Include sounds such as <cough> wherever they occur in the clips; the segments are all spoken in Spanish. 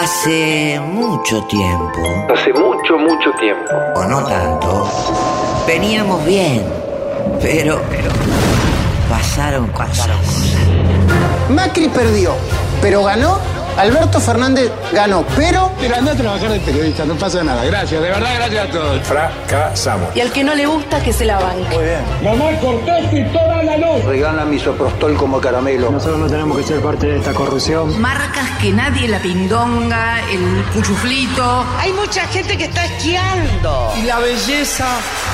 Hace mucho tiempo, Hace mucho, mucho tiempo. o no tanto, veníamos bien, pero, pero pasaron cosas. Macri perdió, pero ganó. Alberto Fernández ganó, pero Pero anda a trabajar de periodista, no pasa nada. Gracias, de verdad, gracias a todos. Fracasamos. Y al que no le gusta, que se la banque. Regala misoprostol como caramelo. Nosotros no tenemos que ser parte de esta corrupción. Marcas que nadie, la pindonga, el cuchuflito. Hay mucha gente que está esquiando. y la belleza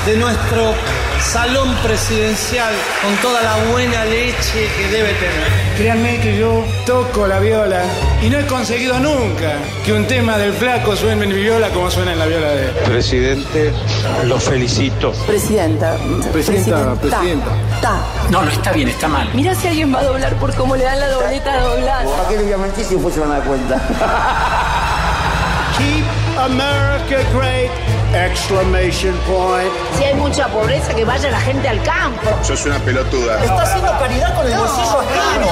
de nuestro salón presidencial con toda la buena leche que debe tener. Créanme que yo toco la viola y no he conseguido nunca que un tema del flaco suene en mi viola como suena en la viola de él. Presidente, lo felicito. Presidenta. Presidenta, presidenta. Ta. No, no está bien, está mal. Mira si alguien va a doblar por cómo le dan la dobleta doblada. ¿Para qué le voy a mentir si después se van a dar cuenta? <laughs> Keep America great! Exclamation point. Si hay mucha pobreza, que vaya la gente al campo. Sos una pelotuda. Está haciendo caridad con el bolsillo ajeno.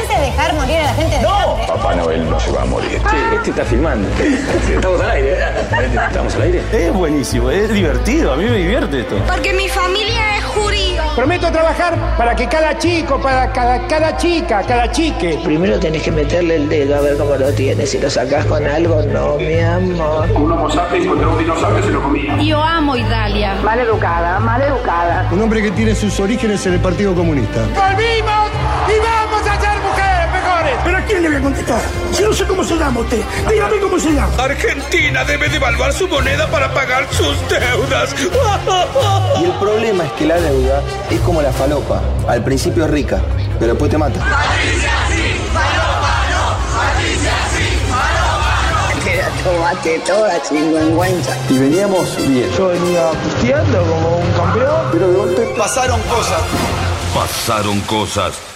Es dejar morir a la gente de hambre. Papá Noel no se va a morir. Este está filmando. <laughs> Estamos al aire. <laughs> Estamos al aire. Es buenísimo, es divertido, a mí me divierte esto. Porque mi familia es judío. Prometo trabajar para que cada chico, para cada, cada chica, cada chique. Primero tenés que meterle el dedo a ver cómo lo tienes. Si lo sacás con algo, no, mi amor. Un homo sapiens encontró un dinosaurio se lo comía. Yo amo Italia. Mal educada, mal educada. Un hombre que tiene sus orígenes en el Partido Comunista. ¡Volvimos! ¡Y vamos quién le voy a contestar? Yo no sé cómo se llama usted. Dígame cómo se llama. Argentina debe devaluar su moneda para pagar sus deudas. <laughs> Y el problema es que la deuda es como la falopa. Al principio es rica, pero después te mata. Tomate toda chingüengüenza. Y veníamos bien. Yo venía pisteando como un campeón, pero de golpe pasaron cosas. Pasaron cosas.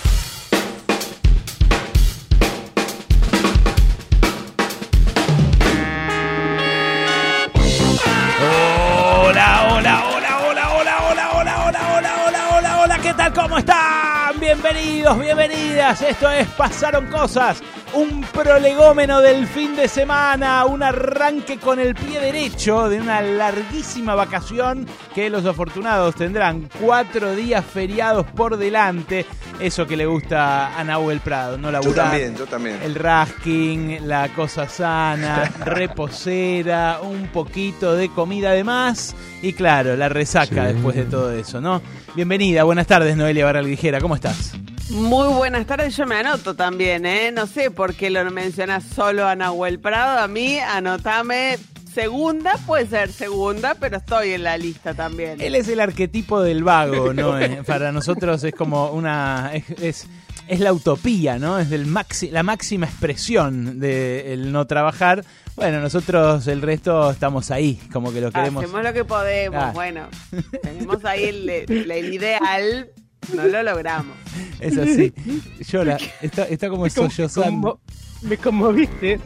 Bienvenidos, bienvenidas. Esto es Pasaron Cosas, un prolegómeno del fin de semana, un arranque con el pie derecho de una larguísima vacación que los afortunados tendrán cuatro días feriados por delante. Eso que le gusta a Nahuel Prado, no laburar. yo también. El rasking, la cosa sana, <laughs> reposera, un poquito de comida de más y claro, la resaca después de todo eso, ¿no? Bienvenida, buenas tardes Noelia Barral Ligera, ¿cómo estás? Muy buenas tardes, yo me anoto también, ¿eh? No sé por qué lo mencionas solo a Nahuel Prado, a mí anotame segunda, puede ser segunda, pero estoy en la lista también. Él es el arquetipo del vago, ¿no? <laughs> Eh, Para nosotros es como una... es, es, es la utopía, ¿no? Es del maxi, la máxima expresión del no trabajar. Bueno, nosotros el resto estamos ahí, como que lo queremos... Hacemos lo que podemos, Ah. bueno, <laughs> tenemos ahí el- el ideal, no lo logramos. <laughs> Es así. Llora, está, está como sollozando. me conmoviste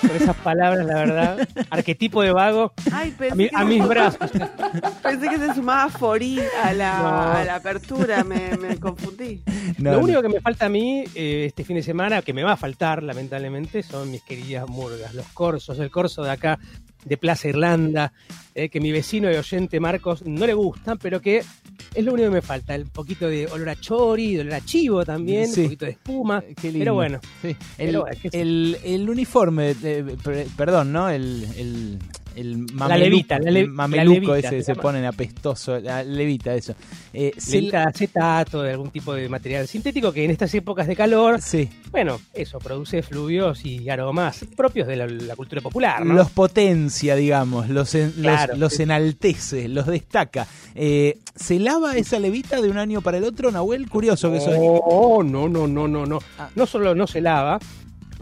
con esas palabras, la verdad. Arquetipo de vago Ay, pensé a, mi- que a mis brazos. Pensé que se sumaba Forí a la, No. a la apertura, me, me confundí. No, Lo no. único que me falta a mí eh, este fin de semana, que me va a faltar lamentablemente, son mis queridas murgas, los corsos, el corso de acá de Plaza Irlanda, eh, que mi vecino y oyente Marcos no le gustan, pero que es lo único que me falta, el poquito de olor a chori, de olor a chivo también, Sí. un poquito de espuma, Qué lindo. pero bueno. Sí. El, Pero el, el uniforme, eh, per- perdón, ¿no? El, el, el La levita, la le- el mameluco la levita, ese se que se llama. ponen apestoso, la levita, eso. Eh, Levita acetato, de algún tipo de material sintético que en estas épocas de calor, sí, bueno, eso produce fluidos y aromas propios de la, la cultura popular, ¿no? los potencia, digamos, los, en- los- Claro, los, sí. enaltece, los destaca. Eh, ¿Se lava esa levita de un año para el otro, Nahuel? Curioso que soy. Oh, no, no, no, no, no. Ah. No solo no se lava,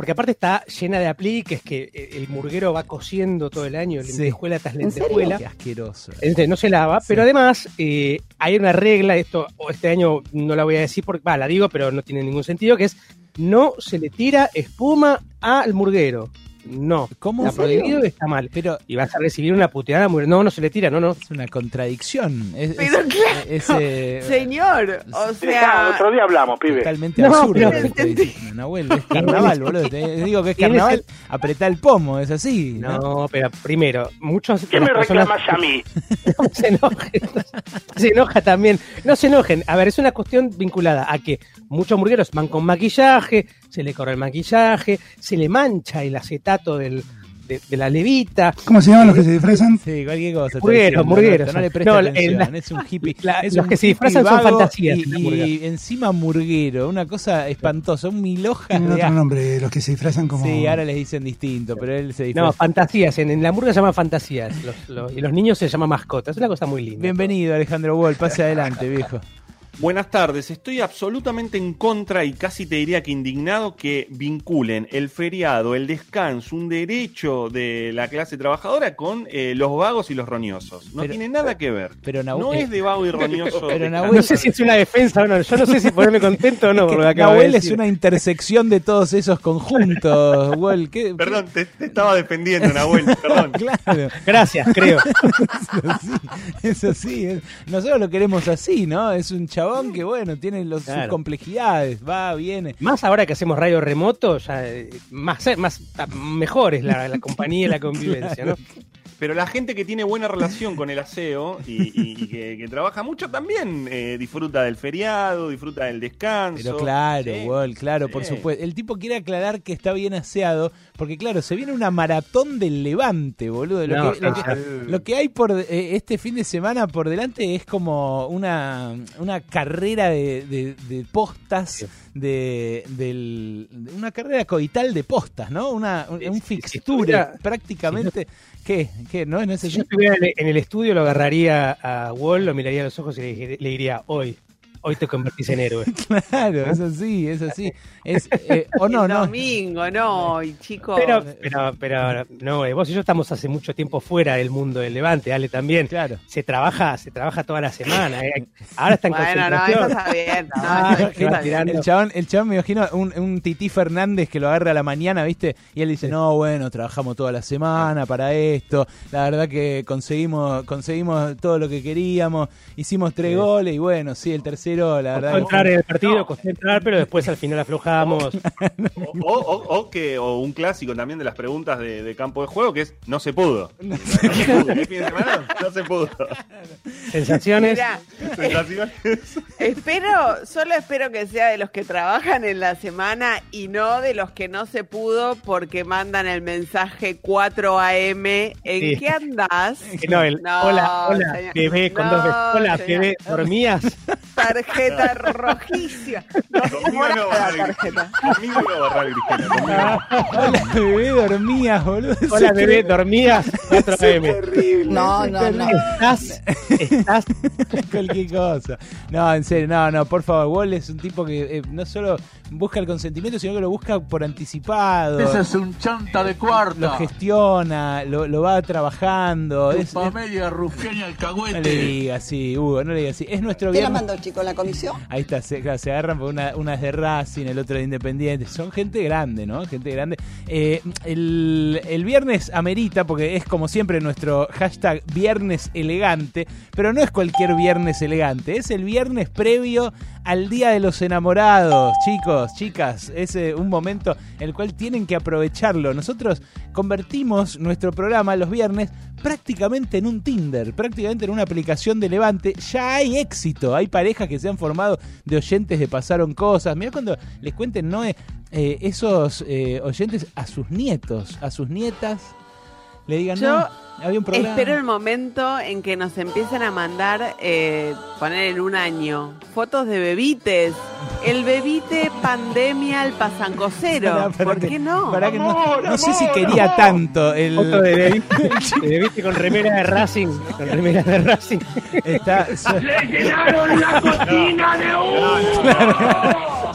porque aparte está llena de apliques que eh, el murguero va cociendo todo el año, Sí. lentejuela tras ¿En serio? lentejuela. Qué asqueroso. Entonces no se lava, Sí. pero además eh, hay una regla, esto o este año no la voy a decir, porque, va, la digo, pero no tiene ningún sentido, que es no se le tira espuma al murguero. No. ¿Cómo? Está prohibido está mal. Pero Y vas a recibir una puteada muy... No, no se le tira, no, no. es una contradicción. Es, Pero es- claro, es, eh, Señor, o sea, otro día hablamos, pibe. totalmente No, absurdo. pero- estoy diciendo, Nahuel, es <laughs> carnaval, boludo. Te digo que es carnaval, apretá el pomo, es así. ¿no? No, pero primero, muchos... ¿Qué me personas- reclamas a mí? <laughs> No se enojen. Se enoja también. No se enojen. A ver, es una cuestión vinculada a que muchos hamburgueros van con maquillaje, se le corre el maquillaje, se le mancha el acetato del, de, de la levita. ¿Cómo se llaman los que se disfrazan? Sí, cualquier cosa. hamburgueros. Roberto, No le No, la- atención, la- es un hippie. la- es los un que se disfrazan son fantasías Y, encima hamburguero, una cosa espantosa, un milhojas Tienen otro nombre, los que se disfrazan como. Sí, ahora les dicen distinto, pero él se disfraza. No, fantasías. En, en la hamburguesa se llaman fantasías. Los- los- y los niños se llaman mascotas. Es una cosa muy linda. Bienvenido, Alejandro Wall, pase adelante, viejo. Buenas tardes, estoy absolutamente en contra y casi te diría que indignado que vinculen el feriado, el descanso, un derecho de la clase trabajadora con eh, los vagos y los roñosos. No Pero- tiene nada que ver. Pero Nahu- no eh, es de vago y roñoso. pero. Nahuel- No sé si es una defensa o no. Yo no sé si ponerme contento o no. <laughs> lo que de Nahuel es una intersección de todos esos conjuntos. ¿qué- Perdón, te, te estaba defendiendo, Nahuel, perdón. <laughs> Claro. Gracias, creo. <laughs> Es así, es así. es- Nosotros lo queremos así, ¿no? Es un chabón que, bueno, tiene los, sus complejidades, va, viene. Más ahora que hacemos radio remoto, ya eh, más, más ah, mejor es la, la compañía y la convivencia, ¿no? <laughs> Pero la gente que tiene buena relación con el aseo y, y- y que, que trabaja mucho también eh, disfruta del feriado, disfruta del descanso. Pero claro, Sí. Wall, claro, por supuesto. El tipo quiere aclarar que está bien aseado, porque claro, se viene una maratón del levante, boludo. Lo, No, que, lo, que, claro. lo que hay por eh, este fin de semana por delante es como una, una carrera de, de- de postas, de, del, de una carrera coital de postas, ¿no? Una, un, un fixture prácticamente. ¿Qué? ¿Qué? ¿No? ¿No es Si yo estuviera en el- estudio, lo agarraría a Wall, lo miraría a los ojos y le diría, hoy, hoy te convertís en héroe. <laughs> Claro, es así, es así. Es, eh, o no, el no. domingo, no, y chicos. Pero, pero, pero, no, eh, vos y yo estamos hace mucho tiempo fuera del mundo del Levante, Ale también. Claro. Se trabaja, se trabaja toda la semana. eh. Ahora está en bueno, no, concentración. <laughs> eso está bien. no, Ah, eso está bien. El chabón, el chabón me imagino un, un Tití Fernández que lo agarra a la mañana, ¿viste? Y él dice, no, bueno, trabajamos toda la semana para esto. La verdad que conseguimos, conseguimos todo lo que queríamos. Hicimos tres goles y bueno, sí, el tercero, la verdad. Costó entrar en el partido, costó entrar, pero después al final aflojamos. <laughs> O, o- o que, o un clásico también de las preguntas de, de campo de juego que es no se pudo. <laughs> No. No se pudo. Sensaciones. Sensaciones. espero, solo espero que sea de los que trabajan en la semana y no de los que no se pudo porque mandan el mensaje 4 AM. ¿En Sí. qué andás? No, el, No, hola, hola, señor. bebé, con No, dos veces. Hola, señor. bebé, ¿dormías? Tarjeta. Conmigo no borrar el tarjeta. Conmigo no borrar el Cristina, conmigo. Hola, bebé, dormías, boludo. Hola, bebé, ¿dormías? 4 AM. No, no, no. Estás, estás <laughs> Cualquier cosa. No, en serio, no, no, por favor. Wall es un tipo que eh, no solo busca el consentimiento, sino que lo busca por anticipado. Ese es un chanta de Lo cuarta. gestiona, lo, lo va trabajando. Es, Chupa es- rufeña el no le cagüete. diga así, Hugo, no le diga así. Es nuestro ¿Quién la viernes. mandó, chico, la comisión? Ahí está, se, agarran una es de Racing, el otro de Independiente. Son gente grande, ¿no? Gente grande. Eh, el, el viernes amerita, porque es como siempre nuestro hashtag viernes elegante, pero no es cualquier viernes elegante, es el viernes previo al Día de los Enamorados, chicos, chicas. Es eh, un momento el cual tienen que aprovecharlo. Nosotros convertimos nuestro programa los viernes prácticamente en un Tinder, prácticamente en una aplicación de Levante. Ya hay éxito, hay parejas que se han formado de oyentes de Pasaron Cosas. Mira cuando les cuenten, Noé, eh, esos eh, oyentes a sus nietos, a sus nietas, le digan, Yo no, había un programa. Espero el momento en que nos empiecen a mandar, eh, poner en un año, fotos de bebites. El bebite pandemia al pasancocero. Pará, <laughs> pará ¿Por qué no? pará que no, no sé si quería tanto el... foto de <laughs> bebé, de bebé con remera de Racing. Con remera de Racing. Está, ¡Le llenaron la <laughs> cocina de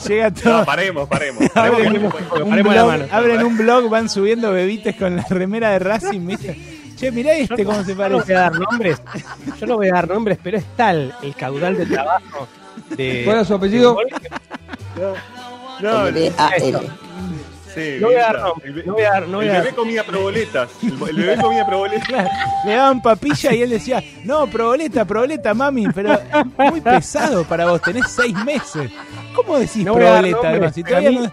llega todo... No, paremos, paremos. Abren, paremos un, un paremos la blog, mano. abren un blog, van subiendo bebites con la remera de Racing, ¿viste? Che, mirá este cómo se Yo no voy parece. a dar nombres. Yo no voy a dar nombres, pero es tal el caudal de trabajo de. ¿Cuál es su apellido? No, L-A-L. Sí, No voy a dar Violeta. nombre, El, be- no voy a dar- no voy el a bebé dar. comía proboletas. El, el bebé comía proboletas. Le daban papilla y él decía, no, proboleta, proboleta, mami, pero es muy pesado para vos, tenés seis meses. ¿Cómo decís No proboleta, nombres? Si todavía mí- no,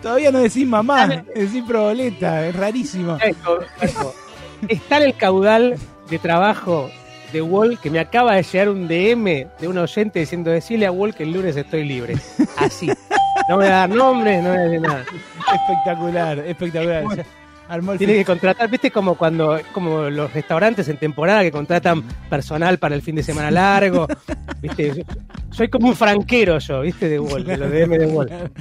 todavía no decís mamá, decís proboleta, es rarísimo. Eco, eco. Está en el caudal de trabajo de Wall que me acaba de llegar un DM de un oyente diciendo decirle a Wall que el lunes estoy libre. Así. No voy a dar nombres, no voy a decir nada. Espectacular, espectacular. Armó el Tiene que contratar, viste como cuando, como los restaurantes en temporada que contratan personal para el fin de semana largo. Viste, soy como un franquero yo, viste, de Wall, de los DM de Wall. <laughs>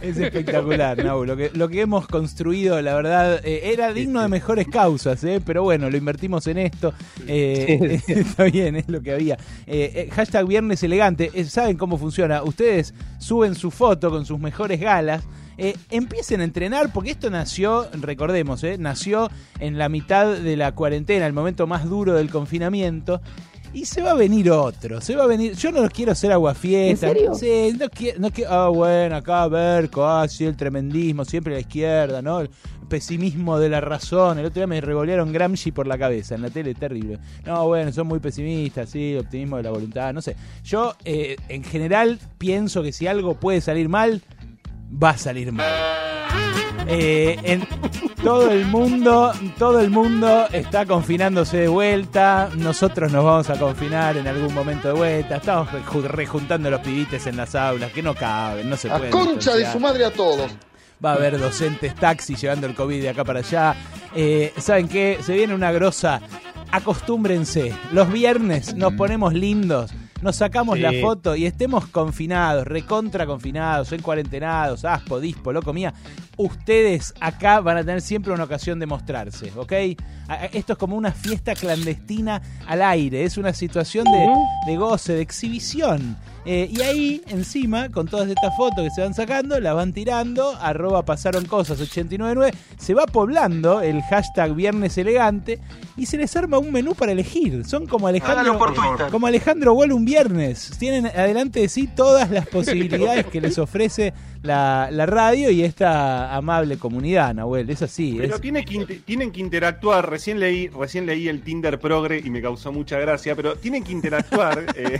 Es espectacular, Nau. Lo que, lo que hemos construido, la verdad, eh, era digno de mejores causas, eh, pero bueno, lo invertimos en esto. Eh, <laughs> está bien, es lo que había. Eh, hashtag Viernes Elegante. ¿Saben cómo funciona? Ustedes suben su foto con sus mejores galas. Eh, empiecen a entrenar porque esto nació, recordemos, eh, nació en la mitad de la cuarentena, el momento más duro del confinamiento. Y se va a venir otro, se va a venir. Yo no quiero ser aguafiesta. ¿En serio? Sí, no quiero. No ah, bueno, acá Berco, ah, sí, el tremendismo, siempre la izquierda, ¿no? El pesimismo de la razón. El otro día me revolearon Gramsci por la cabeza en la tele, terrible. No, bueno, son muy pesimistas, sí, optimismo de la voluntad, no sé. Yo, eh, en general, pienso que si algo puede salir mal, va a salir mal. Eh, en todo el mundo, todo el mundo está confinándose de vuelta. Nosotros nos vamos a confinar en algún momento de vuelta. Estamos reju- rejuntando los pibites en las aulas que no caben, no se La pueden. concha de su madre a todos. Va a haber docentes taxi llevando el COVID de acá para allá. Eh, ¿Saben qué? Se viene una grosa. Acostúmbrense. Los viernes nos ponemos lindos. Nos sacamos Sí. la foto y estemos confinados, recontra confinados, en cuarentenados, aspo, dispo, loco mía. Ustedes acá van a tener siempre una ocasión de mostrarse, ¿ok? Esto es como una fiesta clandestina al aire. Es una situación de, de goce, de exhibición. Eh, y ahí, encima, con todas estas fotos que se van sacando, las van tirando, arroba pasaron cosas 899, se va poblando el hashtag Viernes Elegante y se les arma un menú para elegir. Son como Alejandro, Hágalo por Twitter. como Alejandro Wall un viernes. Tienen adelante de sí todas las posibilidades que les ofrece la, la radio y esta amable comunidad, Nahuel. Es así. Pero es- tiene que tienen que interactuar. Recién leí, recién leí el Tinder Progre y me causó mucha gracia, pero tienen que interactuar. <laughs> eh,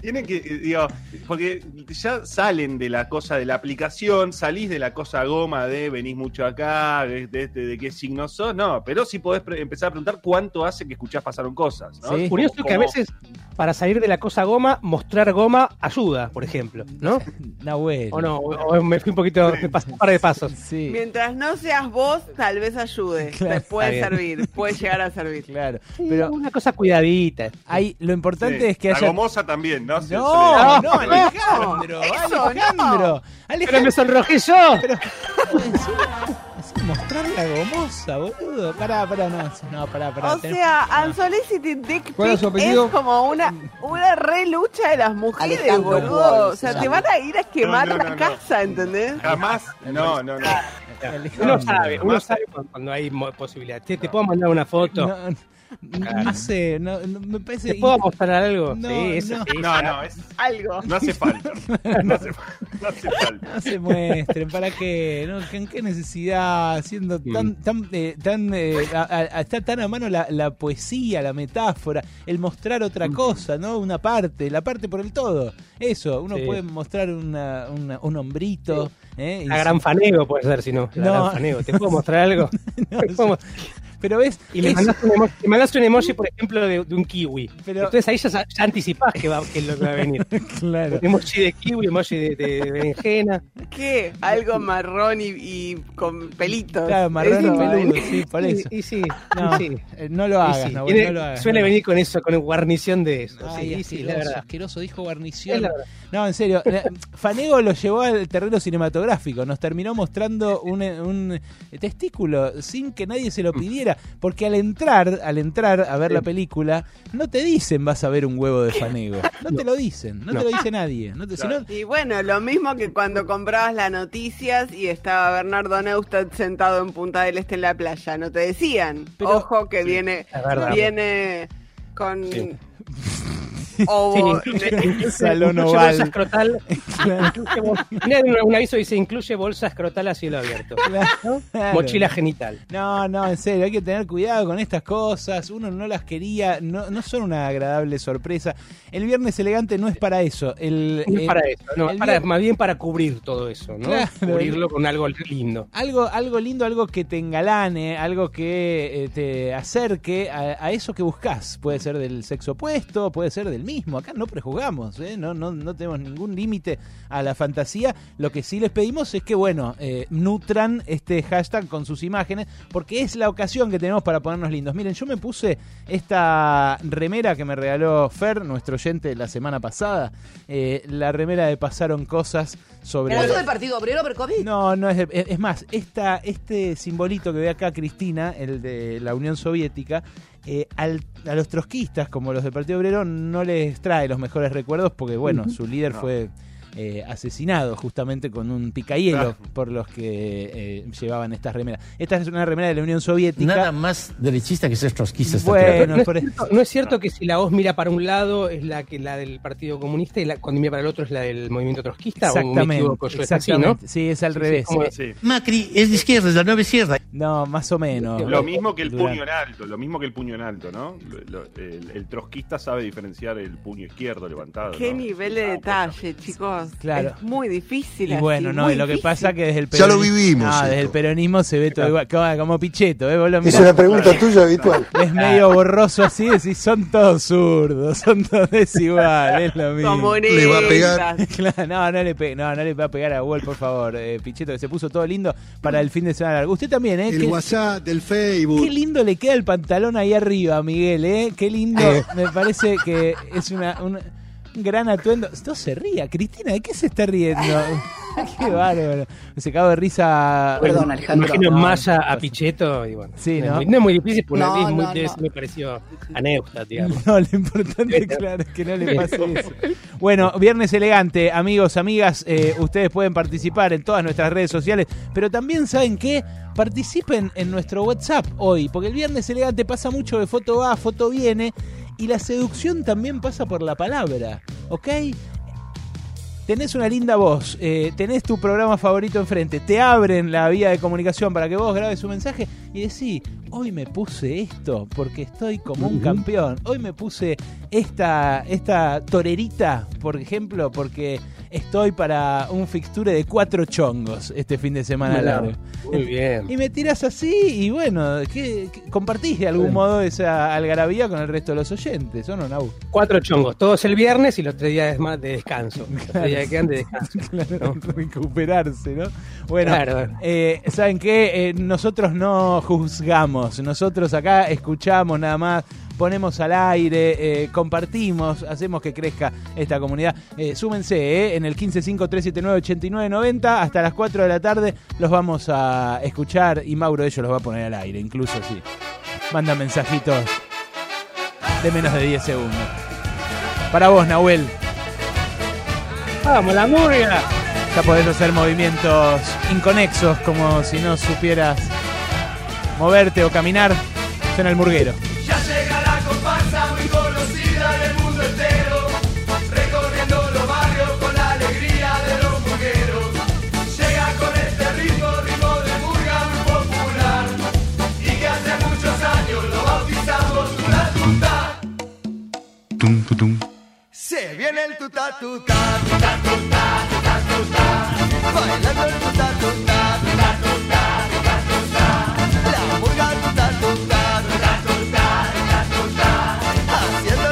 tienen que, eh, digo, porque ya salen de la cosa de la aplicación, salís de la cosa goma de venís mucho acá, de, de- de- de qué signo sos, no, pero sí podés empezar a preguntar cuánto hace que escuchás pasaron cosas, ¿no? Sí. Curioso Como- que a veces para salir de la cosa goma, mostrar goma ayuda, por ejemplo, ¿no? <laughs> O no, o o me fui un poquito, me pasé un par de pasos. Sí. Mientras no seas vos, tal vez ayude. <laughs> Claro. Te puede servir, puede llegar a servir. Claro. Pero una cosa cuidadita. hay, lo importante Sí, es que la haya. gomosa también, ¿no? Se- se le- No, no, No, Alejandro, eso Alejandro, Pero me Alejandro, sonrojé yo. pero mostrar la gomosa, boludo. Pará, pará, no, no, pará, pará. O ten- sea, unsolicited dick ¿Cuál es pic su apellido? es como una, una re lucha de las mujeres, Alejandro boludo. O sea, se te van a ir a quemar No, no, la no, casa, ¿entendés? Jamás. No, no, no. Alejandro. Uno sabe, uno sabe cuando- hay mo- posibilidad. Te, te puedo mandar una foto. No, sé, no, no, me parece. ¿Te puedo mostrar algo? No, sí, eso no. sí. No, no, es- Algo. no hace falta. <laughs> No hace, no hace falta. No se muestren, ¿para qué? ¿No? ¿En qué necesidad? Siendo tan, tan, eh, tan eh, a- a- está tan a mano la, la poesía, la metáfora, el mostrar otra cosa, ¿no? Una parte, la parte por el todo. Eso, uno Sí. puede mostrar una, una- un hombrito. ¿eh? La gran fanego puede ser, si no. La No. gran fanego. ¿Te puedo mostrar algo? <laughs> No, Te puedo mostrar- Pero ves, Y me mandaste un emoji, me mandaste un emoji, por ejemplo, de, de un kiwi. Pero- Entonces ahí ya, ya anticipás que, va, que es lo que va a venir. <laughs> claro. Un emoji de kiwi, emoji de, de- de berenjena. ¿Qué? Algo marrón y, y con pelitos. Claro, marrón y peludo, sí, por Y- eso. Y, sí, No, sí. no lo hagas, sí, Nahuel, tiene- no lo hagas. suele no. venir con eso, con guarnición de eso. Ay, sí, sí, la verdad. asqueroso, dijo Es guarnición. la verdad. No, en serio, Fanego lo llevó al terreno cinematográfico, nos terminó mostrando un, un testículo sin que nadie se lo pidiera, porque al entrar, al entrar a ver la película, no te dicen vas a ver un huevo de Fanego, no te lo dicen, no, No. te lo dice nadie, no te- no- Y bueno, lo mismo que cuando comprabas las noticias y estaba Bernardo Neustadt sentado en Punta del Este en la playa, no te decían, Pero- ojo que viene, viene con Sí. O <laughs> Sí, <laughs> Salón oval. bolsa escrotal. Mirá, un, aviso dice incluye bolsa escrotal a cielo abierto. <laughs> Claro. Mochila genital. No, no, en serio, hay que tener cuidado con estas cosas. Uno no las quería, no, no son una agradable sorpresa. El viernes elegante no es para eso. El, No es el- para eso, no, para, más bien para cubrir todo eso, ¿no? Claro. Cubrirlo con algo lindo. Algo, algo lindo, algo que te engalane, algo que eh, te acerque a, a eso que buscas. Puede ser del sexo opuesto, puede ser del mismo. Acá no prejuzgamos, ¿eh? no, no, no tenemos ningún límite a la fantasía. Lo que sí les pedimos es que, bueno, eh, nutran este hashtag con sus imágenes, porque es la ocasión que tenemos para ponernos lindos. Miren, yo me puse esta remera que me regaló Fer, nuestro oyente, la semana pasada. eh, la remera de Pasaron Cosas sobre... ¿Vos sos del Partido Obrero, Percovi? No, no es, de- es es más, esta, este simbolito que ve acá Cristina, el de la Unión Soviética, eh, al- a los trotskistas, como los del Partido Obrero, no les trae los mejores recuerdos porque, bueno, su líder No. fue eh, asesinado justamente con un picahielo Claro. por los que eh, llevaban estas remeras. Esta es una remera de la Unión Soviética. Nada más derechista que ser trotskista. Bueno, no, es cierto, no es cierto que si la voz mira para un lado es la que la del Partido Comunista y la, cuando mira para el otro es la del movimiento trotskista. ¿O me Exactamente, equivoco yo? Es así, ¿no? exactamente. Sí, es al Sí, revés. Sí. Macri es de izquierda, es la nueva izquierda. No, más o menos. Lo mismo que el Durán. puño en alto, lo mismo que el puño en alto, ¿no? Lo- lo- el, el trotskista sabe diferenciar el puño izquierdo levantado. Qué ¿no? nivel de detalle, chicos. Claro. Es muy difícil. Y así, bueno, no, y lo que pasa que desde el Ya lo peronismo- vivimos No, desde esto. el peronismo se ve todo igual, como, como Pichetto, ¿eh? Vos lo Es una pregunta <laughs> tuya habitual. es medio borroso así, decís, son todos zurdos, son todos desiguales, es lo mismo. Comunistas. Le va a pegar. <laughs> Claro, no, no le, pe- no, no le va a pegar a Wall, por favor, eh, Pichetto, que se puso todo lindo para el fin de semana largo. Usted también, ¿eh? El Qué- WhatsApp del Facebook. Qué lindo le queda el pantalón ahí arriba, Miguel, ¿eh? Qué lindo. Me parece que es una, un un gran atuendo. No se ría, Cristina, ¿de qué se está riendo? <laughs> qué bárbaro. Se cago de risa. Perdón, Alejandro. Imagino No, más a, a Pichetto y bueno. Sí, no, ¿no? Es muy, difícil porque No, es muy, no, debe no. ser muy parecido a Neustadt, digamos. No, lo importante, <laughs> claro, es que no le pase eso. Bueno, viernes elegante, amigos, amigas, eh, ustedes pueden participar en todas nuestras redes sociales, pero también saben que participen en nuestro WhatsApp hoy, porque el viernes elegante pasa mucho de foto va, foto viene, y la seducción también pasa por la palabra, ¿ok? Tenés una linda voz, eh, tenés tu programa favorito enfrente, te abren la vía de comunicación para que vos grabes un mensaje y decís, hoy me puse esto porque estoy como un campeón, hoy me puse esta, esta torerita, por ejemplo, porque estoy para un fixture de cuatro chongos este fin de semana Muy largo. Muy bien. Y me tiras así y bueno, ¿qué, qué- compartís de algún modo esa algarabía con el resto de los oyentes, ¿o no, Nau? Cuatro chongos, todos el viernes y los tres días más de descanso. Los tres días que quedan de descanso. <laughs> Claro, recuperarse, ¿no? Bueno, Claro. eh, ¿saben qué? Eh, nosotros no juzgamos, nosotros acá escuchamos nada más, ponemos al aire, eh, compartimos, hacemos que crezca esta comunidad. Eh, súmense eh, en el 155-379-8990 hasta las 4 de la tarde los vamos a escuchar y Mauro ellos los va a poner al aire, incluso si manda mensajitos de menos de 10 segundos. Para vos, Nahuel. ¡Vamos, la murga! Ya podés hacer movimientos inconexos como si no supieras moverte o caminar. Suena el murguero. Se viene el tuta tuta, tuta tuta, tuta tuta, bailando el la murga tuta tuta, tuta tuta, tuta tuta, haciendo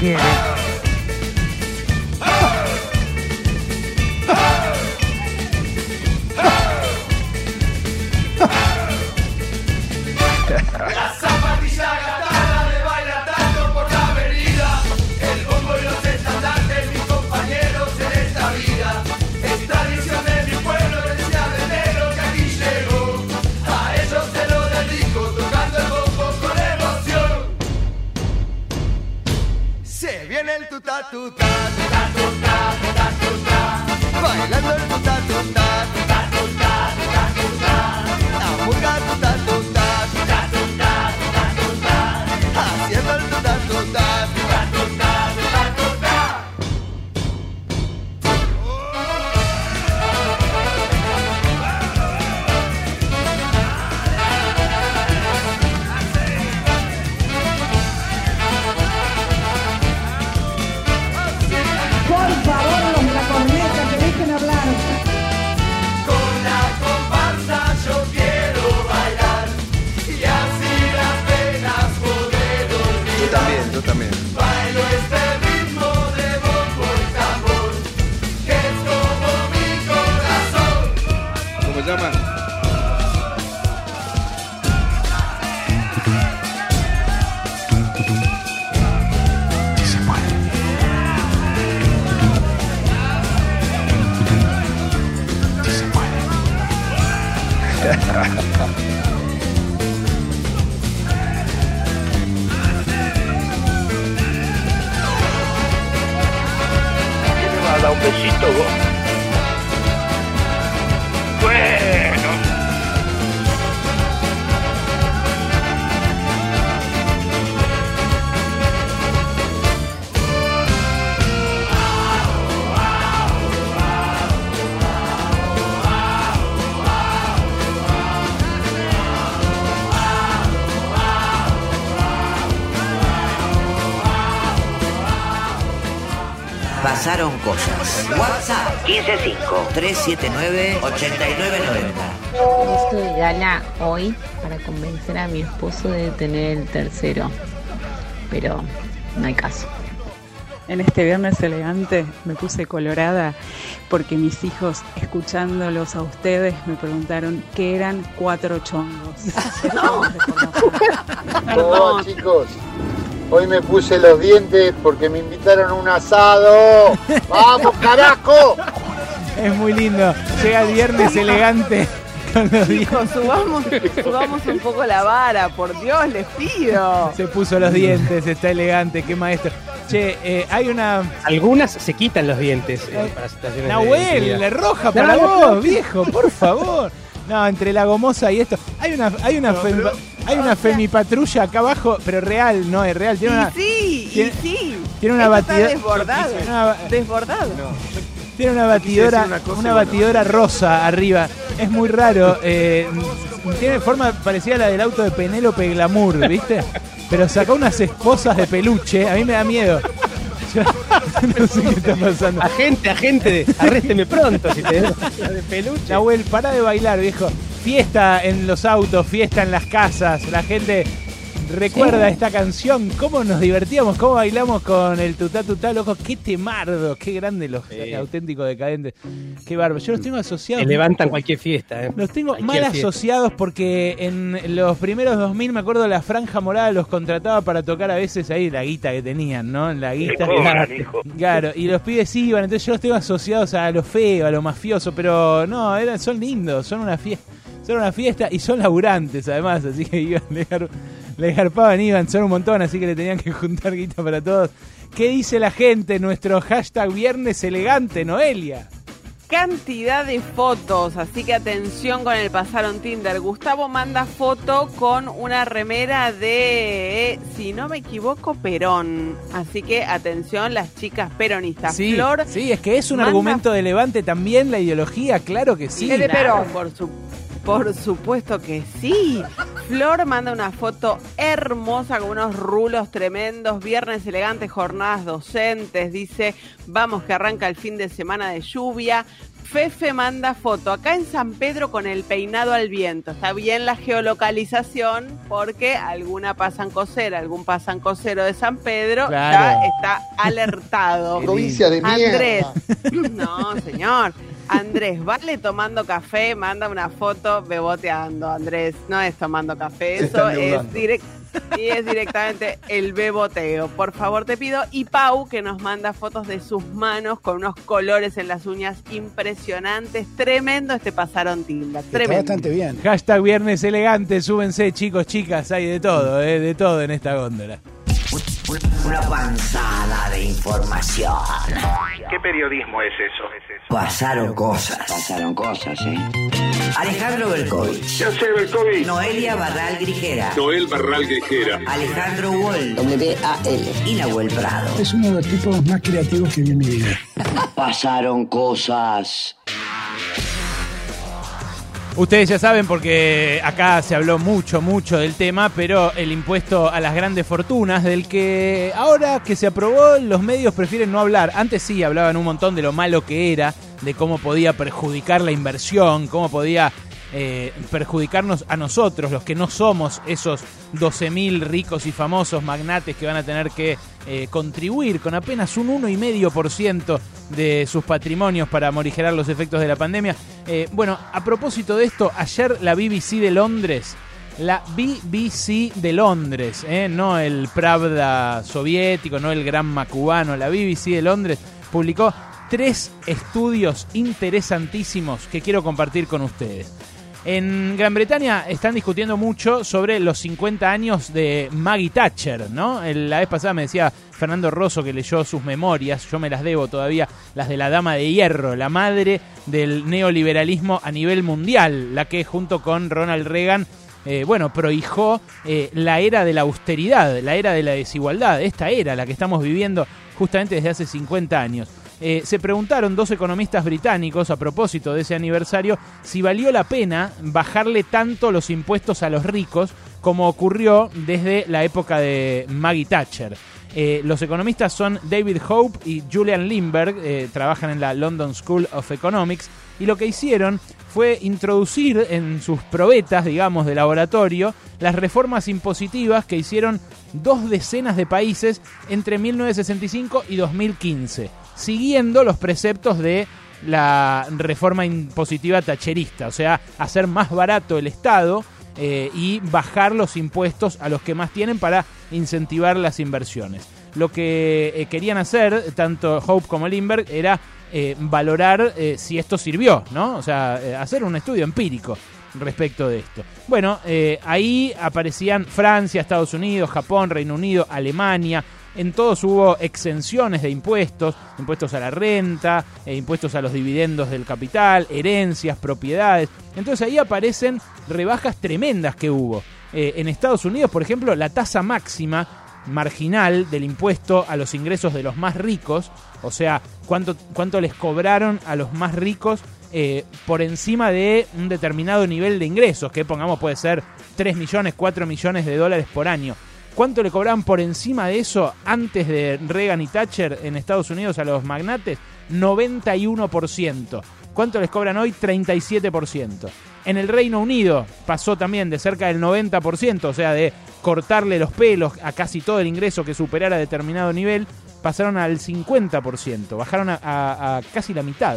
el. Tuta tuta, tuta tuta, Bailando tuta tuta, vos? Bueno. Pasaron cosas. WhatsApp 155-379-8990. Esto de gala hoy para convencer a mi esposo de tener el tercero, pero no hay caso. En este viernes elegante me puse colorada porque mis hijos, escuchándolos a ustedes, me preguntaron qué eran cuatro chongos. <laughs> Hola <laughs> chicos, hoy me puse los dientes porque me invitaron a un asado. <laughs> ¡Vamos, carajo! Es muy lindo. Llega el viernes elegante con los Chicos, subamos, subamos un poco la vara, por Dios, les pido. Se puso los dientes, está elegante, qué maestro. Che, eh, hay una. Algunas se quitan los dientes eh, para situaciones de Nahuel, la roja para No, vos, no, viejo, por favor. No, entre la gomosa y esto. Hay una, hay una, hay una femipatrulla acá abajo, pero real, no es real. Tiene una, Sí, tiene- y sí. tiene una Esto batidora. Está desbordado. Tiene una- Desbordado. Tiene una batidora, una cosa una y bueno. batidora rosa arriba. Es muy raro. eh, tiene forma parecida a la del auto de Penélope Glamour, ¿viste? Pero sacó unas esposas de peluche. A mí me da miedo. Yo no sé qué está pasando. Agente, agente, arrésteme pronto si te <laughs> de peluche. Nahuel, para de bailar, viejo. Fiesta en los autos, fiesta en las casas. La gente recuerda esta canción. Cómo nos divertíamos, cómo bailamos con el tutá tutá, loco. Qué temardo, qué grande los auténticos decadentes. Qué bárbaro. Yo los tengo asociados. Te levantan cualquier fiesta. eh. Los tengo Cualquier mal fiesta. asociados porque en los primeros 2000 me acuerdo la franja morada los contrataba para tocar a veces ahí la guita que tenían, ¿no? La guita. cobran, hijo. Claro, y los pibes iban, entonces yo los tengo asociados a lo feo, a lo mafioso, pero no, eran, son lindos, son una fiesta. Son una fiesta y son laburantes además, así que iban, le, gar- le garpaban, iban, son un montón, así que le tenían que juntar guita para todos. ¿Qué dice la gente? Nuestro hashtag viernes elegante, Noelia. Cantidad de fotos, así que atención con el pasaron Tinder. Gustavo manda foto con una remera de, si no me equivoco, Perón. Así que atención las chicas peronistas. Sí, Flor sí, es que es un manda argumento de levante también la ideología, claro que sí. Claro, Por, su- por supuesto que sí. Flor manda una foto hermosa con unos rulos tremendos. Viernes elegante, jornadas docentes. Dice, vamos que arranca el fin de semana de lluvia. Fefe manda foto acá en San Pedro con el peinado al viento. Está bien la geolocalización porque alguna pasan cosera, algún pasan cosero de San Pedro Claro. ya está alertado. <laughs> Provincia de mierda. Andrés, no, señor. Andrés, vale tomando café, manda una foto beboteando, Andrés. No es tomando café, eso es, deudando. direct- y es directamente el beboteo. Por favor, te pido. Y Pau, que nos manda fotos de sus manos con unos colores en las uñas impresionantes. Tremendo este pasaron Tilda. Tremendo. bien. Hashtag viernes elegante, súbense chicos, chicas, hay de todo, eh, de todo en esta góndola. Una panzada de información. ¿Qué periodismo es eso? Pasaron cosas. Pasaron cosas, ¿eh? Alejandro Belkovich. Yo sé, Belkovic. Noelia Barral Grijera. Noel Barral Quejera. Alejandro Wall. W-A-L. Y Nahuel Prado. Es uno de los tipos más creativos que vi en mi vida. Pasaron cosas. Ustedes ya saben porque acá se habló mucho, mucho del tema, pero el impuesto a las grandes fortunas, del que ahora que se aprobó los medios prefieren no hablar. Antes sí hablaban un montón de lo malo que era, de cómo podía perjudicar la inversión, cómo podía eh, perjudicarnos a nosotros, los que no somos esos 12.000 ricos y famosos magnates que van a tener que eh, contribuir con apenas un 1,5% de sus patrimonios para morigerar los efectos de la pandemia. Eh, bueno, a propósito de esto, ayer la BBC de Londres, la BBC de Londres, eh, no el Pravda soviético, no el Granma cubano, la BBC de Londres publicó tres estudios interesantísimos que quiero compartir con ustedes. En Gran Bretaña están discutiendo mucho sobre los 50 años de Maggie Thatcher, ¿no? La vez pasada me decía Fernando Rosso que leyó sus memorias, yo me las debo todavía, las de la Dama de Hierro, la madre del neoliberalismo a nivel mundial, la que junto con Ronald Reagan eh, bueno, prohijó eh, la era de la austeridad, la era de la desigualdad, esta era la que estamos viviendo justamente desde hace 50 años. Eh, se preguntaron dos economistas británicos a propósito de ese aniversario si valió la pena bajarle tanto los impuestos a los ricos como ocurrió desde la época de Maggie Thatcher. Eh, los economistas son David Hope y Julian Lindbergh, eh, trabajan en la London School of Economics, y lo que hicieron fue introducir en sus probetas, digamos, de laboratorio, las reformas impositivas que hicieron dos decenas de países entre 1965 y 2015, siguiendo los preceptos de la reforma impositiva tacherista, o sea, hacer más barato el Estado eh, y bajar los impuestos a los que más tienen para incentivar las inversiones. Lo que eh, querían hacer, tanto Hope como Lindbergh, era eh, valorar si esto sirvió, ¿no? O sea, hacer un estudio empírico respecto de esto. Bueno, ahí aparecían Francia, Estados Unidos, Japón, Reino Unido, Alemania. En todos hubo exenciones de impuestos, impuestos a la renta, eh, impuestos a los dividendos del capital, herencias, propiedades. Entonces ahí aparecen rebajas tremendas que hubo. Eh, en Estados Unidos, por ejemplo, la tasa máxima marginal del impuesto a los ingresos de los más ricos, o sea, cuánto, cuánto les cobraron a los más ricos eh, por encima de un determinado nivel de ingresos, que pongamos puede ser 3 millones, 4 millones de dólares por año. ¿Cuánto le cobraban por encima de eso antes de Reagan y Thatcher en Estados Unidos a los magnates? 91%. ¿Cuánto les cobran hoy? 37%. En el Reino Unido pasó también de cerca del 90%, o sea, de cortarle los pelos a casi todo el ingreso que superara determinado nivel, pasaron al 50%, bajaron a, a- a casi la mitad.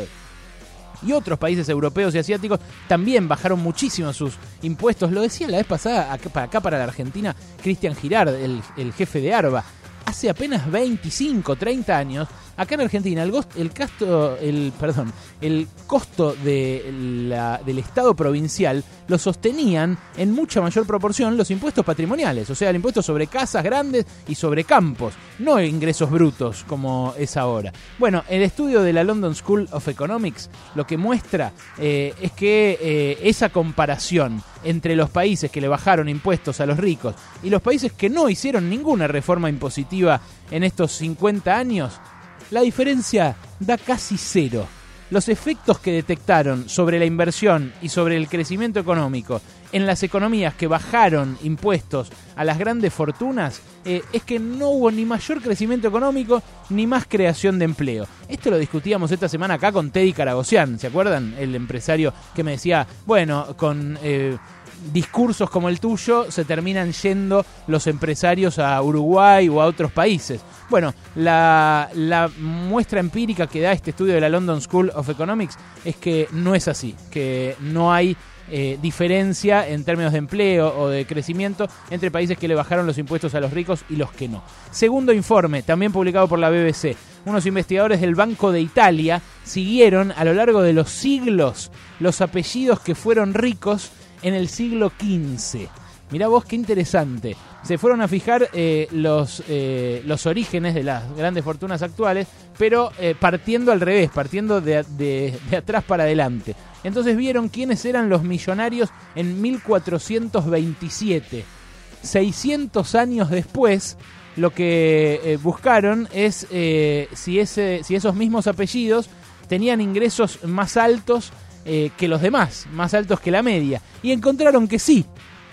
Y otros países europeos y asiáticos también bajaron muchísimo sus impuestos. Lo decía la vez pasada, acá, para, acá para la Argentina, Cristian Girard, el, el jefe de ARBA. Hace apenas 25, 30 años, acá en Argentina, el, gos- el, perdón, el costo del Estado provincial lo sostenían en mucha mayor proporción los impuestos patrimoniales, o sea, el impuesto sobre casas grandes y sobre campos, no ingresos brutos como es ahora. Bueno, el estudio de la London School of Economics lo que muestra eh, es que eh, esa comparación entre los países que le bajaron impuestos a los ricos y los países que no hicieron ninguna reforma impositiva en estos 50 años, la diferencia da casi cero. Los efectos que detectaron sobre la inversión y sobre el crecimiento económico en las economías que bajaron impuestos a las grandes fortunas eh, es que no hubo ni mayor crecimiento económico ni más creación de empleo. Esto lo discutíamos esta semana acá con Teddy Caragosian, ¿se acuerdan? El empresario que me decía, bueno, con... eh, discursos como el tuyo se terminan yendo los empresarios a Uruguay o a otros países. Bueno, la, muestra empírica que da este estudio de la London School of Economics es que no es así, que no hay eh, diferencia en términos de empleo o de crecimiento entre países que le bajaron los impuestos a los ricos y los que no. Segundo informe, también publicado por la BBC, unos investigadores del Banco de Italia siguieron a lo largo de los siglos los apellidos que fueron ricos en el siglo XV. Mirá vos qué interesante. se fueron a fijar eh, los, eh, los orígenes de las grandes fortunas actuales, pero eh, partiendo al revés, partiendo de, de- de atrás para adelante. Entonces vieron quiénes eran los millonarios en 1427. 600 años después, lo que buscaron es si, ese, si esos mismos apellidos tenían ingresos más altos eh, que los demás, más altos que la media. Y encontraron que sí,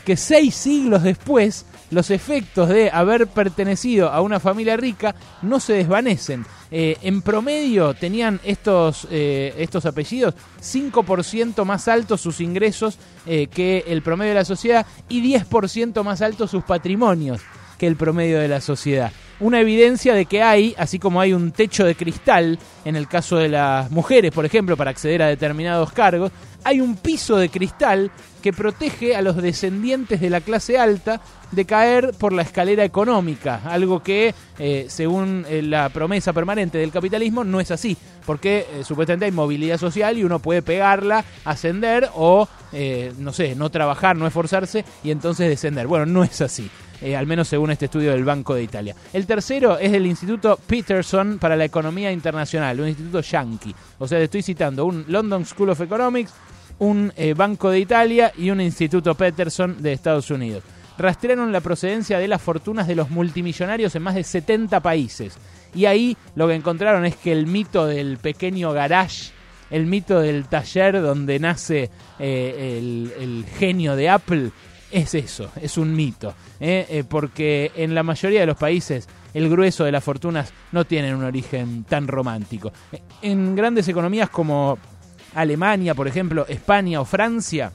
que seis siglos después los efectos de haber pertenecido a una familia rica no se desvanecen. Eh, en promedio tenían estos, eh, estos apellidos 5% más altos sus ingresos que el promedio de la sociedad y 10% más altos sus patrimonios que el promedio de la sociedad. Una evidencia de que hay, así como hay un techo de cristal en el caso de las mujeres, por ejemplo, para acceder a determinados cargos, hay un piso de cristal que protege a los descendientes de la clase alta de caer por la escalera económica, algo que, eh, según eh, la promesa permanente del capitalismo, no es así, porque eh, supuestamente hay movilidad social y uno puede pegarla, ascender o, no sé, no trabajar, no esforzarse y entonces descender. Bueno, no es así. Eh, al menos según este estudio del Banco de Italia. El tercero es del Instituto Peterson para la Economía Internacional, un instituto yankee. O sea, estoy citando un London School of Economics, un eh, Banco de Italia y un Instituto Peterson de Estados Unidos. Rastrearon la procedencia de las fortunas de los multimillonarios en más de 70 países. Y ahí lo que encontraron es que el mito del pequeño garage, el mito del taller donde nace eh, el genio de Apple, es eso, es un mito. ¿eh? Eh, porque en la mayoría de los países el grueso de las fortunas no tienen un origen tan romántico. En grandes economías como Alemania, por ejemplo, España o Francia,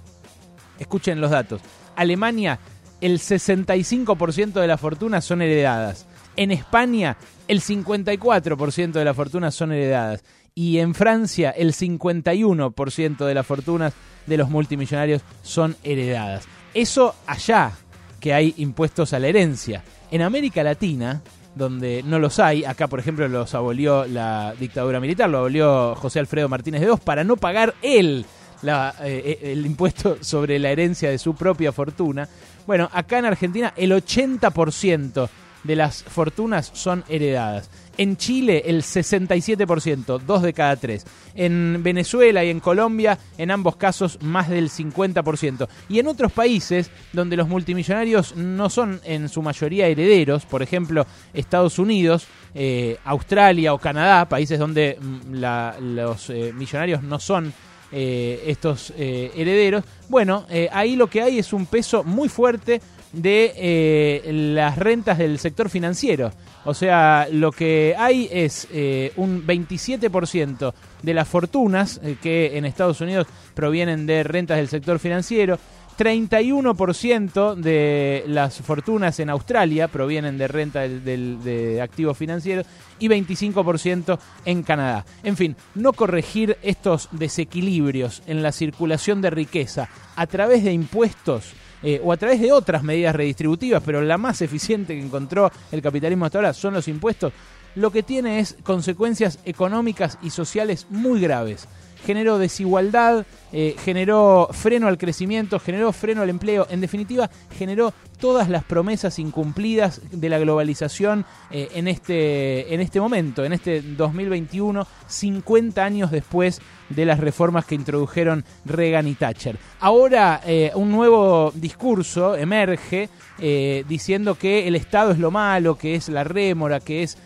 escuchen los datos. Alemania, el 65% de las fortunas son heredadas. En España, el 54% de las fortunas son heredadas. Y en Francia, el 51% de las fortunas de los multimillonarios son heredadas. Eso allá, que hay impuestos a la herencia. En América Latina, donde no los hay, acá por ejemplo los abolió la dictadura militar, lo abolió José Alfredo Martínez de Oz para no pagar él la, eh, el impuesto sobre la herencia de su propia fortuna. Bueno, acá en Argentina el 80% de las fortunas son heredadas. En Chile el 67%, dos de cada tres. En Venezuela y en Colombia, en ambos casos, más del 50%. Y en otros países donde los multimillonarios no son en su mayoría herederos, por ejemplo, Estados Unidos, eh, Australia o Canadá, países donde mm, la- los eh, millonarios no son eh, estos eh, herederos. Bueno, ahí lo que hay es un peso muy fuerte de eh, las rentas del sector financiero. O sea, lo que hay es eh, un 27% de las fortunas eh, que en Estados Unidos provienen de rentas del sector financiero. 31% de las fortunas en Australia provienen de renta de activos financieros y 25% en Canadá. En fin, no corregir estos desequilibrios en la circulación de riqueza a través de impuestos eh, o a través de otras medidas redistributivas, pero la más eficiente que encontró el capitalismo hasta ahora son los impuestos, lo que tiene es consecuencias económicas y sociales muy graves. Generó desigualdad, eh, generó freno al crecimiento, generó freno al empleo, en definitiva generó todas las promesas incumplidas de la globalización eh, en, este, en este momento, en este 2021, 50 años después de las reformas que introdujeron Reagan y Thatcher. Ahora eh, un nuevo discurso emerge eh, diciendo que el Estado es lo malo, que es la rémora, que es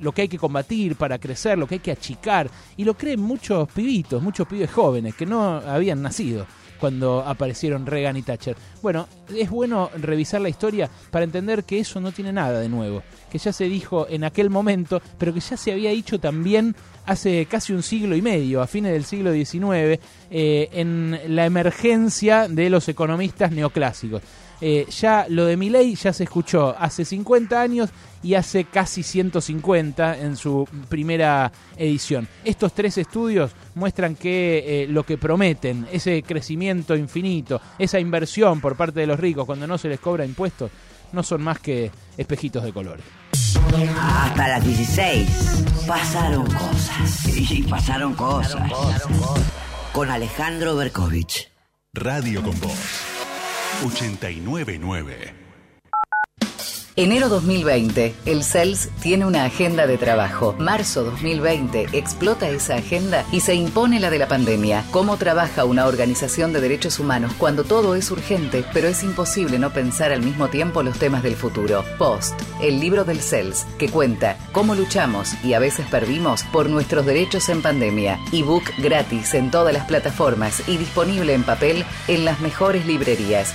lo que hay que combatir para crecer, lo que hay que achicar. Y lo creen muchos pibitos, muchos pibes jóvenes que no habían nacido cuando aparecieron Reagan y Thatcher. Bueno, es bueno revisar la historia para entender que eso no tiene nada de nuevo, que ya se dijo en aquel momento, pero que ya se había dicho también hace casi un siglo y medio, a fines del siglo XIX, eh, en la emergencia de los economistas neoclásicos. Eh, ya lo de Milley ya se escuchó hace 50 años y hace casi 150 en su primera edición. Estos tres estudios muestran que eh, lo que prometen, ese crecimiento infinito, esa inversión por parte de los ricos cuando no se les cobra impuestos, no son más que espejitos de colores. Hasta las 16 pasaron cosas. <laughs> Y pasaron cosas. Con Alejandro Berkovich. Radio con Voz. 899. Enero 2020, el CELS tiene una agenda de trabajo. Marzo 2020, explota esa agenda y se impone la de la pandemia. ¿Cómo trabaja una organización de derechos humanos cuando todo es urgente, pero es imposible no pensar al mismo tiempo los temas del futuro? Post, el libro del CELS, que cuenta cómo luchamos y a veces perdimos por nuestros derechos en pandemia. Ebook gratis en todas las plataformas y disponible en papel en las mejores librerías.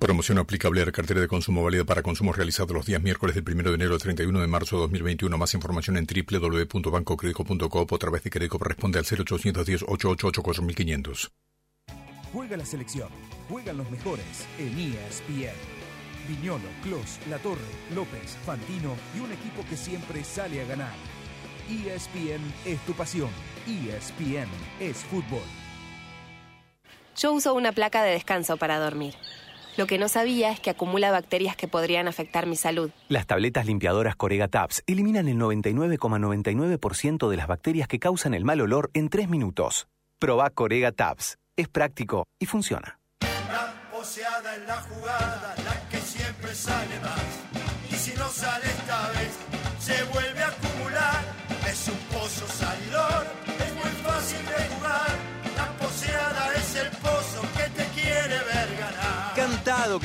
Promoción aplicable a la cartera de consumo válida para consumos realizados los días miércoles del 1 de enero al 31 de marzo de 2021. Más información en www.bancocredico.coop o a través de Credicop responde al 0810 888 4500. Juega la selección, juegan los mejores en ESPN. Viñolo, Clos, Latorre, López, Fantino y un equipo que siempre sale a ganar. ESPN es tu pasión. ESPN es fútbol. Yo uso una placa de descanso para dormir. Lo que no sabía es que acumula bacterias que podrían afectar mi salud. Las tabletas limpiadoras Corega Tabs eliminan el 99,99% de las bacterias que causan el mal olor en 3 minutos. Proba Corega Tabs. Es práctico y funciona. Poseada en la jugada, la que siempre sale más. Y si no sale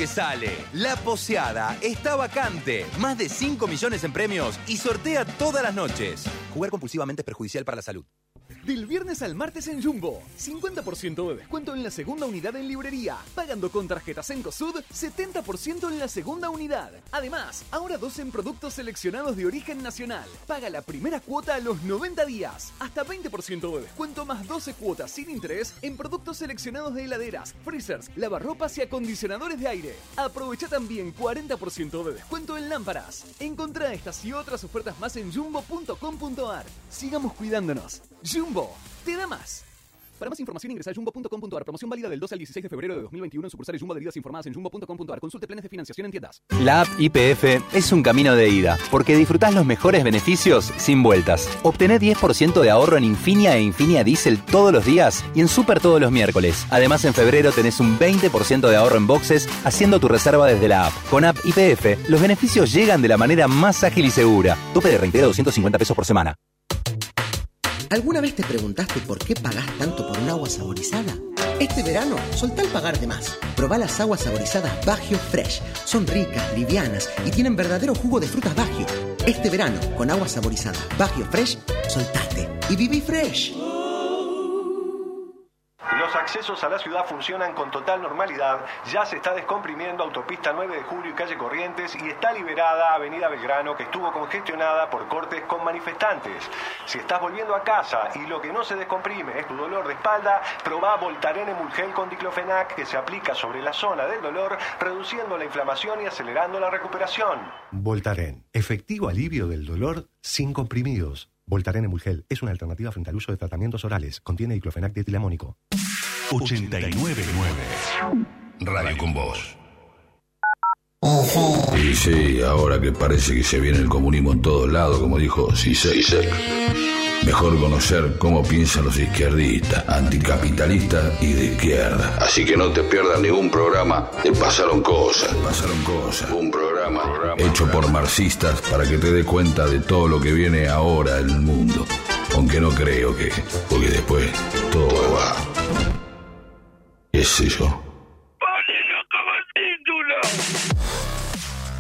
Sale. La poseada está vacante. Más de 5 millones en premios y sortea todas las noches. Jugar compulsivamente es perjudicial para la salud. Del viernes al martes en Jumbo, 50% de descuento en la segunda unidad en librería. Pagando con tarjetas en COSUD, 70% en la segunda unidad. Además, ahora dos en productos seleccionados de origen nacional. Paga la primera cuota a los 90 días. Hasta 20% de descuento más 12 cuotas sin interés en productos seleccionados de heladeras, freezers, lavarropas y acondicionadores de aire. Aprovecha también 40% de descuento en lámparas. Encontrá estas y otras ofertas más en jumbo.com.ar. Sigamos cuidándonos. Te da más. Para más información ingresa a jumbo.com.ar. Promoción válida del 12 al 16 de febrero de 2021 en sucursales Jumbo adheridas informadas en jumbo.com.ar. Consulte planes de financiación en tiendas. La app IPF es un camino de ida, porque disfrutás los mejores beneficios sin vueltas. Obtené 10% de ahorro en Infinia e Infinia Diesel todos los días y en Super todos los miércoles. Además, en febrero tenés un 20% de ahorro en boxes haciendo tu reserva desde la app. Con app IPF, los beneficios llegan de la manera más ágil y segura. Tope de reintegro 250 pesos por semana. ¿Alguna vez te preguntaste por qué pagás tanto por un agua saborizada? Este verano, soltá el pagar de más. Probá las aguas saborizadas Bagio Fresh. Son ricas, livianas y tienen verdadero jugo de frutas Bagio. Este verano, con agua saborizada Bagio Fresh, soltate y viví fresh. Los accesos a la ciudad funcionan con total normalidad. Ya se está descomprimiendo Autopista 9 de Julio y Calle Corrientes y está liberada Avenida Belgrano que estuvo congestionada por cortes con manifestantes. Si estás volviendo a casa y lo que no se descomprime es tu dolor de espalda, probá Voltaren Emulgel con diclofenac que se aplica sobre la zona del dolor, reduciendo la inflamación y acelerando la recuperación. Voltaren, efectivo alivio del dolor sin comprimidos. Voltaren Emulgel es una alternativa frente al uso de tratamientos orales. Contiene diclofenac de etilamónico. 899. Radio con vos. Y sí, ahora que parece que se viene el comunismo en todos lados, como dijo Sisek. Mejor conocer cómo piensan los izquierdistas, anticapitalistas y de izquierda. Así que no te pierdas ningún programa de Pasaron Cosas. Pasaron Cosas. Un programa, hecho por marxistas para que te des cuenta de todo lo que viene ahora en el mundo. Aunque no creo que, porque después todo va. ¿Qué sé yo?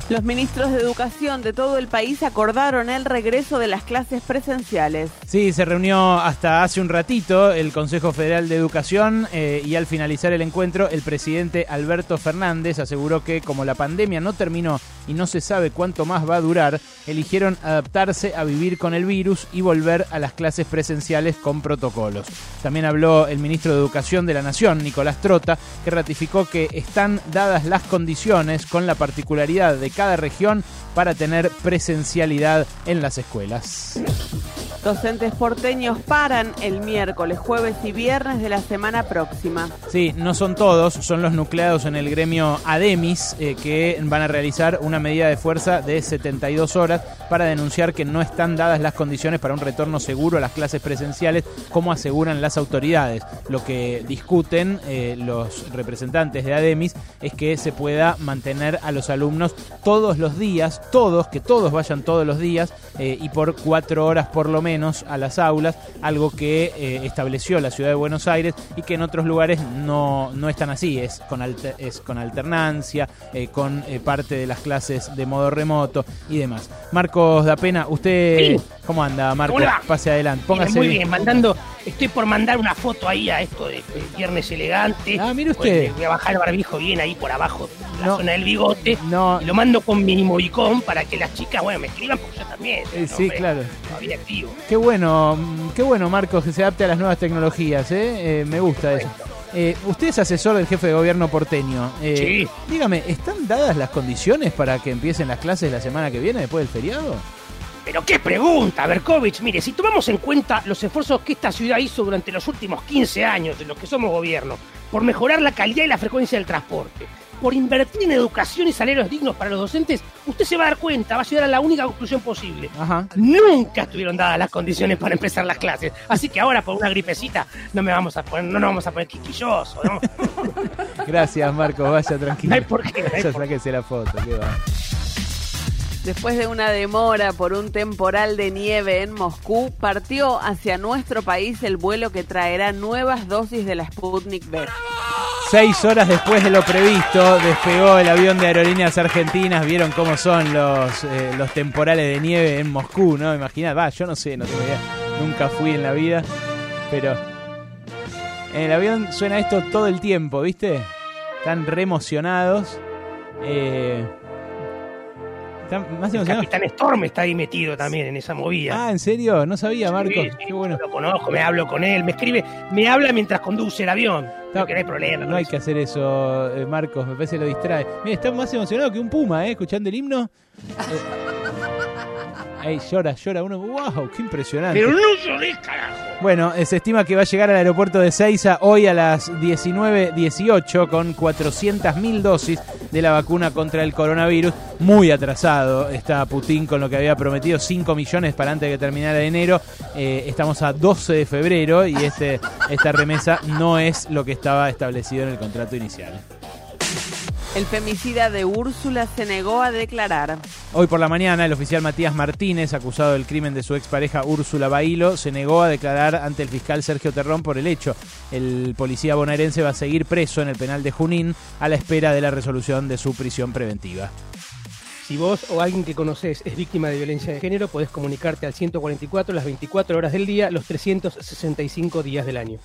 Los ministros de Educación de todo el país acordaron el regreso de las clases presenciales. Sí, se reunió hasta hace un ratito el Consejo Federal de Educación eh, y al finalizar el encuentro el presidente Alberto Fernández aseguró que como la pandemia no terminó y no se sabe cuánto más va a durar, eligieron adaptarse a vivir con el virus y volver a las clases presenciales con protocolos. También habló el ministro de Educación de la Nación, Nicolás Trota, que ratificó que están dadas las condiciones con la particularidad de cada región para tener presencialidad en las escuelas. Docentes porteños paran el miércoles, jueves y viernes de la semana próxima. Sí, no son todos, son los nucleados en el gremio ADEMIS eh, que van a realizar una medida de fuerza de 72 horas para denunciar que no están dadas las condiciones para un retorno seguro a las clases presenciales, como aseguran las autoridades. Lo que discuten eh, los representantes de ADEMIS es que se pueda mantener a los alumnos todos los días, todos, que todos vayan todos los días eh, y por cuatro horas por lo menos a las aulas, algo que eh, estableció la ciudad de Buenos Aires y que en otros lugares no, no están así, es con, es con alternancia, con parte de las clases de modo remoto y demás. Marcos da pena, usted, ¿cómo anda, Marcos? Pase adelante, póngase Muy bien, mandando, estoy por mandar una foto ahí a esto de, viernes elegante. Ah, mire usted. voy a bajar el barbijo bien ahí por abajo, la zona del bigote. No. Y lo mando con mi movicón para que las chicas, bueno, me escriban porque yo también. sí, claro. Todavía activo. Qué bueno, qué bueno, Marcos, que se adapte a las nuevas tecnologías, ¿eh? eh me gusta eso. Eh, usted es asesor del jefe de gobierno porteño. Eh, sí. Dígame, ¿están dadas las condiciones para que empiecen las clases la semana que viene, después del feriado? Pero qué pregunta, Berkovich. Mire, si tomamos en cuenta los esfuerzos que esta ciudad hizo durante los últimos 15 años de los que somos gobierno, por mejorar la calidad y la frecuencia del transporte, por invertir en educación y salarios dignos para los docentes, usted se va a dar cuenta, va a llegar a la única conclusión posible. Nunca estuvieron dadas las condiciones para empezar las clases. Así que ahora, por una gripecita, no me vamos a poner, no nos vamos a poner quisquillosos. <laughs> Gracias, Marcos, vaya tranquilo. No hay por qué. No sáquese la foto, qué va. Después de una demora por un temporal de nieve en Moscú, partió hacia nuestro país el vuelo que traerá nuevas dosis de la Sputnik V. Seis horas después de lo previsto, despegó el avión de aerolíneas argentinas. Vieron cómo son los, eh, los temporales de nieve en Moscú, ¿no? Imaginad, va, yo no sé, no. Nunca fui en la vida, pero en el avión suena esto todo el tiempo, ¿viste? Están re emocionados. Eh, el Capitán Storm está ahí metido también en esa movida. Ah, ¿en serio? No sabía, Marcos. Qué bueno. Lo conozco, me hablo con él, me escribe, me habla mientras conduce el avión. No, que no hay problema. No hay que hacer eso, eh, Marcos, me parece que lo distrae. Mira, está más emocionado que un puma, ¿eh? Escuchando el himno. <laughs> Ey, llora, llora uno. ¡Wow! ¡Qué impresionante! Pero no lloré, carajo. Bueno, eh, se estima que va a llegar al aeropuerto de Seiza hoy a las 19.18 con 400.000 dosis de la vacuna contra el coronavirus. Muy atrasado está Putin con lo que había prometido, 5 millones para antes de que terminara enero. Eh, estamos a 12 de febrero y este, esta remesa no es lo que estaba establecido en el contrato inicial. El femicida de Úrsula se negó a declarar. Hoy por la mañana, el oficial Matías Martínez, acusado del crimen de su expareja Úrsula Bailo, se negó a declarar ante el fiscal Sergio Terrón por el hecho. El policía bonaerense va a seguir preso en el penal de Junín a la espera de la resolución de su prisión preventiva. Si vos o alguien que conoces es víctima de violencia de género, podés comunicarte al 144 las 24 horas del día, los 365 días del año.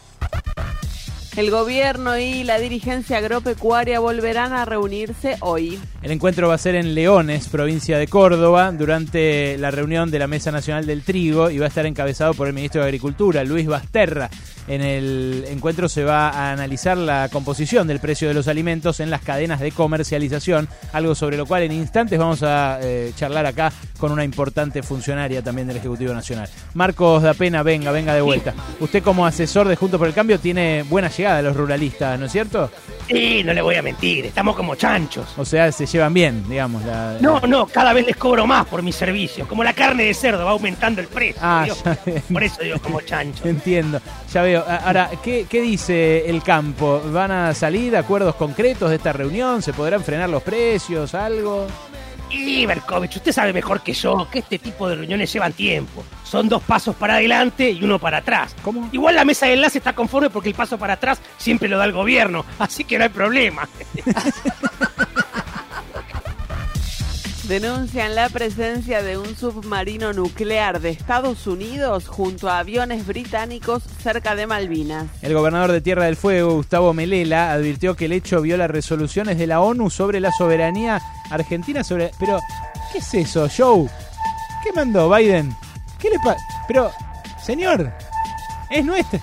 El gobierno y la dirigencia agropecuaria volverán a reunirse hoy. El encuentro va a ser en Leones, provincia de Córdoba, durante la reunión de la Mesa Nacional del Trigo y va a estar encabezado por el ministro de Agricultura, Luis Basterra. En el encuentro se va a analizar la composición del precio de los alimentos en las cadenas de comercialización, algo sobre lo cual en instantes vamos a eh, charlar acá con una importante funcionaria también del Ejecutivo Nacional. Marcos da pena, venga, venga de vuelta. Usted como asesor de Juntos por el Cambio tiene buena llegada a los ruralistas, ¿no es cierto? Sí, no le voy a mentir, estamos como chanchos. O sea, se llevan bien, digamos. No, no, cada vez les cobro más por mis servicios. Como la carne de cerdo va aumentando el precio. Ah, por eso digo como chanchos. Entiendo, ya veo. Ahora, ¿qué, ¿qué dice el campo? ¿Van a salir acuerdos concretos de esta reunión? ¿Se podrán frenar los precios? ¿Algo? Y Berkovich, usted sabe mejor que yo que este tipo de reuniones llevan tiempo. Son dos pasos para adelante y uno para atrás. ¿Cómo? Igual la mesa de enlace está conforme porque el paso para atrás siempre lo da el gobierno, así que no hay problema. <laughs> denuncian la presencia de un submarino nuclear de Estados Unidos junto a aviones británicos cerca de Malvinas. El gobernador de Tierra del Fuego, Gustavo Melela, advirtió que el hecho viola resoluciones de la ONU sobre la soberanía argentina sobre... Pero, ¿qué es eso, Joe? ¿Qué mandó Biden? ¿Qué le pasa? Pero, señor, es nuestra.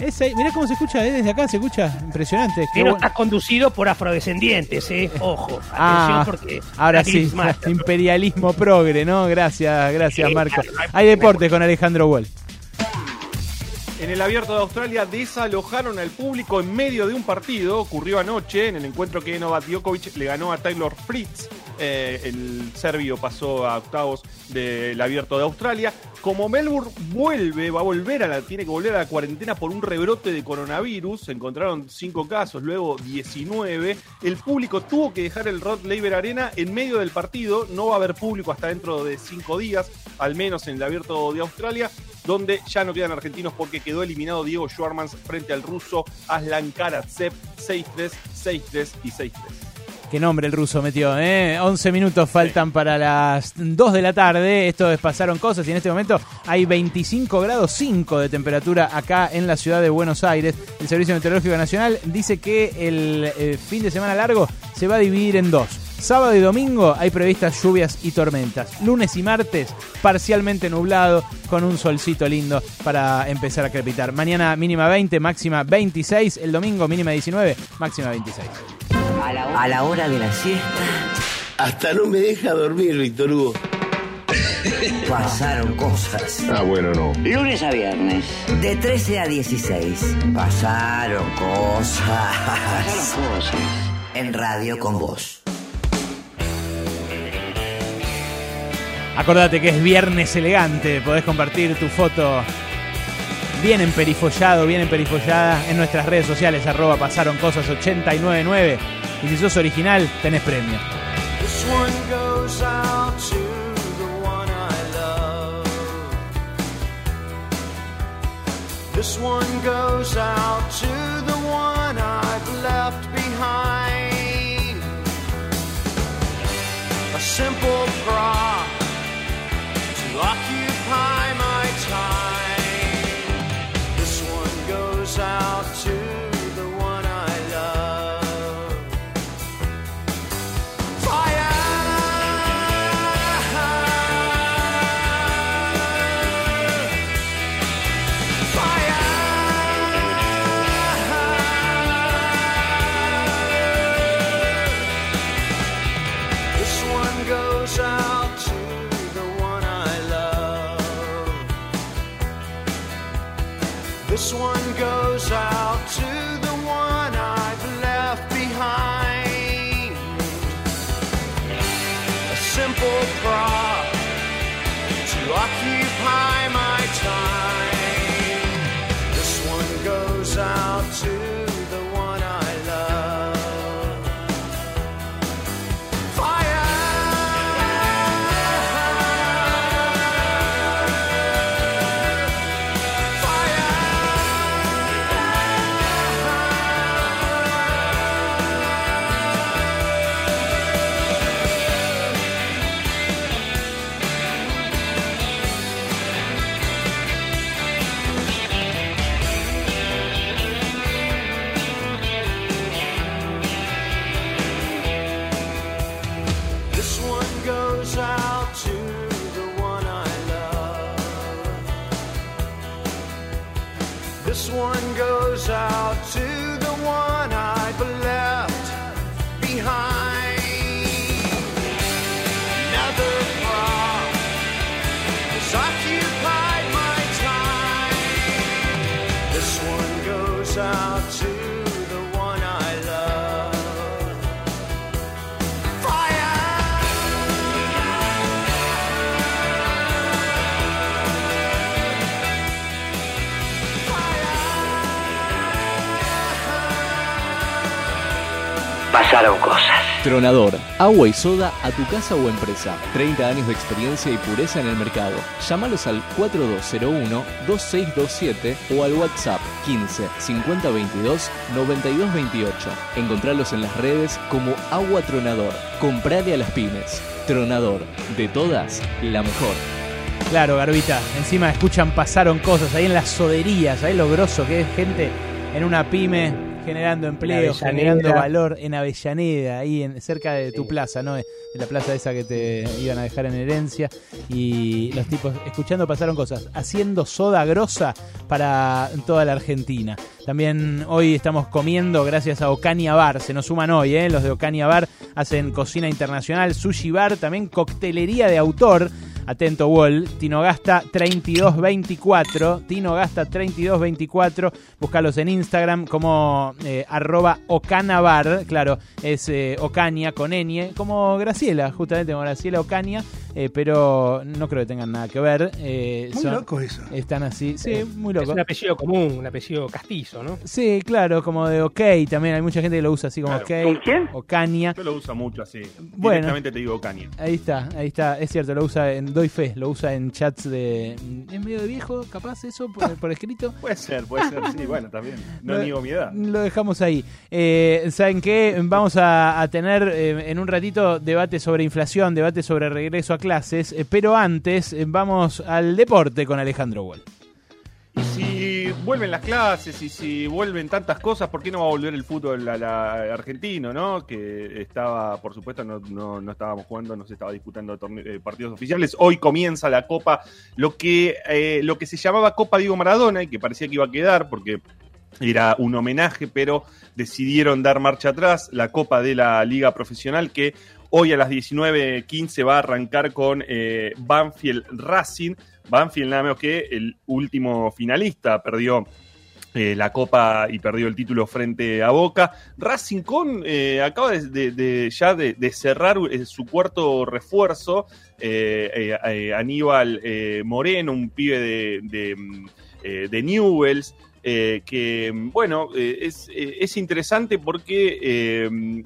Es ahí. Mirá cómo se escucha, eh, desde acá se escucha impresionante. Pero bueno. está conducido por afrodescendientes, ¿eh? Ojo. Atención Ah, porque. ahora sí, <laughs> imperialismo progre, ¿no? Gracias, gracias Sí, Marco. claro, Hay deportes con Alejandro Wall. En el Abierto de Australia desalojaron al público en medio de un partido. Ocurrió anoche en el encuentro que Novak Djokovic le ganó a Taylor Fritz. Eh, el serbio pasó a octavos del Abierto de Australia. Como Melbourne vuelve, va a volver a la, tiene que volver a la cuarentena por un rebrote de coronavirus. Se encontraron 5 casos, luego 19. El público tuvo que dejar el Rod Laver Arena en medio del partido. No va a haber público hasta dentro de 5 días, al menos en el Abierto de Australia donde ya no quedan argentinos porque quedó eliminado Diego Schwarmans frente al ruso Aslan Karatsev 6-3, 6-3 y 6-3. Qué nombre el ruso metió, ¿eh? 11 minutos faltan para las 2 de la tarde. Esto es Pasaron Cosas y en este momento hay 25 grados 5 de temperatura acá en la ciudad de Buenos Aires. El Servicio Meteorológico Nacional dice que el eh, fin de semana largo se va a dividir en dos. Sábado y domingo hay previstas lluvias y tormentas. Lunes y martes parcialmente nublado con un solcito lindo para empezar a crepitar. Mañana mínima 20, máxima 26. El domingo mínima 19, máxima 26. A la, a la hora de la siesta. Hasta no me deja dormir, Víctor Hugo. Pasaron cosas. Ah, bueno, no. Lunes a viernes. De 13 a 16. Pasaron cosas. Pasaron cosas. En radio con vos. Acordate que es viernes elegante, podés compartir tu foto bien emperifollado, bien emperifollada en nuestras redes sociales, arroba pasaron cosas 899. Y si sos original, tenés premio. This one goes out to the one I love. This one goes out to the one I've left behind. A simple prop to occupy Tronador, agua y soda a tu casa o empresa. 30 años de experiencia y pureza en el mercado. Llámalos al 4201-2627 o al WhatsApp 15 50 22 92 28. Encontralos en las redes como Agua Tronador. Comprale a las pymes. Tronador. De todas, la mejor. Claro, Garbita. Encima escuchan pasaron cosas ahí en las soderías, ahí lo grosso que es gente en una pyme generando empleo, generando valor en Avellaneda, ahí en, cerca de tu plaza, ¿no? De la plaza esa que te iban a dejar en herencia. Y los tipos escuchando pasaron cosas, haciendo soda grosa para toda la Argentina. También hoy estamos comiendo gracias a Ocania Bar, se nos suman hoy, ¿eh? Los de Ocania Bar hacen cocina internacional, sushi bar, también coctelería de autor. Atento Wall, Tinogasta 3224, Tinogasta 3224, búscalos en Instagram como eh, arroba Ocanabar, claro, es eh, Ocaña con ñ, como Graciela, justamente como Graciela Ocaña, eh, pero no creo que tengan nada que ver. eh, Muy loco eso. Están así, sí, muy Es loco. un apellido común, un apellido castizo, ¿no? Sí, claro, como de OK también, hay mucha gente que lo usa así como OK. ¿Con quién? Ocaña. Yo lo uso mucho así. Bueno. Directamente te digo Kanye. Ahí está, ahí está, es cierto, lo usa en Doy Fe, lo usa en chats de... ¿Es medio de viejo, capaz, eso, por, por escrito? <laughs> Puede ser, puede ser, sí, bueno, también. No Lo- niego mi edad. Lo dejamos ahí. Eh, ¿Saben qué? Vamos a, a tener eh, en un ratito debate sobre inflación, debate sobre regreso a clases, eh, pero antes eh, vamos al deporte con Alejandro Wall. Y si vuelven las clases y si vuelven tantas cosas, ¿por qué no va a volver el fútbol a la argentino, no? Que estaba, por supuesto, no, estábamos jugando, no se estaba disputando eh, partidos oficiales. Hoy comienza la Copa, lo que, lo que se llamaba Copa Diego Maradona y que parecía que iba a quedar porque era un homenaje, pero decidieron dar marcha atrás. La Copa de la Liga Profesional que hoy a las 19.15 va a arrancar con eh, Banfield Racing. Banfield nada menos que el último finalista, perdió eh, la Copa y perdió el título frente a Boca. Racing con eh, acaba de, ya de, cerrar su cuarto refuerzo, Aníbal Moreno, un pibe de, mm, de Newells. Eh, que mm, bueno, eh, es, eh, es interesante porque eh, mm,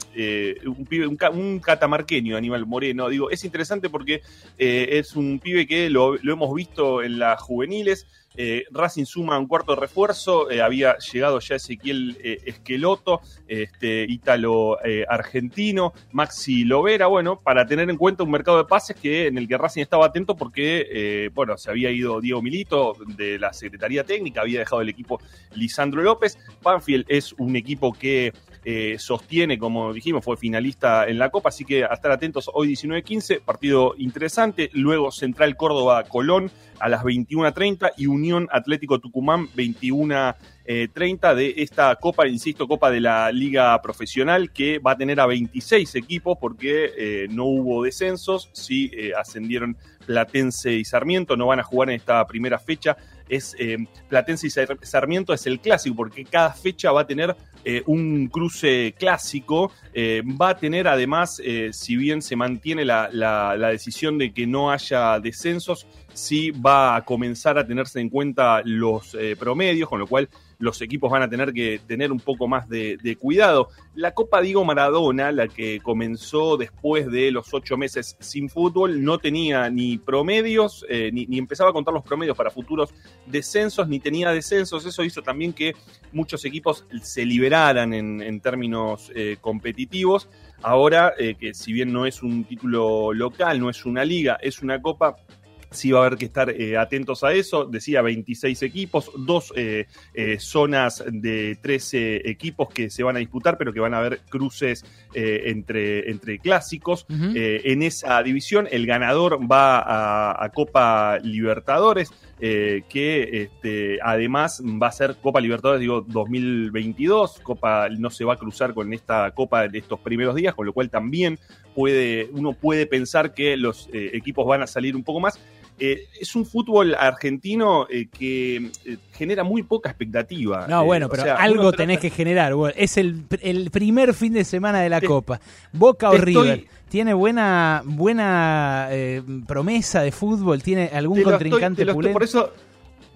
un, pibe, un, un catamarqueño, Aníbal Moreno, digo, es interesante porque es un pibe que lo hemos visto en las juveniles, eh, Racing suma un cuarto refuerzo, eh, había llegado ya Ezequiel eh, Esqueloto, este ítalo argentino, Maxi Lovera, bueno, para tener en cuenta un mercado de pases que en el que Racing estaba atento porque, bueno, se había ido Diego Milito de la Secretaría Técnica, había dejado el equipo Lisandro López, Banfield es un equipo que eh, sostiene, como dijimos, fue finalista en la Copa, así que a estar atentos hoy 19-15, partido interesante, luego Central Córdoba Colón a las 21.30 y Unión Atlético Tucumán 21.30 de esta Copa, insisto, Copa de la Liga Profesional que va a tener a 26 equipos porque eh, no hubo descensos, sí eh, ascendieron Platense y Sarmiento, no van a jugar en esta primera fecha. Es eh, Platense y Sar- Sarmiento es el clásico porque cada fecha va a tener eh, un cruce clásico. eh, va a tener además, si bien se mantiene la, la- decisión de que no haya descensos, sí va a comenzar a tenerse en cuenta los promedios, con lo cual los equipos van a tener que tener un poco más de, cuidado. La Copa Diego Maradona, la que comenzó después de los ocho meses sin fútbol, no tenía ni promedios, eh, ni, empezaba a contar los promedios para futuros descensos, ni tenía descensos. Eso hizo también que muchos equipos se liberaran en, en términos eh, competitivos. Ahora, eh, que si bien no es un título local, no es una liga, es una copa, sí va a haber que estar eh, atentos a eso. Decía 26 equipos, dos eh, eh, zonas de 13 equipos que se van a disputar, pero que van a haber cruces entre, entre clásicos. En esa división, el ganador va a, a Copa Libertadores. eh, que este, además va a ser Copa Libertadores, digo, 2022. Copa no se va a cruzar con esta Copa de estos primeros días, con lo cual también puede, uno puede pensar que los eh, equipos van a salir un poco más. Eh, es un fútbol argentino eh, que eh, genera muy poca expectativa. No, Eh, bueno, o pero sea, algo trata- tenés que generar. Es el, el primer fin de semana de la Copa. Boca o estoy- River. ¿Tiene buena buena promesa de fútbol? ¿Tiene algún estoy- contrincante estoy- por eso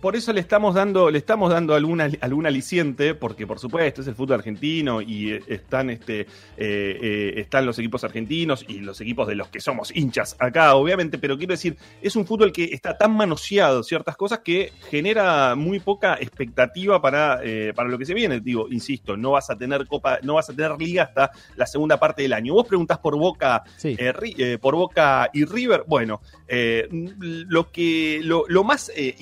por eso le estamos dando, le estamos dando alguna, algún aliciente, porque por supuesto es el fútbol argentino y eh, están, este, eh, eh, están los equipos argentinos y los equipos de los que somos hinchas acá, obviamente, pero quiero decir, es un fútbol que está tan manoseado ciertas cosas que genera muy poca expectativa para, eh, para lo que se viene. Digo, insisto, no vas a tener copa, no vas a tener liga hasta la segunda parte del año. Vos preguntás por Boca, Sí. por Boca y River. Bueno, lo que lo, lo más eh,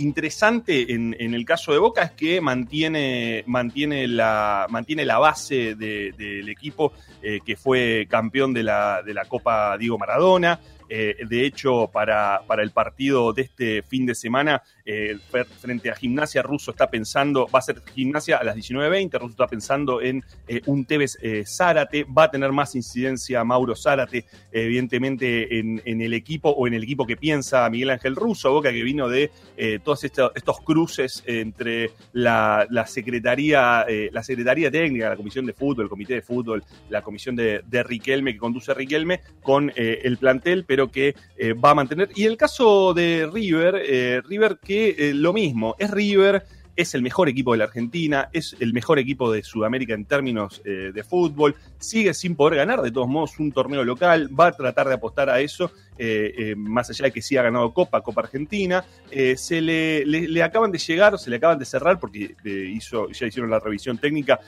en, el caso de Boca es que mantiene, mantiene, la, mantiene la base de- del equipo eh, que fue campeón de la, de la Copa Diego Maradona. Eh, de hecho, para, para el partido de este fin de semana, eh, frente a Gimnasia, Russo está pensando, va a ser Gimnasia a las 19.20, Russo está pensando en eh, un Tevez Zárate, va a tener más incidencia Mauro Zárate, evidentemente, en, en el equipo o en el equipo que piensa Miguel Ángel Russo, Boca que vino de todos estos, estos cruces entre la, la Secretaría, la Secretaría Técnica, la Comisión de Fútbol, el Comité de Fútbol, la Comisión de, de Riquelme, que conduce Riquelme, con el plantel, pero que eh, va a mantener. Y el caso de River, eh, River que eh, lo mismo, es River, es el mejor equipo de la Argentina, es el mejor equipo de Sudamérica en términos de fútbol, sigue sin poder ganar de todos modos un torneo local, va a tratar de apostar a eso, eh, eh, más allá de que sí ha ganado Copa, Copa Argentina, eh, se le, le- le acaban de llegar, se le acaban de cerrar, porque hizo, ya hicieron la revisión técnica,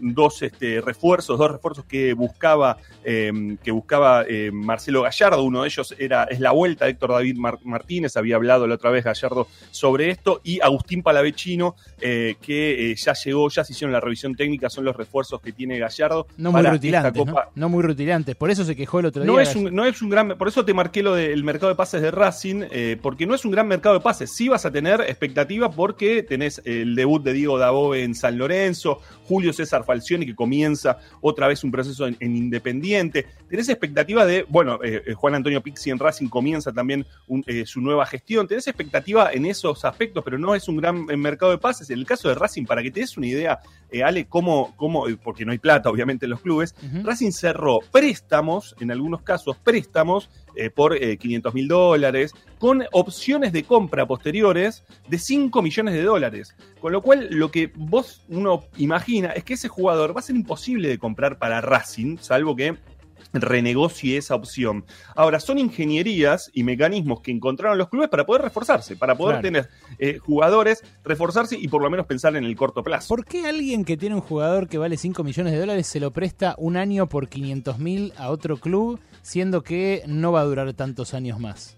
dos este, refuerzos, dos refuerzos que buscaba, eh, que buscaba Marcelo Gallardo, uno de ellos era, es la vuelta de Héctor David Mar- Martínez, había hablado la otra vez Gallardo sobre esto, y Agustín Palavecino, que ya llegó, ya se hicieron la revisión técnica, son los refuerzos que tiene Gallardo. No muy rutilantes, ¿no? Muy rutilantes. Por eso se quejó el otro día. No es, un, no es un gran. Por eso te marqué lo del mercado de pases de Racing, eh, porque no es un gran mercado de pases. Sí vas a tener expectativa porque tenés el debut de Diego Dabove en San Lorenzo, Julio César Falcioni que comienza otra vez un proceso en, en Independiente. Tenés expectativa de. Bueno, eh, eh, Juan Antonio Pixi en Racing comienza también un- eh, su nueva gestión. Tenés expectativa en esos aspectos, pero no es un gran mercado de pases. En el caso de Racing, para que te des una idea, Ale, cómo, cómo, porque no hay plata, obviamente, en los clubes, Racing cerró préstamos, en algunos casos préstamos, eh, por 500 mil dólares, con opciones de compra posteriores de 5 millones de dólares. Con lo cual, lo que vos uno imagina es que ese jugador va a ser imposible de comprar para Racing, salvo que renegocie esa opción. Ahora, son ingenierías y mecanismos que encontraron los clubes para poder reforzarse, para poder Claro. tener eh, jugadores, reforzarse y por lo menos pensar en el corto plazo. ¿Por qué alguien que tiene un jugador que vale 5 millones de dólares se lo presta un año por 500 mil a otro club, siendo que no va a durar tantos años más?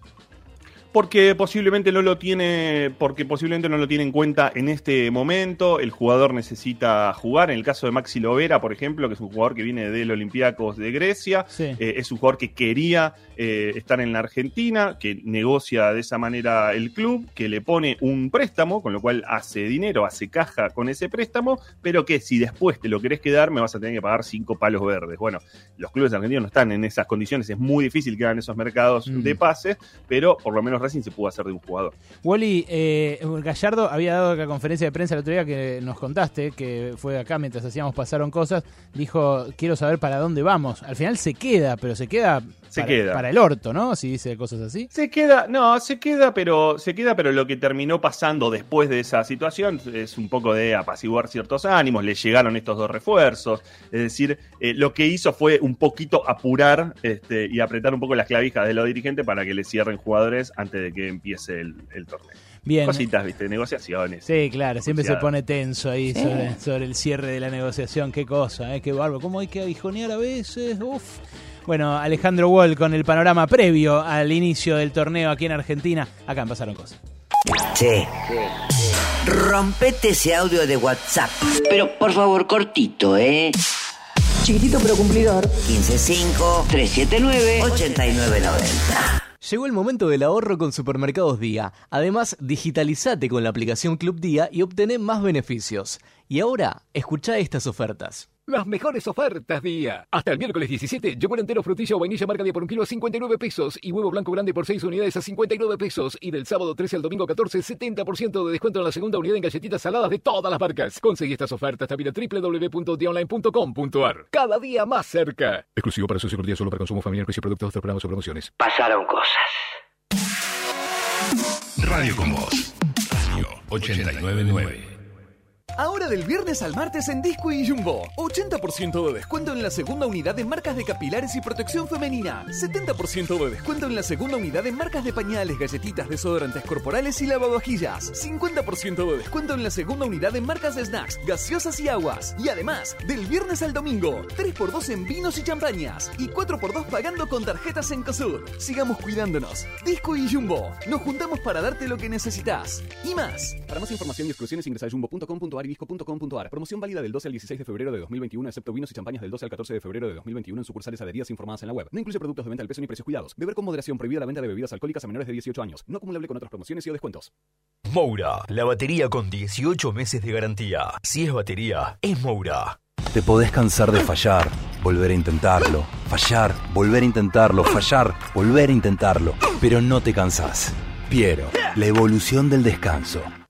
Porque posiblemente no lo tiene, porque posiblemente no lo tiene en cuenta en este momento. El jugador necesita jugar. En el caso de Maxi Lovera, por ejemplo, que es un jugador que viene del Olympiacos de Grecia, Sí. eh, es un jugador que quería eh, estar en la Argentina, que negocia de esa manera el club, que le pone un préstamo, con lo cual hace dinero, hace caja con ese préstamo, pero que si después te lo querés quedar, me vas a tener que pagar cinco palos verdes. Bueno, los clubes argentinos no están en esas condiciones, es muy difícil que hagan esos mercados Mm. de pases, pero por lo menos Racing se pudo hacer de un jugador. Wally, eh, Gallardo había dado la conferencia de prensa el otro día que nos contaste, que fue acá mientras hacíamos pasaron cosas, dijo, quiero saber para dónde vamos. Al final se queda, pero se queda, Se para, queda. para el orto, ¿no? Si dice cosas así. Se queda, no, se queda, pero se queda, pero lo que terminó pasando después de esa situación es un poco de apaciguar ciertos ánimos. Le llegaron estos dos refuerzos, es decir, eh, lo que hizo fue un poquito apurar este, y apretar un poco las clavijas de los dirigentes para que le cierren jugadores antes de que empiece el, el torneo. Bien. Cositas, viste, negociaciones. Sí, claro, siempre se pone tenso ahí Sí. sobre, sobre el cierre de la negociación. Qué cosa, ¿eh? qué bárbaro. ¿Cómo hay que aguijonear a veces? Uf. Bueno, Alejandro Wall con el panorama previo al inicio del torneo aquí en Argentina. Acá en pasaron cosas. Che, rompete ese audio de WhatsApp. Pero por favor, cortito, ¿eh? Chiquitito pero cumplidor. 155-379-8990. Llegó el momento del ahorro con Supermercados Día. Además, digitalizate con la aplicación Club Día y obtené más beneficios. Y ahora, escucha estas ofertas. Las mejores ofertas día. Hasta el miércoles 17, yogur entero frutilla o vainilla marca día por un kilo a 59 pesos y huevo blanco grande por 6 unidades a 59 pesos. Y del sábado 13 al domingo 14, 70% de descuento en la segunda unidad en galletitas saladas de todas las marcas. Conseguí estas ofertas también en www.dionline.com.ar. Cada día más cerca. Exclusivo para socios día solo para consumo familiar, precio y productos de programas o promociones. Pasaron cosas. Radio con Voz. Radio 899. Ahora del viernes al martes en Disco y Jumbo. 80% de descuento en la segunda unidad de marcas de capilares y protección femenina. 70% de descuento en la segunda unidad de marcas de pañales, galletitas, desodorantes corporales y lavavajillas. 50% de descuento en la segunda unidad de marcas de snacks, gaseosas y aguas. Y además, del viernes al domingo, 3x2 en vinos y champañas. Y 4x2 pagando con tarjetas en COSUR. Sigamos cuidándonos. Disco y Jumbo. Nos juntamos para darte lo que necesitas. Y más. Para más información y exclusiones ingresa a jumbo.com.ar Promoción válida del 12 al 16 de febrero de 2021, excepto vinos y champañas del 12 al 14 de febrero de 2021 en sucursales adheridas informadas en la web. No incluye productos de venta al peso ni precios cuidados. Beber con moderación prohibida la venta de bebidas alcohólicas a menores de 18 años. No acumulable con otras promociones y o descuentos. Moura, la batería con 18 meses de garantía. Si es batería, es Moura. Te podés cansar de fallar, volver a intentarlo, fallar, volver a intentarlo, fallar, volver a intentarlo, pero no te cansás. Piero, la evolución del descanso.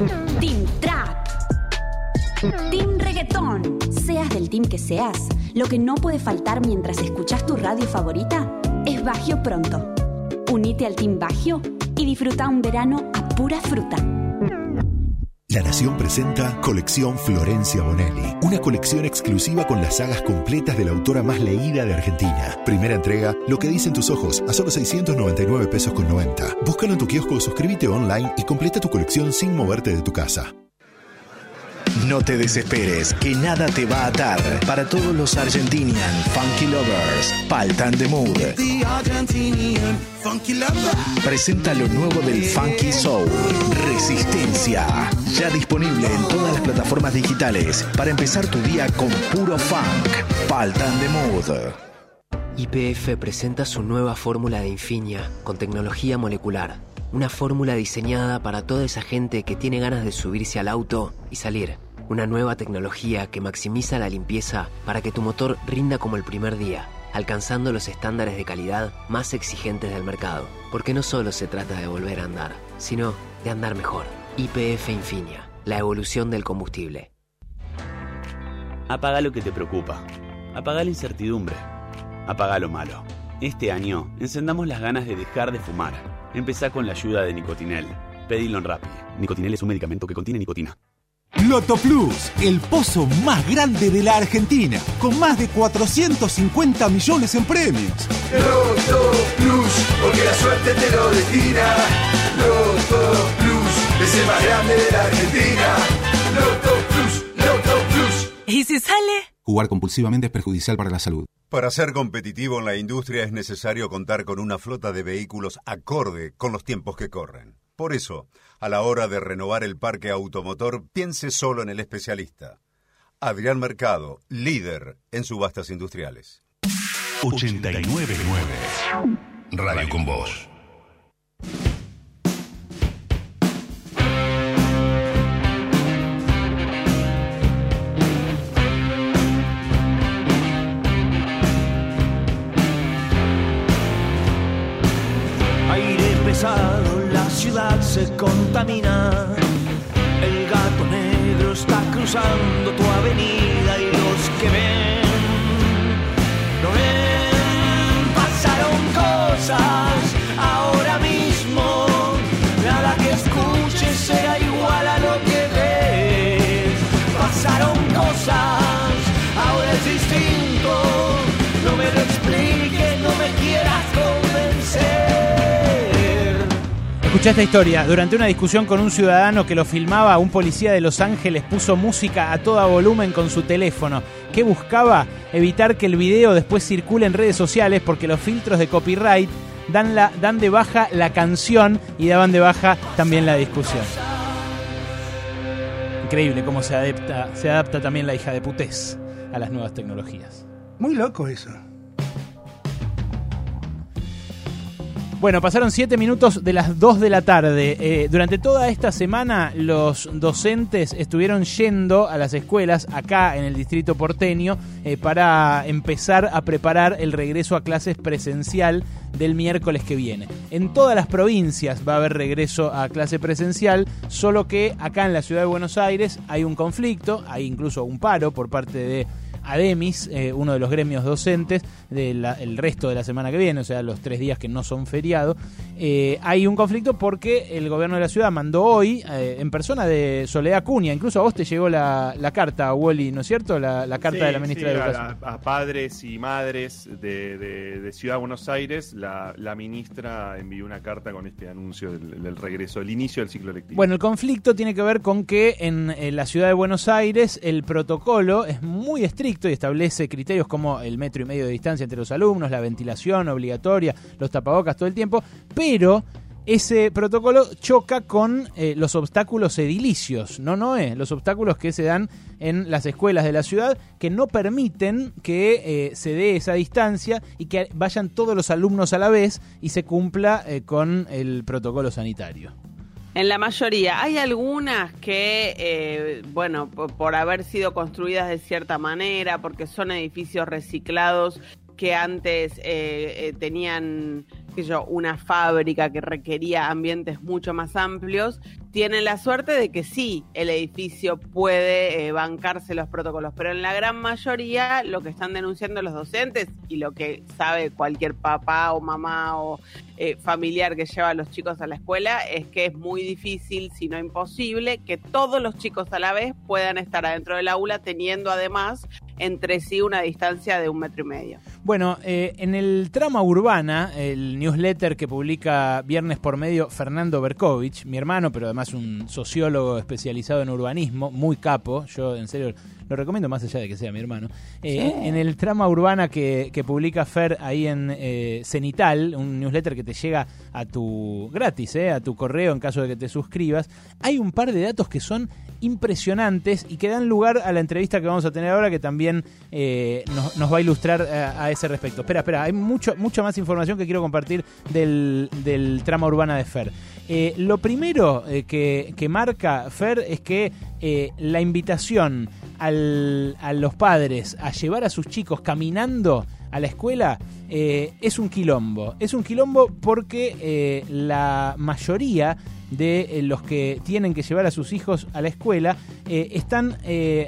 Team Trap. Team Reggaetón. Seas del team que seas, lo que no puede faltar mientras escuchas tu radio favorita es Bagio Pronto. Unite al Team Bagio y disfruta un verano a pura fruta. La Nación presenta Colección Florencia Bonelli, una colección exclusiva con las sagas completas de la autora más leída de Argentina. Primera entrega, Lo que dicen tus ojos, a solo 699 pesos con 90. Búscalo en tu kiosco suscríbete online y completa tu colección sin moverte de tu casa. No te desesperes, que nada te va a atar. Para todos los Argentinian Funky Lovers, Paltan de Mood. Presenta lo nuevo del Funky Soul, Resistencia. Ya disponible en todas las plataformas digitales para empezar tu día con puro funk. Paltan de Mood. YPF presenta su nueva fórmula de Infinia con tecnología molecular. Una fórmula diseñada para toda esa gente que tiene ganas de subirse al auto y salir. Una nueva tecnología que maximiza la limpieza para que tu motor rinda como el primer día, alcanzando los estándares de calidad más exigentes del mercado. Porque no solo se trata de volver a andar, sino de andar mejor. YPF Infinia, la evolución del combustible. Apaga lo que te preocupa. Apaga la incertidumbre. Apaga lo malo. Este año, encendamos las ganas de dejar de fumar. Empezá con la ayuda de Nicotinel. Pedilo en Rappi. Nicotinel es un medicamento que contiene nicotina. Loto Plus, el pozo más grande de la Argentina, con más de 450 millones en premios. Loto Plus, porque la suerte te lo destina. Loto Plus, es el más grande de la Argentina. Loto Plus, Loto Plus. ¿Y si sale? Jugar compulsivamente es perjudicial para la salud. Para ser competitivo en la industria es necesario contar con una flota de vehículos acorde con los tiempos que corren. Por eso, a la hora de renovar el parque automotor, piense solo en el especialista. Adrián Mercado, líder en subastas industriales. 899 Radio con Voz. La ciudad se contamina. El gato negro está cruzando tu avenida y los que ven, no ven. Pasaron cosas Escucha esta historia. Durante una discusión con un ciudadano que lo filmaba, un policía de Los Ángeles puso música a todo volumen con su teléfono. que buscaba? Evitar que el video después circule en redes sociales porque los filtros de copyright dan, la, dan de baja la canción y daban de baja también la discusión. Increíble cómo se adapta, se adapta también la hija de putés a las nuevas tecnologías. Muy loco eso. Bueno, pasaron 7 minutos de las 2 de la tarde. Eh, durante toda esta semana los docentes estuvieron yendo a las escuelas acá en el distrito porteño eh, para empezar a preparar el regreso a clases presencial del miércoles que viene. En todas las provincias va a haber regreso a clase presencial, solo que acá en la ciudad de Buenos Aires hay un conflicto, hay incluso un paro por parte de ADEMIS, eh, uno de los gremios docentes, del el resto de la semana que viene, o sea, los tres días que no son feriado, eh, hay un conflicto porque el gobierno de la ciudad mandó hoy, eh, en persona de Soledad Cunha, incluso a vos te llegó la, la carta, Wally, ¿no es cierto? La, la carta Sí, de la ministra sí, de Educación. A, padres y madres de, de- de Ciudad de Buenos Aires, la, la ministra envió una carta con este anuncio del, del regreso, del inicio del ciclo lectivo. Bueno, el conflicto tiene que ver con que en, la ciudad de Buenos Aires el protocolo es muy estricto y establece criterios como el metro y medio de distancia entre los alumnos, la ventilación obligatoria, los tapabocas todo el tiempo, pero ese protocolo choca con eh, los obstáculos edilicios, no no es, los obstáculos que se dan en las escuelas de la ciudad que no permiten que eh, se dé esa distancia y que vayan todos los alumnos a la vez y se cumpla eh, con el protocolo sanitario. En la mayoría. Hay algunas que, eh, bueno, por, por haber sido construidas de cierta manera, porque son edificios reciclados que antes eh, eh, tenían, sé yo, una fábrica que requería ambientes mucho más amplios, tienen la suerte de que sí, el edificio puede eh, bancarse los protocolos, pero en la gran mayoría lo que están denunciando los docentes y lo que sabe cualquier papá o mamá o eh, familiar que lleva a los chicos a la escuela es que es muy difícil, si no imposible, que todos los chicos a la vez puedan estar adentro del aula teniendo además entre sí una distancia de un metro y medio. Bueno, eh, en el trama urbana, el newsletter que publica viernes por medio Fernando Berkovich, mi hermano, pero además un sociólogo especializado en urbanismo, muy capo, yo en serio lo recomiendo más allá de que sea mi hermano. Eh, En el trama urbana que, que publica Fer ahí en eh, Cenital, un newsletter que te llega a tu gratis, eh, a tu correo en caso de que te suscribas, hay un par de datos que son impresionantes y que dan lugar a la entrevista que vamos a tener ahora que también eh, nos, nos va a ilustrar a, ese respecto. Espera, espera, hay mucho, mucha más información que quiero compartir del, del trama urbana de Fer. Eh, lo primero eh, que, que marca Fer es que eh, la invitación al- a los padres a llevar a sus chicos caminando a la escuela eh, es un quilombo. Es un quilombo porque eh, la mayoría de eh, los que tienen que llevar a sus hijos a la escuela están,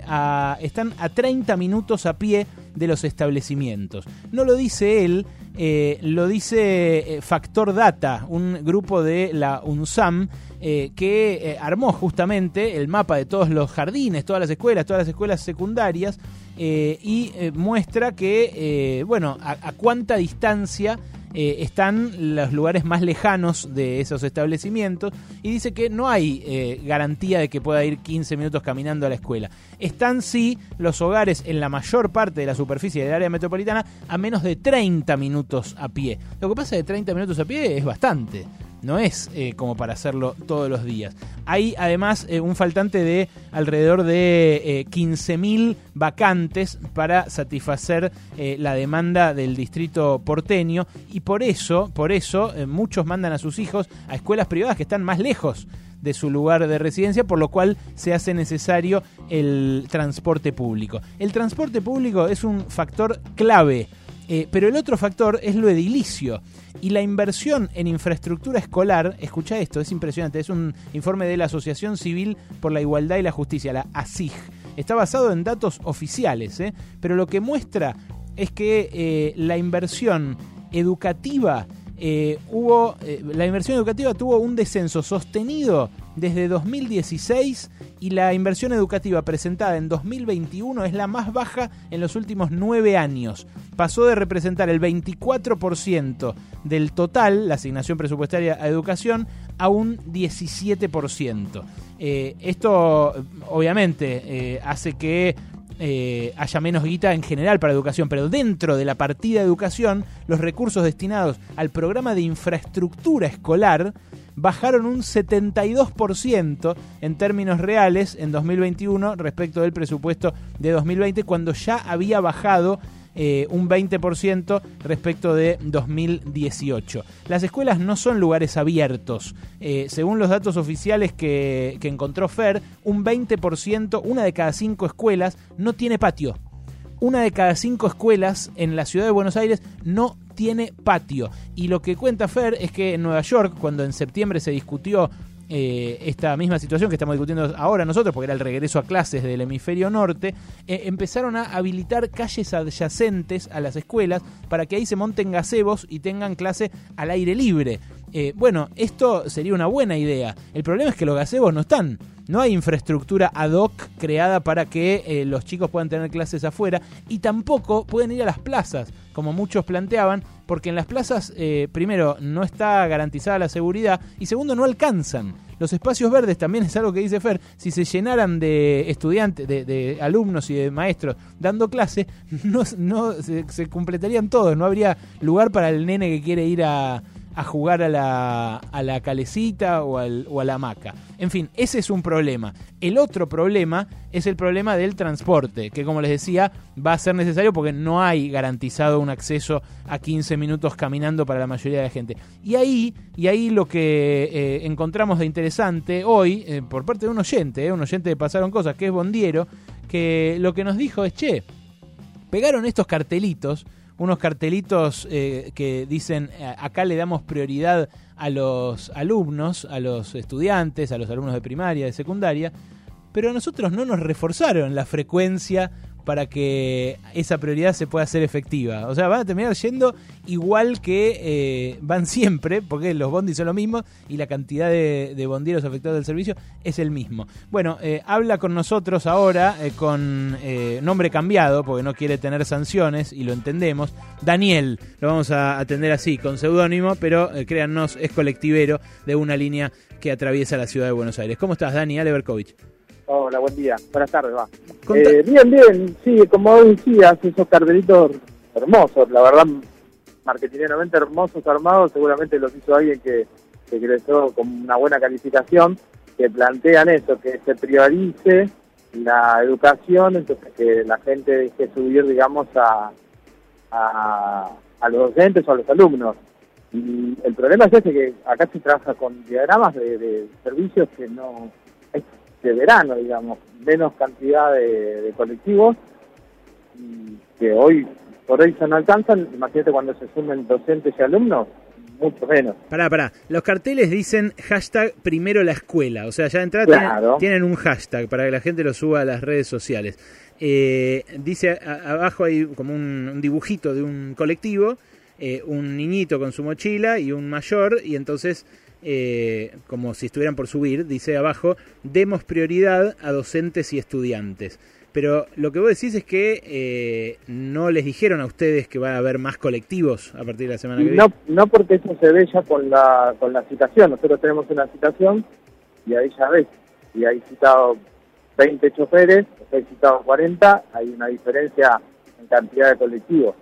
a, están a 30 minutos a pie de los establecimientos. No lo dice él, lo dice Factor Data, un grupo de la UNSAM que armó justamente el mapa de todos los jardines, todas las escuelas, todas las escuelas secundarias eh, y eh, muestra que, eh, bueno, a, a cuánta distancia están los lugares más lejanos de esos establecimientos y dice que no hay garantía de que pueda ir 15 minutos caminando a la escuela. Están sí los hogares en la mayor parte de la superficie del área metropolitana a menos de 30 minutos a pie. Lo que pasa es que 30 minutos a pie es bastante. No es eh, como para hacerlo todos los días. Hay además eh, un faltante de alrededor de eh, 15.000 vacantes para satisfacer eh, la demanda del distrito porteño y por eso, por eso eh, muchos mandan a sus hijos a escuelas privadas que están más lejos de su lugar de residencia, por lo cual se hace necesario el transporte público. El transporte público es un factor clave eh, pero el otro factor es lo edilicio. Y la inversión en infraestructura escolar, escucha esto, es impresionante, es un informe de la Asociación Civil por la Igualdad y la Justicia, la ASIG. Está basado en datos oficiales, ¿eh? pero lo que muestra es que eh, la inversión educativa eh, hubo eh, la inversión educativa tuvo un descenso sostenido desde 2016 y la inversión educativa presentada en 2021 es la más baja en los últimos nueve años. Pasó de representar el 24% del total, la asignación presupuestaria a educación, a un 17%. Eh, esto obviamente eh, hace que eh, haya menos guita en general para educación, pero dentro de la partida de educación, los recursos destinados al programa de infraestructura escolar bajaron un 72% en términos reales en 2021 respecto del presupuesto de 2020, cuando ya había bajado eh, un 20% respecto de 2018. Las escuelas no son lugares abiertos. Eh, según los datos oficiales que, que encontró FER, un 20%, una de cada cinco escuelas, no tiene patio una de cada cinco escuelas en la ciudad de Buenos Aires no tiene patio. Y lo que cuenta Fer es que en Nueva York, cuando en septiembre se discutió eh, esta misma situación que estamos discutiendo ahora nosotros, porque era el regreso a clases del hemisferio norte, eh, empezaron a habilitar calles adyacentes a las escuelas para que ahí se monten gazebos y tengan clase al aire libre. Eh, bueno, esto sería una buena idea. El problema es que los gazebos no están. No hay infraestructura ad hoc creada para que eh, los chicos puedan tener clases afuera y tampoco pueden ir a las plazas, como muchos planteaban, porque en las plazas, eh, primero, no está garantizada la seguridad y segundo, no alcanzan. Los espacios verdes también es algo que dice Fer, si se llenaran de estudiantes, de, alumnos y de maestros dando clase, <laughs> no, no se, se completarían todos, no habría lugar para el nene que quiere ir a, a jugar a la, a la calecita o, al, o a la hamaca. En fin, ese es un problema. El otro problema es el problema del transporte, que como les decía, va a ser necesario porque no hay garantizado un acceso a 15 minutos caminando para la mayoría de la gente. Y ahí, y ahí lo que eh, encontramos de interesante hoy, eh, por parte de un oyente, eh, un oyente de Pasaron Cosas, que es Bondiero, que lo que nos dijo es, che, pegaron estos cartelitos, unos cartelitos eh, que dicen eh, acá le damos prioridad a los alumnos, a los estudiantes, a los alumnos de primaria, de secundaria, pero a nosotros no nos reforzaron la frecuencia para que esa prioridad se pueda hacer efectiva. O sea, van a terminar yendo igual que eh, van siempre, porque los bondis son lo mismo y la cantidad de, de bondieros afectados del servicio es el mismo. Bueno, eh, habla con nosotros ahora eh, con eh, nombre cambiado, porque no quiere tener sanciones y lo entendemos. Daniel, lo vamos a atender así, con seudónimo, pero eh, créannos, es colectivero de una línea que atraviesa la ciudad de Buenos Aires. ¿Cómo estás, Dani? Ale Berkovich. Hola, buen día. Buenas tardes, va. Eh, bien, bien. Sí, como decías, esos cartelitos hermosos, la verdad, marketingeramente hermosos, armados, seguramente los hizo alguien que, que con una buena calificación, que plantean eso, que se priorice la educación, entonces que la gente deje subir, digamos, a, a, a los docentes o a los alumnos. Y el problema es ese, que acá se trabaja con diagramas de, de servicios que no de verano, digamos, menos cantidad de, de colectivos y que hoy por hoy se no alcanzan, imagínate cuando se sumen docentes y alumnos, mucho menos. Pará, pará. Los carteles dicen hashtag primero la escuela. O sea, ya de entrada Claro. tienen, tienen un hashtag para que la gente lo suba a las redes sociales. Eh, dice a- abajo hay como un, un dibujito de un colectivo, eh, un niñito con su mochila y un mayor, y entonces, eh, como si estuvieran por subir, dice abajo, demos prioridad a docentes y estudiantes. Pero lo que vos decís es que eh, no les dijeron a ustedes que va a haber más colectivos a partir de la semana que viene. No, no porque eso se ve ya con la, con la citación. Nosotros tenemos una citación y ahí ya ves. Y hay citado 20 choferes, hay citado 40, hay una diferencia en cantidad de colectivos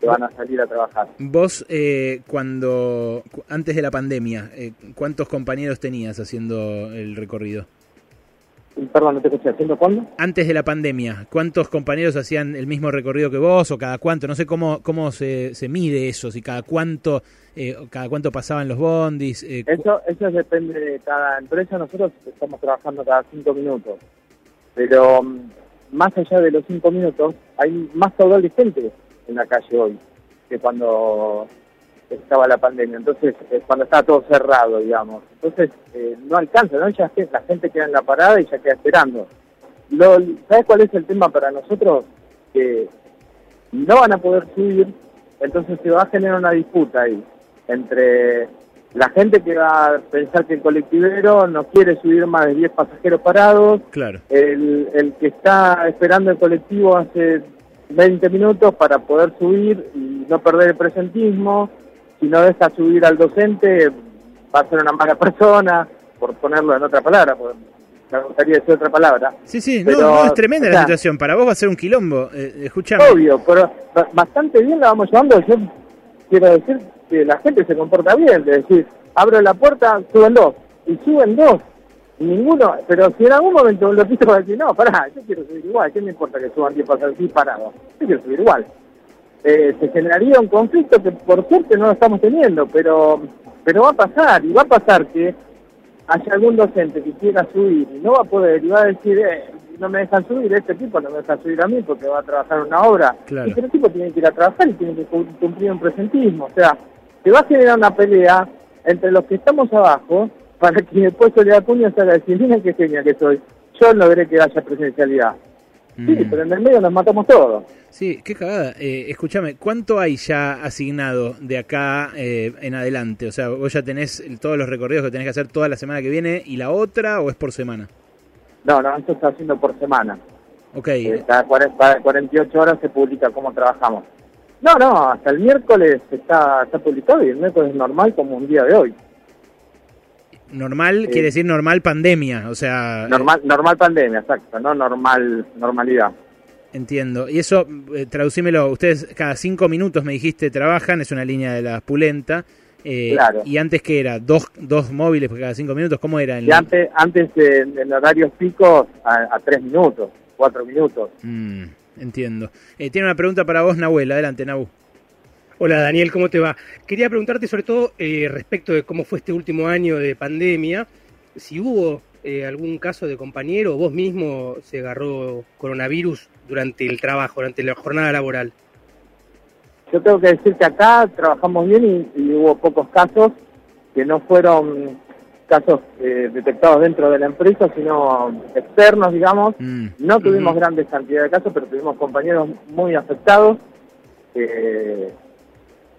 que van a salir a trabajar. Vos, eh, cuando, cu- antes de la pandemia, eh, ¿cuántos compañeros tenías haciendo el recorrido? Perdón, no te escuché, ¿haciendo cuándo? Antes de la pandemia, ¿cuántos compañeros hacían el mismo recorrido que vos o cada cuánto? No sé cómo, cómo se, se mide eso, si cada cuánto, eh, cada cuánto pasaban los bondis. eh, Eso, eso depende de cada empresa. Nosotros estamos trabajando cada cinco minutos. Pero mm, más allá de los cinco minutos, hay más caudal de gente en la calle hoy que cuando estaba la pandemia. Entonces, es cuando estaba todo cerrado, digamos. Entonces, eh, no alcanza, ¿no? Ya la gente queda en la parada y ya queda esperando. Lo, ¿Sabes cuál es el tema para nosotros? Que no van a poder subir, entonces se va a generar una disputa ahí entre la gente que va a pensar que el colectivero no quiere subir más de 10 pasajeros parados, Claro. el, el que está esperando el colectivo hace 20 minutos para poder subir y no perder el presentismo, si no deja subir al docente va a ser una mala <laughs> persona, por ponerlo en otra palabra, me gustaría decir otra palabra. Sí, sí, Pero, no, no, es tremenda o la situación. Para vos va a ser un quilombo. Eh, escuchame. Obvio, pero ba- bastante bien la vamos llevando. Yo quiero decir que la gente se comporta bien, de decir, abro la puerta, suben dos, y suben dos, ninguno, pero si en algún momento lo piso para decir, no, pará, yo quiero subir igual, ¿qué me importa que suban 10 pasajeros así parados? Yo quiero subir igual. eh, se generaría un conflicto que por suerte no lo estamos teniendo, pero, pero va a pasar, y va a pasar que haya algún docente que quiera subir y no va a poder, y va a decir, eh, no me dejan subir, este tipo no me deja subir a mí porque va a trabajar una obra. Claro. Y ese tipo tiene que ir a trabajar y tiene que cu- cumplir un presentismo. O sea, se va a generar una pelea entre los que estamos abajo para que después Soledad Acuña salga a decir, miren qué genia que soy, yo logré que haya presencialidad. Sí, pero en el medio nos matamos todos. Sí, qué cagada. Eh, escúchame, ¿cuánto hay ya asignado de acá eh, en adelante? O sea, ¿vos ya tenés el- todos los recorridos que tenés que hacer toda la semana que viene y la otra o es por semana? No, no, esto está haciendo por semana. Ok. Eh, cada 48 horas se publica cómo trabajamos. No, no, hasta el miércoles está, está publicado y el miércoles es normal como un día de hoy. Normal Eh, quiere decir normal pandemia, o sea... Normal, normal pandemia, exacto, no normal normalidad. Entiendo. Y eso, eh, traducímelo, ustedes cada cinco minutos me dijiste trabajan, es una línea de la Pulenta. eh, Claro. Y antes que era, dos, dos móviles cada cinco minutos, ¿cómo era? Y antes, antes en, horarios picos a, a tres minutos, cuatro minutos. Mm, entiendo. Eh, tiene una pregunta para vos, Nahuel. Adelante, Nahu. Hola Daniel, ¿cómo te va? Quería preguntarte sobre todo eh, respecto de cómo fue este último año de pandemia, si hubo eh, algún caso de compañero o vos mismo se agarró coronavirus durante el trabajo, durante la jornada laboral. Yo tengo que decir que acá trabajamos bien y, y hubo pocos casos que no fueron casos eh, detectados dentro de la empresa, sino externos, digamos. No tuvimos grandes cantidades de casos, pero tuvimos compañeros muy afectados que,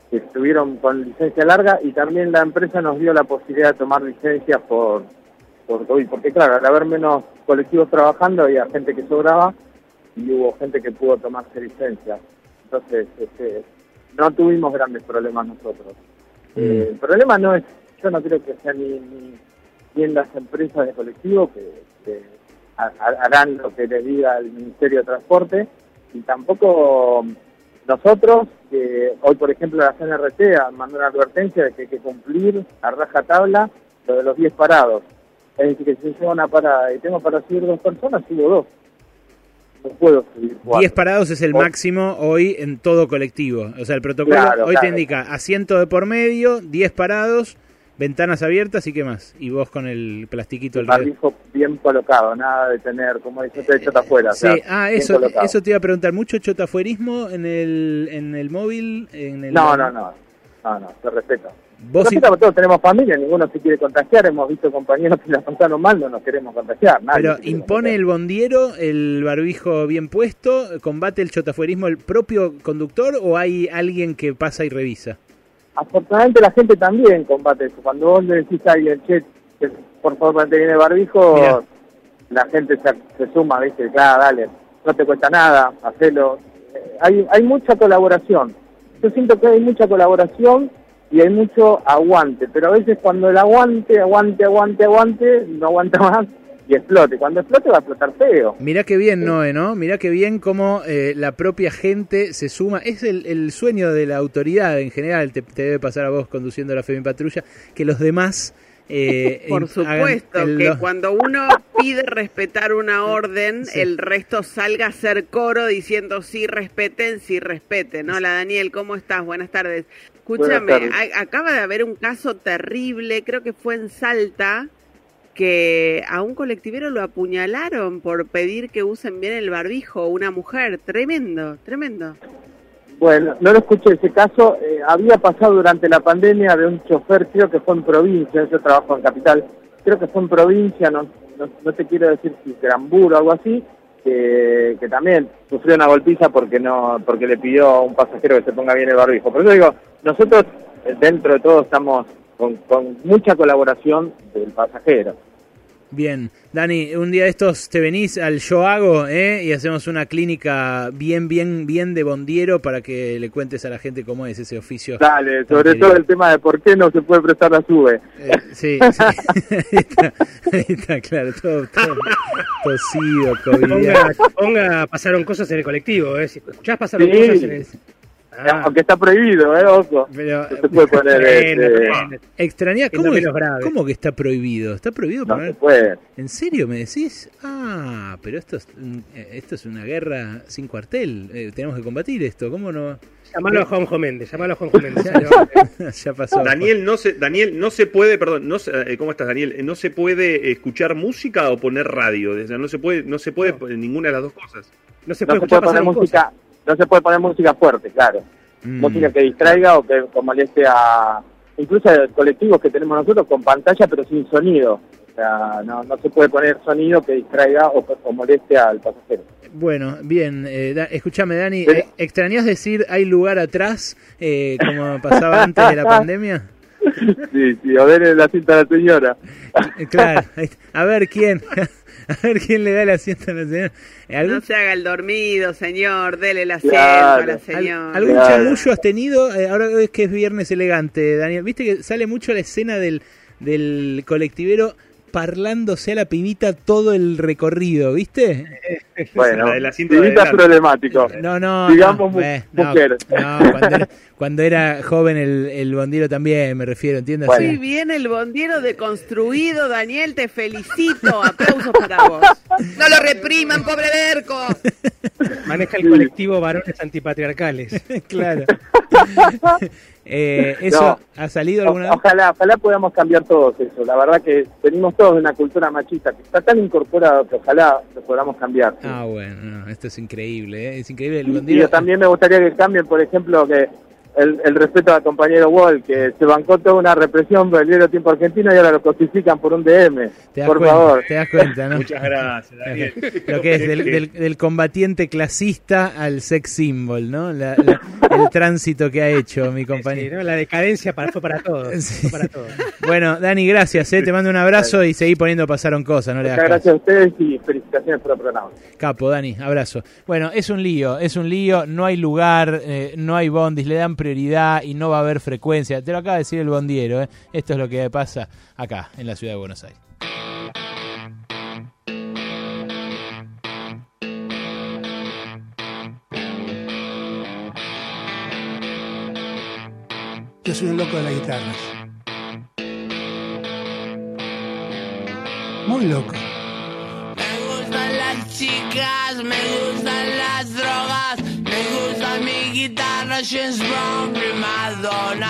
que estuvieron con licencia larga y también la empresa nos dio la posibilidad de tomar licencias por, por COVID, porque claro, al haber menos colectivos trabajando había gente que sobraba y hubo gente que pudo tomarse licencias. Entonces, este, no tuvimos grandes problemas nosotros. Eh, el problema no es, yo no creo que sea ni, ni, ni en las empresas de colectivo que, que ha- ha- harán lo que les diga el Ministerio de Transporte y tampoco nosotros, que hoy por ejemplo la CNRT mandó una advertencia de que hay que cumplir a raja tabla lo de los 10 parados. Es decir, que si yo llevo una parada y tengo para subir dos personas, subo dos. No puedo subir cuatro. 10 parados es el máximo hoy en todo colectivo. O sea, el protocolo Claro, hoy te indica asiento de por medio, 10 parados, ventanas abiertas y qué más. Y vos con el plastiquito el barbijo bien colocado, nada de tener, como dice usted, chota afuera. o Sí, sea, ah, eso, eso te iba a preguntar. ¿Mucho chotafuerismo en el, en el móvil? En el, No, no, no, no, no, se respeta. Vos todos tenemos familia, ninguno se quiere contagiar, hemos visto compañeros que la pasaron mal, no nos queremos contagiar. nadie Pero impone el bondiero el barbijo bien puesto, combate el chotafuerismo el propio conductor o hay alguien que pasa y revisa. Afortunadamente la gente también combate eso. Cuando vos le decís a alguien, che, que por favor mantén el barbijo, Mirá. la gente se, se suma, ¿viste? Claro, dale, no te cuesta nada, hacelo. Eh, Hay, hay mucha colaboración. Yo siento que hay mucha colaboración y hay mucho aguante, pero a veces cuando el aguante, aguante, aguante, aguante, no aguanta <laughs> más y explote. Cuando explote va a explotar feo. Mirá qué bien, Noé, ¿no? Mirá qué bien cómo eh, la propia gente se suma. Es el, el sueño de la autoridad en general, te, te debe pasar a vos conduciendo la Femi Patrulla, que los demás... eh, <laughs> Por supuesto, el- que cuando uno pide respetar una orden, <laughs> Sí. el resto salga a hacer coro diciendo sí respeten, sí respeten. Hola Daniel, ¿cómo estás? Buenas tardes. Escúchame, Buenas tardes. a- acaba de haber un caso terrible, creo que fue en Salta, que a un colectivero lo apuñalaron por pedir que usen bien el barbijo, una mujer. Tremendo, tremendo. Bueno, no lo escuché ese caso. eh, había pasado durante la pandemia de un chofer, creo que fue en provincia, yo trabajo en capital, creo que fue en provincia, no, no, no te quiero decir si Granburo o algo así, que, que también sufrió una golpiza porque no porque le pidió a un pasajero que se ponga bien el barbijo. Por eso digo, nosotros eh, dentro de todo estamos con, con mucha colaboración del pasajero. Bien, Dani, un día de estos te venís al Yo Hago ¿eh? y hacemos una clínica bien, bien, bien de bondiero para que le cuentes a la gente cómo es ese oficio. Dale, sobre querido. todo el tema de por qué no se puede prestar la sube. Eh, sí, sí. <laughs> ahí, está, ahí está, claro, todo, todo tosido, Ponga, pasaron cosas en el colectivo, ¿eh? Si escuchás pasaron Sí. cosas en el... Ah. Aunque está prohibido, ¿eh? Ojo. Pero, no se puede poner. Bueno, este, Es ¿cómo, menos grave. ¿cómo que está prohibido? ¿Está prohibido No poner? se puede. ¿En serio me decís? Ah, pero esto es, mm, eh, esto es una guerra sin cuartel. Eh, tenemos que combatir esto. ¿Cómo no? Llamalo a Juanjo Méndez, llamalo a Juanjo <laughs> Méndez. ya pasó. Daniel no se Daniel no se puede, perdón, no se- eh, ¿cómo estás Daniel? Eh, No se puede escuchar música o poner radio, o sea, no se puede no se puede poner ninguna de las dos cosas. No se no se puede poner música, no se puede poner música fuerte, claro. Mm. Música que distraiga o que moleste a incluso a colectivos que tenemos nosotros con pantalla pero sin sonido. O sea, no, no se puede poner sonido que distraiga o, o moleste al pasajero. Bueno, bien. Eh, da- escúchame, Dani. eh, ¿Extrañas decir hay lugar atrás, eh, como pasaba antes de la <laughs> pandemia? Sí, sí, o denle la cinta a la señora. Eh, Claro. A ver quién. <laughs> <laughs> A ver quién le da el asiento a la señora. ¿Algún, No se haga el dormido, señor. Dele el asiento Claro. a la al- señora. ¿Algún Claro. chamullo has tenido? Eh, ahora es que es viernes elegante, Daniel. Viste que sale mucho la escena del, del colectivero parlándose a la pibita todo el recorrido, ¿viste? <laughs> Bueno, La de pibita es problemático. No, no. Digamos no, eh, no, mujer. no, cuando, era, cuando era joven el, el bondiero también, me refiero, ¿entiendes? Muy bien el bondiero deconstruido, Daniel, te felicito. Aplausos para vos. <laughs> No lo repriman, pobre Berco. <laughs> Maneja el colectivo varones antipatriarcales. claro. Eh, <laughs> ¿Eso No. ha salido O- alguna vez? ojalá, ojalá podamos cambiar todos eso. La verdad que venimos todos de una cultura machista que está tan incorporado que ojalá lo podamos cambiar. sí. Ah, bueno, no, esto es increíble, ¿eh? es increíble. El Y yo también me gustaría que cambien, por ejemplo, que el, el respeto al compañero Wall, que se bancó toda una represión del libro tiempo argentino y ahora lo cosifican por un DM. Te das por cuenta, favor. Te das cuenta, ¿no? Muchas gracias, Daniel. <laughs> Lo que es del, del- del combatiente clasista al sex symbol, ¿no? La- la- el tránsito que ha hecho mi Sí, compañero. ¿no? La decadencia para, fue para todos. Sí. Fue para todos. Bueno, Dani, gracias, ¿eh? te mando un abrazo y seguí poniendo pasaron cosas, no le Muchas hagas gracias a ustedes y felicitaciones por el programa. Capo, Dani, abrazo. Bueno, es un lío, es un lío, no hay lugar, eh, no hay bondis, le dan prioridad y no va a haber frecuencia. Te lo acaba de decir el bondiero, ¿eh? Esto es lo que pasa acá, en la ciudad de Buenos Aires. Yo soy un loco de las guitarras. Muy loco. Me gustan las chicas, me gustan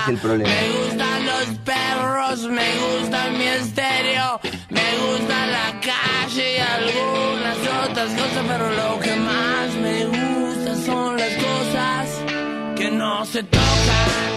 el problema. Me gustan los perros, me gusta mi estéreo, me gusta la calle y algunas otras cosas, pero lo que más me gusta son las cosas que no se tocan.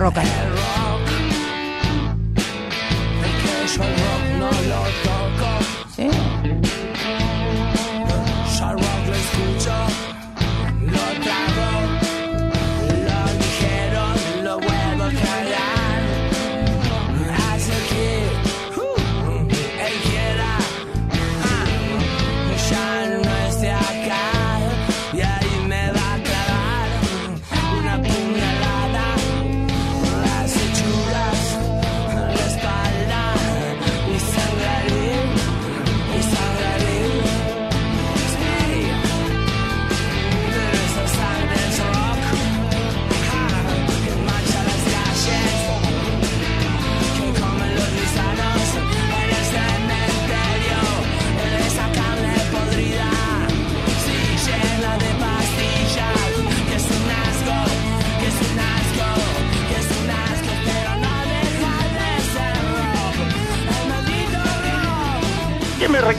Rock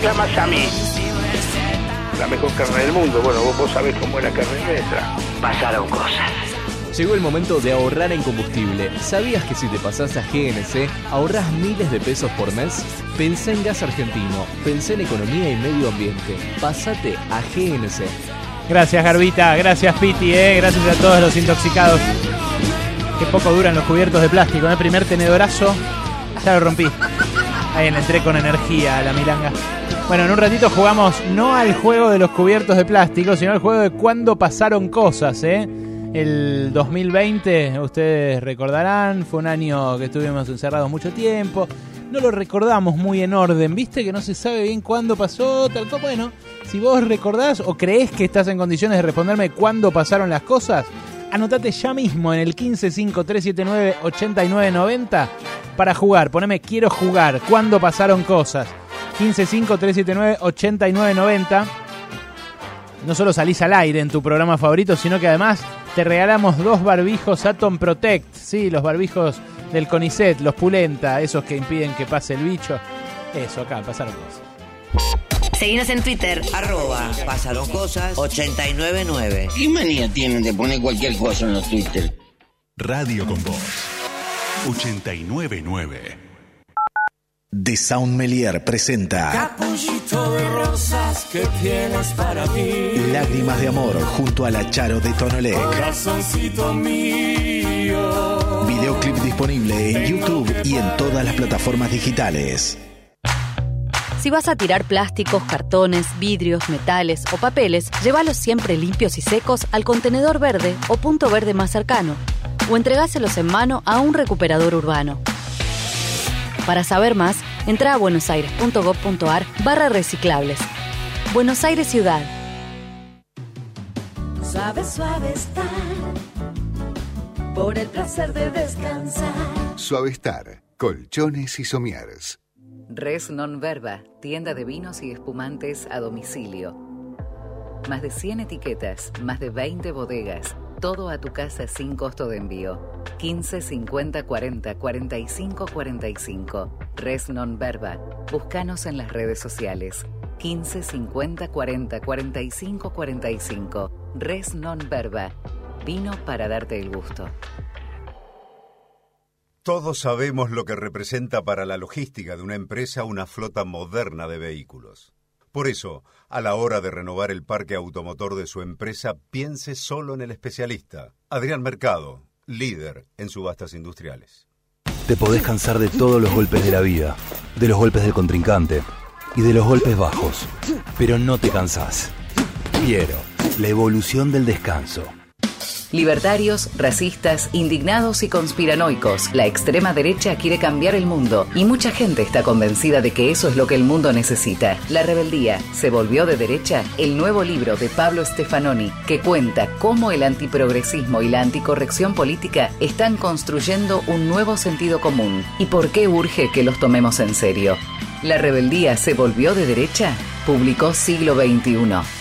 reclamas a mí? La mejor carne del mundo, bueno, vos, vos sabés cómo es la carne nuestra. Pasaron cosas. Llegó el momento de ahorrar en combustible. ¿Sabías que si te pasás a GNC ahorras miles de pesos por mes? Pensá en gas argentino, pensá en economía y medio ambiente. Pásate a GNC. Gracias, Garbita. Gracias, Piti. eh. Gracias a todos los intoxicados. Qué poco duran los cubiertos de plástico. En el primer tenedorazo ya lo rompí. Ahí le entré con energía a la milanga. Bueno, en un ratito jugamos no al juego de los cubiertos de plástico, sino al juego de cuándo pasaron cosas, ¿eh? El 2020, ustedes recordarán, fue un año que estuvimos encerrados mucho tiempo. No lo recordamos muy en orden, ¿viste? Que no se sabe bien cuándo pasó, tal cosa. Bueno, si vos recordás o creés que estás en condiciones de responderme cuándo pasaron las cosas, anotate ya mismo en el 1553798990 para jugar. Poneme quiero jugar, cuándo pasaron cosas. 1553798990 no solo salís al aire en tu programa favorito, sino que además te regalamos dos barbijos Atom Protect, sí, los barbijos del CONICET, los Pulenta, esos que impiden que pase el bicho. Eso, acá, pasaron cosas. Seguinos en Twitter, arroba pasaron cosas 899. ¿Qué manía tienen de poner cualquier cosa en los Twitter? Radio con Voz 899. The Sound Melier presenta Capullito de rosas que tienes para mí. Lágrimas de Amor junto a la Charo de Tonolec. Corazoncito mío. Videoclip disponible en YouTube y en todas las plataformas digitales. Si vas a tirar plásticos, cartones, vidrios, metales o papeles, llévalos siempre limpios y secos al contenedor verde o punto verde más cercano, o entregáselos en mano a un recuperador urbano. Para saber más, entra a buenosaires.gov.ar barra reciclables. Buenos Aires Ciudad. Suave, suave estar. Por el placer de descansar. Suavestar, colchones y somieres. Res Non Verba, tienda de vinos y espumantes a domicilio. Más de 100 etiquetas, más de 20 bodegas, todo a tu casa sin costo de envío. 15 50 40 45 45. Res Non Verba. Búscanos en las redes sociales. 15 50 40 45 45. Res Non Verba. Vino para darte el gusto. Todos sabemos lo que representa para la logística de una empresa una flota moderna de vehículos. Por eso, a la hora de renovar el parque automotor de su empresa, piense solo en el especialista, Adrián Mercado, líder en subastas industriales. Te podés cansar de todos los golpes de la vida, de los golpes del contrincante y de los golpes bajos, pero no te cansás. Piero, la evolución del descanso. Libertarios, racistas, indignados y conspiranoicos. La extrema derecha quiere cambiar el mundo y mucha gente está convencida de que eso es lo que el mundo necesita. La rebeldía se volvió de derecha. El nuevo libro de Pablo Stefanoni que cuenta cómo el antiprogresismo y la anticorrección política están construyendo un nuevo sentido común y por qué urge que los tomemos en serio. La rebeldía se volvió de derecha. Publicó siglo XXI.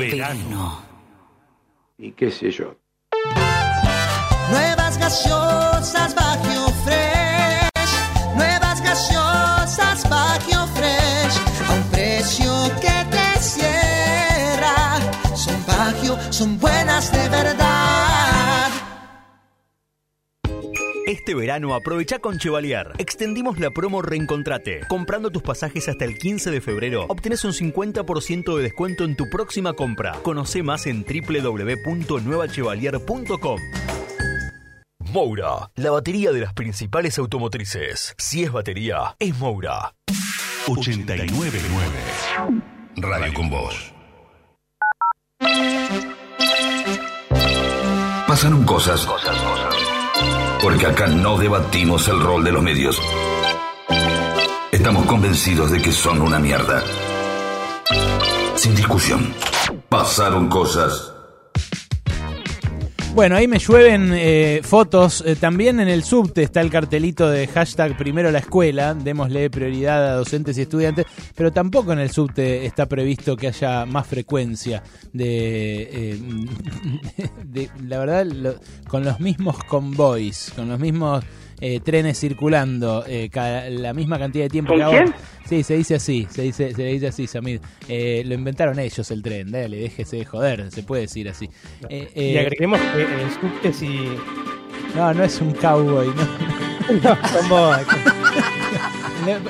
Verano. Y qué sé yo. Nuevas gaseosas Baggio Fresh. Nuevas gaseosas Baggio Fresh. A un precio que te cierra. Son Baggio, son buenas de verdad. Este verano aprovecha con Chevalier. Extendimos la promo Reencontrate. Comprando tus pasajes hasta el 15 de febrero, obtenés un 50% de descuento en tu próxima compra. Conoce más en www.nuevachevalier.com. Moura, la batería de las principales automotrices. Si es batería, es Moura. 899 Radio con Voz. Pasaron cosas. Porque acá no debatimos el rol de los medios. Estamos convencidos de que son una mierda. Sin discusión. Pasaron cosas. Bueno, ahí me llueven eh, fotos. Eh, también en el subte está el cartelito de hashtag primero la escuela. Démosle prioridad a docentes y estudiantes. Pero tampoco en el subte está previsto que haya más frecuencia de. eh, <laughs> la verdad, con los mismos convoys, con los mismos. Eh, trenes circulando eh, cada- la misma cantidad de tiempo ¿Con que ahora. quién? Sí, se dice así, se dice, se dice así, Samir. Eh, lo inventaron ellos el tren, dale, déjese de joder, se puede decir así. Eh, Y eh, agreguemos que en el subte si... no, no es un cowboy, no. <laughs> No.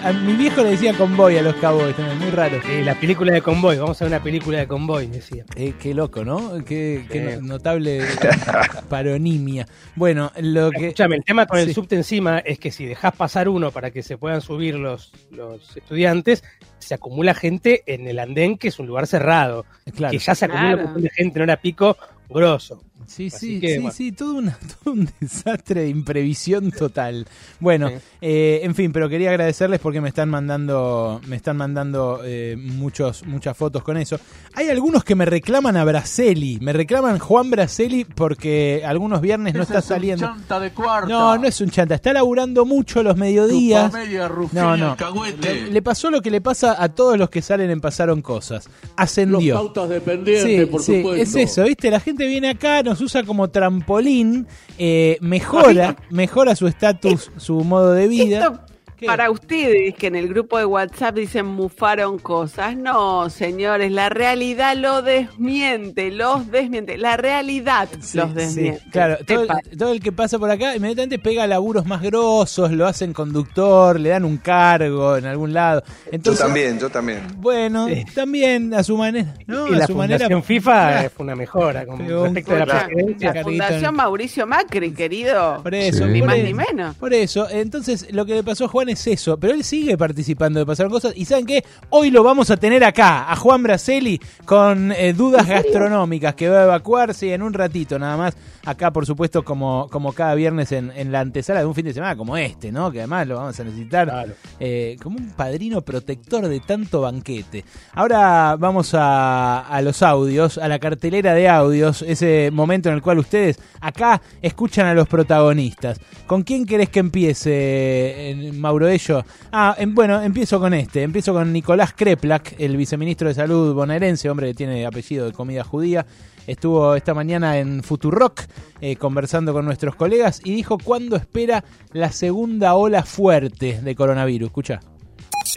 A mi viejo le decía convoy a los cowboys, también, muy raro. Sí, la película de convoy, vamos a ver una película de convoy, decía. Eh, qué loco, ¿no? Qué, Sí. notable <laughs> paronimia. Bueno, lo que... Escúchame, el tema con el subte encima es que si dejas pasar uno para que se puedan subir los, los estudiantes, se acumula gente en el andén, que es un lugar cerrado. Claro. Que ya se acumula Claro. un montón de gente en hora pico grosso. Sí, Así sí, que, sí, bueno. sí, todo, una- <laughs> todo un desastre de imprevisión total. Bueno, eh, en fin, pero quería agradecerles porque me están mandando, me están mandando eh, muchos, muchas fotos con eso. Hay algunos que me reclaman a Braceli, me reclaman Juan Braceli porque algunos viernes no Ese está es un saliendo. chanta de cuarta. No, no es un chanta, está laburando mucho los mediodías. Rufín, No, no. Le, le pasó lo que le pasa a todos los que salen en Pasaron Cosas. Ascendió. Los pautas dependientes, Sí, por sí, supuesto. es eso, ¿viste? La gente viene acá, nos usa como trampolín, eh, mejora, mejora su estatus, su modo de vida. Esto para ustedes que en el grupo de WhatsApp dicen mufaron cosas. No, señores, la realidad lo desmiente, los desmiente. La realidad Sí, los sí, desmiente. claro, ¿Qué todo, el- todo el que pasa por acá inmediatamente pega laburos más grosos, lo hacen conductor, le dan un cargo en algún lado. Entonces, yo también, yo también. Bueno, también a su manera. ¿no? y a la su manera. Fundación FIFA fue una mejora con un respecto a la claro. presidencia. La Fundación Mauricio Macri, querido. Por eso, ni más ni menos. Por eso, entonces lo que le pasó a Juan es eso, pero él sigue participando de Pasaron Cosas y ¿saben qué? Hoy lo vamos a tener acá, a Juan Braceli, con eh, dudas gastronómicas que va a evacuarse en un ratito nada más, acá por supuesto como, como cada viernes en, en la antesala de un fin de semana como este, ¿no? Que además lo vamos a necesitar eh, como un padrino protector de tanto banquete. Ahora vamos a, a los audios, a la cartelera de audios, ese momento en el cual ustedes acá escuchan a los protagonistas. ¿Con quién querés que empiece, Mauro Ello? Ah, em- bueno, empiezo con este. Empiezo con Nicolás Kreplak, el viceministro de Salud bonaerense, hombre que tiene apellido de comida judía. Estuvo esta mañana en Futurock eh, conversando con nuestros colegas y dijo cuándo espera la segunda ola fuerte de coronavirus. Escucha.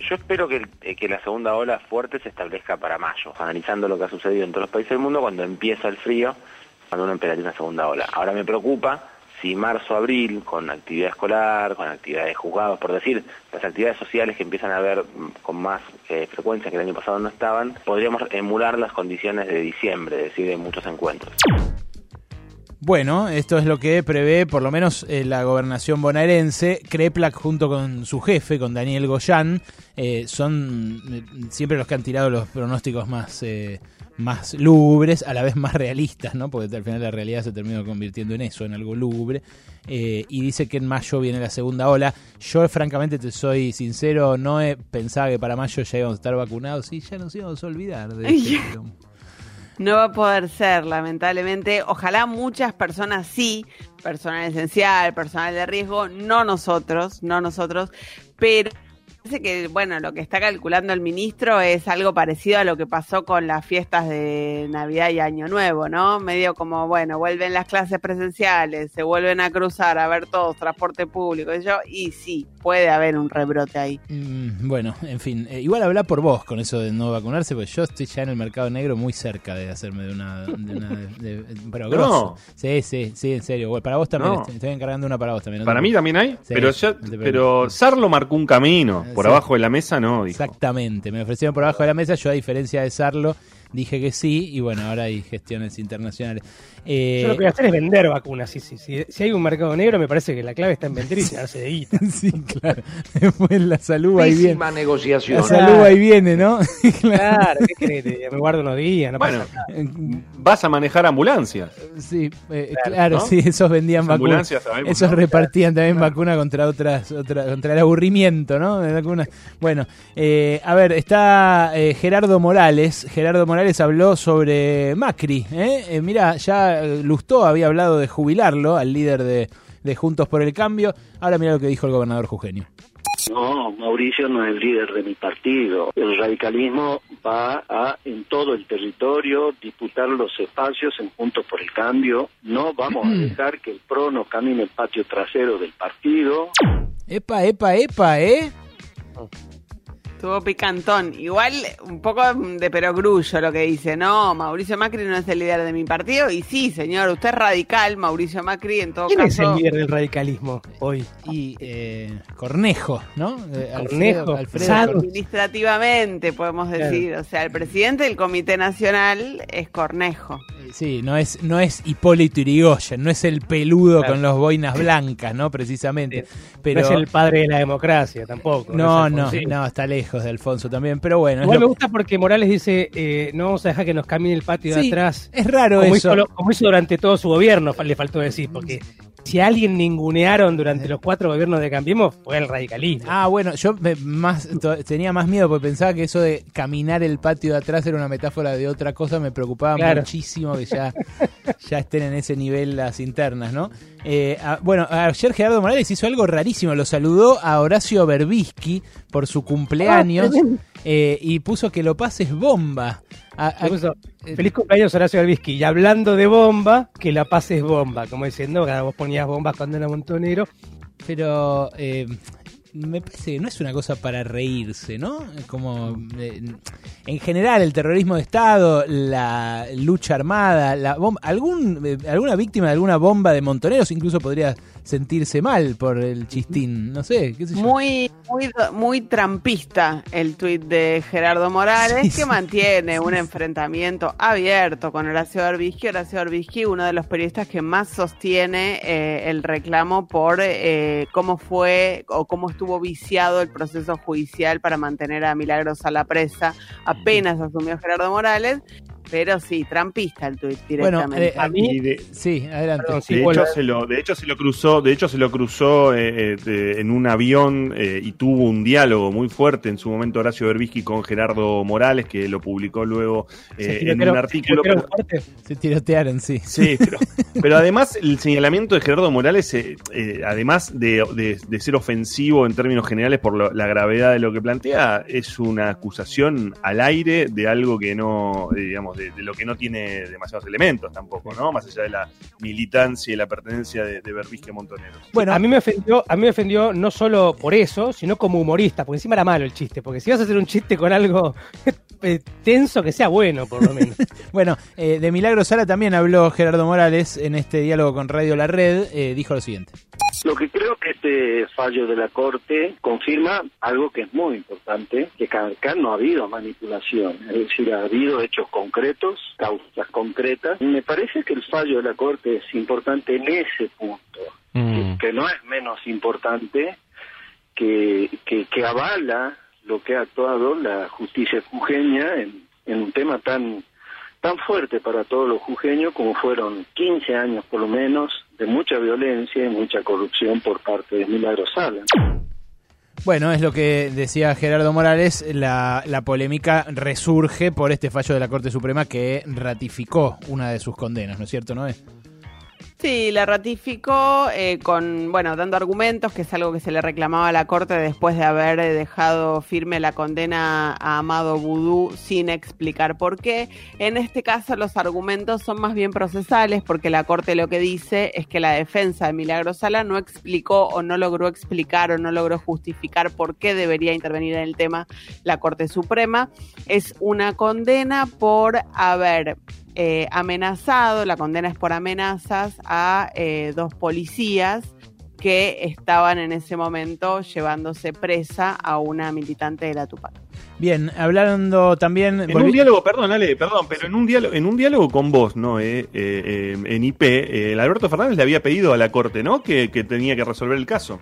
Yo espero que, eh, que la segunda ola fuerte se establezca para mayo, analizando lo que ha sucedido en todos los países del mundo cuando empieza el frío, cuando uno esperaría una segunda ola. Ahora me preocupa si marzo, abril, con actividad escolar, con actividades de por decir, las actividades sociales que empiezan a haber mm, con más eh, frecuencia que el año pasado no estaban, podríamos emular las condiciones de diciembre, es decir, de muchos encuentros. Bueno, esto es lo que prevé por lo menos eh, la gobernación bonaerense. Kreplak junto con su jefe, con Daniel Goyán, eh, son eh, siempre los que han tirado los pronósticos más, eh, más lúgubres, a la vez más realistas, ¿no? Porque al final la realidad se termina convirtiendo en eso, en algo lúgubre. Eh, y dice que en mayo viene la segunda ola. Yo, francamente, te soy sincero, no he pensado que para mayo ya íbamos a estar vacunados y ya nos íbamos a olvidar de este. No va a poder ser, lamentablemente. Ojalá muchas personas sí, personal esencial, personal de riesgo, no nosotros, no nosotros, pero parece que, bueno, lo que está calculando el ministro es algo parecido a lo que pasó con las fiestas de Navidad y Año Nuevo, ¿no? Medio como, bueno, vuelven las clases presenciales, se vuelven a cruzar, a ver todos, transporte público, y yo, y sí, puede haber un rebrote ahí. Mm, Bueno, en fin, eh, igual habla por vos con eso de no vacunarse, porque yo estoy ya en el mercado negro muy cerca de hacerme de una... De una de- de- pero <laughs> No. grosso. Sí, sí, sí, en serio. Bueno, para vos también, No. estoy, estoy encargando una para vos también. ¿no? Para mí también hay, Sí, pero preocupes. pero Sarlo marcó un camino. Por Sí. abajo de la mesa no, dijo. Exactamente, me ofrecieron por abajo de la mesa, yo a diferencia de Sarlo dije que sí y bueno, ahora hay gestiones internacionales. Eh, Yo lo que voy a hacer es vender vacunas. Sí, sí, sí. Si hay un mercado negro, me parece que la clave está en vender y llenarse de guita. <laughs> sí, claro. Después la salud va y viene. Negociación. La salud va y viene, ¿no? <laughs> Claro, ¿qué? Te- Me guardo unos días, no Bueno, pasa nada. vas a manejar ambulancias. Sí, eh, Claro, claro, ¿no? sí, esos vendían Las vacunas. ambulancias sabemos, Esos ¿no? repartían también vacunas contra otras, otra, contra el aburrimiento, ¿no? De vacunas. Bueno, eh, a ver, está eh, Gerardo Morales. Gerardo Morales habló sobre Macri. ¿eh? Eh, mira, ya eh, Lustó había hablado de jubilarlo al líder de, de Juntos por el Cambio. Ahora mira lo que dijo el gobernador Jugenio. No, Mauricio no es el líder de mi partido. El radicalismo va a, en todo el territorio, disputar los espacios en Juntos por el Cambio. No vamos a <clears throat> dejar que el PRO no camine el patio trasero del partido. Epa, epa, epa, ¿eh? Estuvo picantón. Igual un poco de perogrullo lo que dice. No, Mauricio Macri no es el líder de mi partido. Y sí, señor, usted es radical, Mauricio Macri, en todo ¿Quién es caso. el líder del radicalismo hoy? Y eh, Cornejo, ¿no? Eh, Cornejo, Alfredo. Cornejo. Administrativamente, podemos decir. O sea, el presidente del Comité Nacional es Cornejo. Sí, no es, no es Hipólito Yrigoyen, no es el peludo Claro. con los boinas blancas, ¿no? Precisamente. Pero No es el padre de la democracia tampoco. no, es no, no, está lejos de Alfonso también. Pero bueno, Igual lo- me gusta porque Morales dice, eh, no vamos a dejar que nos camine el patio de atrás. es raro como eso. Hizo, como hizo durante todo su gobierno, le faltó decir, porque si a alguien ningunearon durante los cuatro gobiernos de Cambiemos fue el radicalismo. Ah, bueno, yo me- más to- tenía más miedo porque pensaba que eso de caminar el patio de atrás era una metáfora de otra cosa, me preocupaba Claro. muchísimo que ya, <laughs> ya estén en ese nivel las internas, ¿no? Eh, bueno, ayer Gerardo Morales hizo algo rarísimo, lo saludó a Horacio Berbisky por su cumpleaños Ah, <laughs> eh, y puso que lo pases bomba. A- puso, Feliz cumpleaños Horacio Albisky. Y hablando de bomba, que la paz es bomba. Como diciendo, cada vos ponías bombas cuando era montonero. pero eh, me parece que no es una cosa para reírse, ¿no? Como eh, en general el terrorismo de Estado, la lucha armada, la bomba, algún eh, alguna víctima de alguna bomba de montoneros incluso podría sentirse mal por el chistín, no sé, qué sé yo. Muy, muy, muy trampista el tuit de Gerardo Morales, Sí, que sí. mantiene un enfrentamiento abierto con Horacio Berbisky. Horacio Berbisky, uno de los periodistas que más sostiene eh, el reclamo por eh, cómo fue o cómo estuvo viciado el proceso judicial para mantener a Milagros a la presa. Apenas asumió Gerardo Morales, pero sí, trampista el tuit directamente. eh, a de- sí, adelante. Perdón, sí, de, hecho, se lo, de hecho se lo cruzó, de hecho se lo cruzó eh, eh, de- en un avión eh, y tuvo un diálogo muy fuerte en su momento Horacio Berbisky con Gerardo Morales que lo publicó luego eh, en un artículo. se tirotearon fuerte. Se tirotearon, sí. Sí, pero, <laughs> pero además el señalamiento de Gerardo Morales, eh, eh, además de, de- de ser ofensivo en términos generales por lo- la gravedad de lo que plantea, es una acusación al aire de algo que no, eh, digamos, de, de lo que no tiene demasiados elementos tampoco, ¿no? Más allá de la militancia y la pertenencia de, de Berbisque Montoneros. Bueno, a mí me ofendió, a mí me ofendió no solo por eso, sino como humorista, porque encima era malo el chiste, porque si vas a hacer un chiste con algo eh, tenso, que sea bueno, por lo menos. <laughs> Bueno, eh, de Milagro Sala también habló Gerardo Morales en este diálogo con Radio La Red, eh, dijo lo siguiente. Lo que creo que este fallo de la Corte confirma algo que es muy importante, que acá no ha habido manipulación, es decir, ha habido hechos concretos, causas concretas. Me parece que el fallo de la Corte es importante en ese punto, que no es menos importante, que, que, que avala lo que ha actuado la justicia jujeña en, un tema tan tan fuerte para todos los jujeños como fueron 15 años por lo menos de mucha violencia y mucha corrupción por parte de Milagro Sala. Bueno, es lo que decía Gerardo Morales, la, la polémica resurge por este fallo de la Corte Suprema que ratificó una de sus condenas, ¿no es cierto, Noé? Sí, la ratificó eh, con, bueno, dando argumentos, que es algo que se le reclamaba a la Corte después de haber dejado firme la condena a Amado Vudú sin explicar por qué. En este caso los argumentos son más bien procesales porque la Corte lo que dice es que la defensa de Milagro Sala no explicó o no logró explicar o no logró justificar por qué debería intervenir en el tema la Corte Suprema. Es una condena por haber eh, amenazado, la condena es por amenazas a eh, dos policías que estaban en ese momento llevándose presa a una militante de la Tupac. Bien, hablando también... En un diálogo, perdón, Ale, perdón, pero en un diálogo, en un diálogo con vos, ¿no? Eh, eh, eh, en IP, eh, el Alberto Fernández le había pedido a la Corte, ¿no? Que, que tenía que resolver el caso.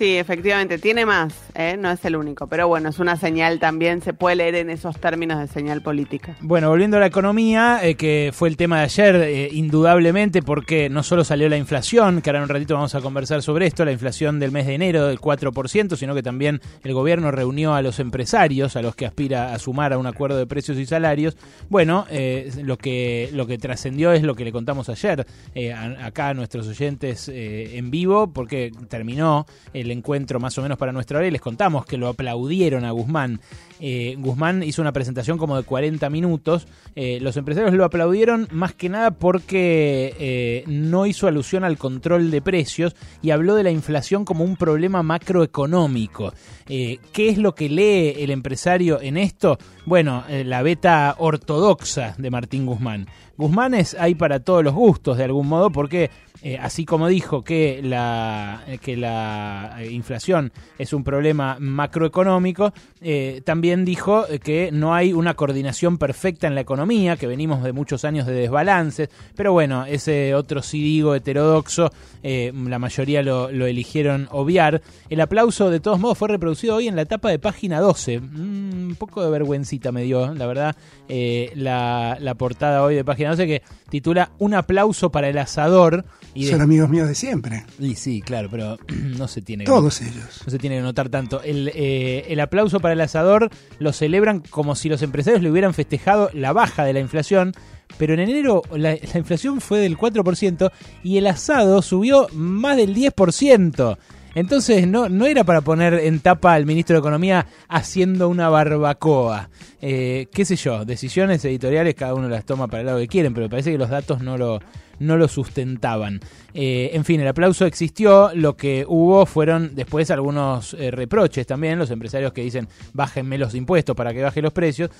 Sí, efectivamente, tiene más, ¿eh? no es el único, pero bueno, es una señal también, se puede leer en esos términos de señal política. Bueno, volviendo a la economía, eh, que fue el tema de ayer, eh, indudablemente, porque no solo salió la inflación, que ahora en un ratito vamos a conversar sobre esto, la inflación del mes de enero del 4%, sino que también el gobierno reunió a los empresarios, a los que aspira a sumar a un acuerdo de precios y salarios. Bueno, eh, lo que, lo que trascendió es lo que le contamos ayer eh, acá a nuestros oyentes en vivo, porque terminó el encuentro más o menos para nuestra hora y les contamos que lo aplaudieron a Guzmán. Eh, Guzmán hizo una presentación como de 40 minutos. Eh, los empresarios lo aplaudieron más que nada porque eh, no hizo alusión al control de precios y habló de la inflación como un problema macroeconómico. ¿Qué es lo que lee el empresario en esto? Bueno, la beta ortodoxa de Martín Guzmán. Guzmán es hay para todos los gustos de algún modo porque eh, así como dijo que la, eh, que la eh, inflación es un problema macroeconómico, eh, también dijo que no hay una coordinación perfecta en la economía, que venimos de muchos años de desbalances, pero bueno, ese otro sí digo heterodoxo, eh, la mayoría lo, lo eligieron obviar. El aplauso de todos modos fue reproducido hoy en la etapa de página 12. Mm, un poco de vergüencita me dio, la verdad, eh, la, la portada hoy de página 12 que titula Un aplauso para el asador. Y de- Son amigos míos de siempre. y sí, claro, pero <clears throat> no se tiene que Todos ellos. No se tiene que notar tanto. El, eh, el aplauso para el asador lo celebran como si los empresarios le hubieran festejado la baja de la inflación. Pero en enero la, la inflación fue del 4% y el asado subió más del 10%. Entonces no, no era para poner en tapa al ministro de Economía haciendo una barbacoa. Eh, qué sé yo, decisiones editoriales cada uno las toma para el lado que quieren, pero parece que los datos no lo, no lo sustentaban. Eh, en fin, el aplauso existió, lo que hubo fueron después algunos eh, reproches también, los empresarios que dicen bájenme los impuestos para que baje los precios.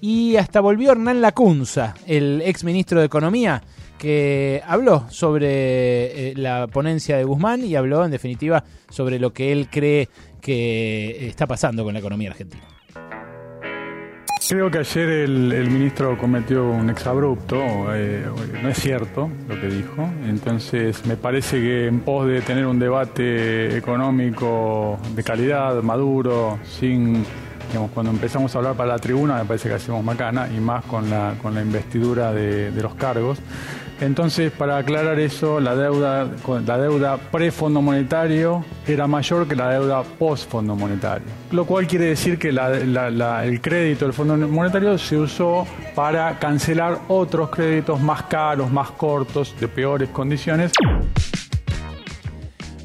Y hasta volvió Hernán Lacunza, el ex ministro de Economía, que habló sobre eh, la ponencia de Guzmán y habló en definitiva sobre lo que él cree que está pasando con la economía argentina. Creo que ayer el, ministro cometió un exabrupto, eh, no es cierto lo que dijo, entonces me parece que en pos de tener un debate económico de calidad, maduro, sin, cuando empezamos a hablar para la tribuna me parece que hacemos macana y más con la, con la investidura de, los cargos. Entonces, para aclarar eso, la deuda, la deuda pre-fondo monetario era mayor que la deuda post-fondo monetario. Lo cual quiere decir que el crédito del fondo monetario se usó para cancelar otros créditos más caros, más cortos, de peores condiciones.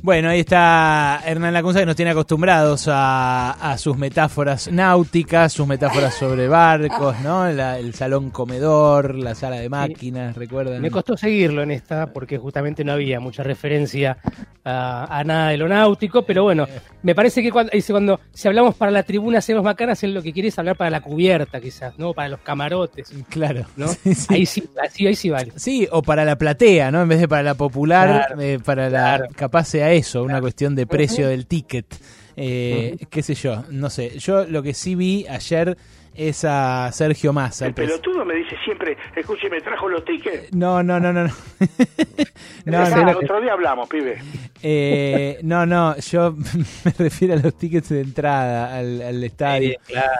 Bueno, ahí está Hernán Lacunza que nos tiene acostumbrados a, a sus metáforas náuticas, sus metáforas sobre barcos, ¿no? La- el salón comedor, la sala de máquinas, ¿recuerdan? Me costó seguirlo en esta porque justamente no había mucha referencia a, a nada de lo náutico, pero bueno, me parece que cuando, dice, cuando si hablamos para la tribuna hacemos macanas, él lo que quiere es hablar para la cubierta quizás, ¿no? Para los camarotes. Claro. ¿no? <laughs> Ahí sí, así, ahí sí vale. Sí, o para la platea, ¿no? En vez de para la popular, Claro, eh, para la. Capaz sea eso, una cuestión de precio del ticket. Eh, qué sé yo, no sé. Yo lo que sí vi ayer es a Sergio Massa. El pelotudo me dice siempre, escuche, me trajo los tickets. No, no, no, no. no. <laughs> No, Ah, no. otro día hablamos, pibe. Eh, no, no, yo <laughs> me refiero a los tickets de entrada al, al estadio.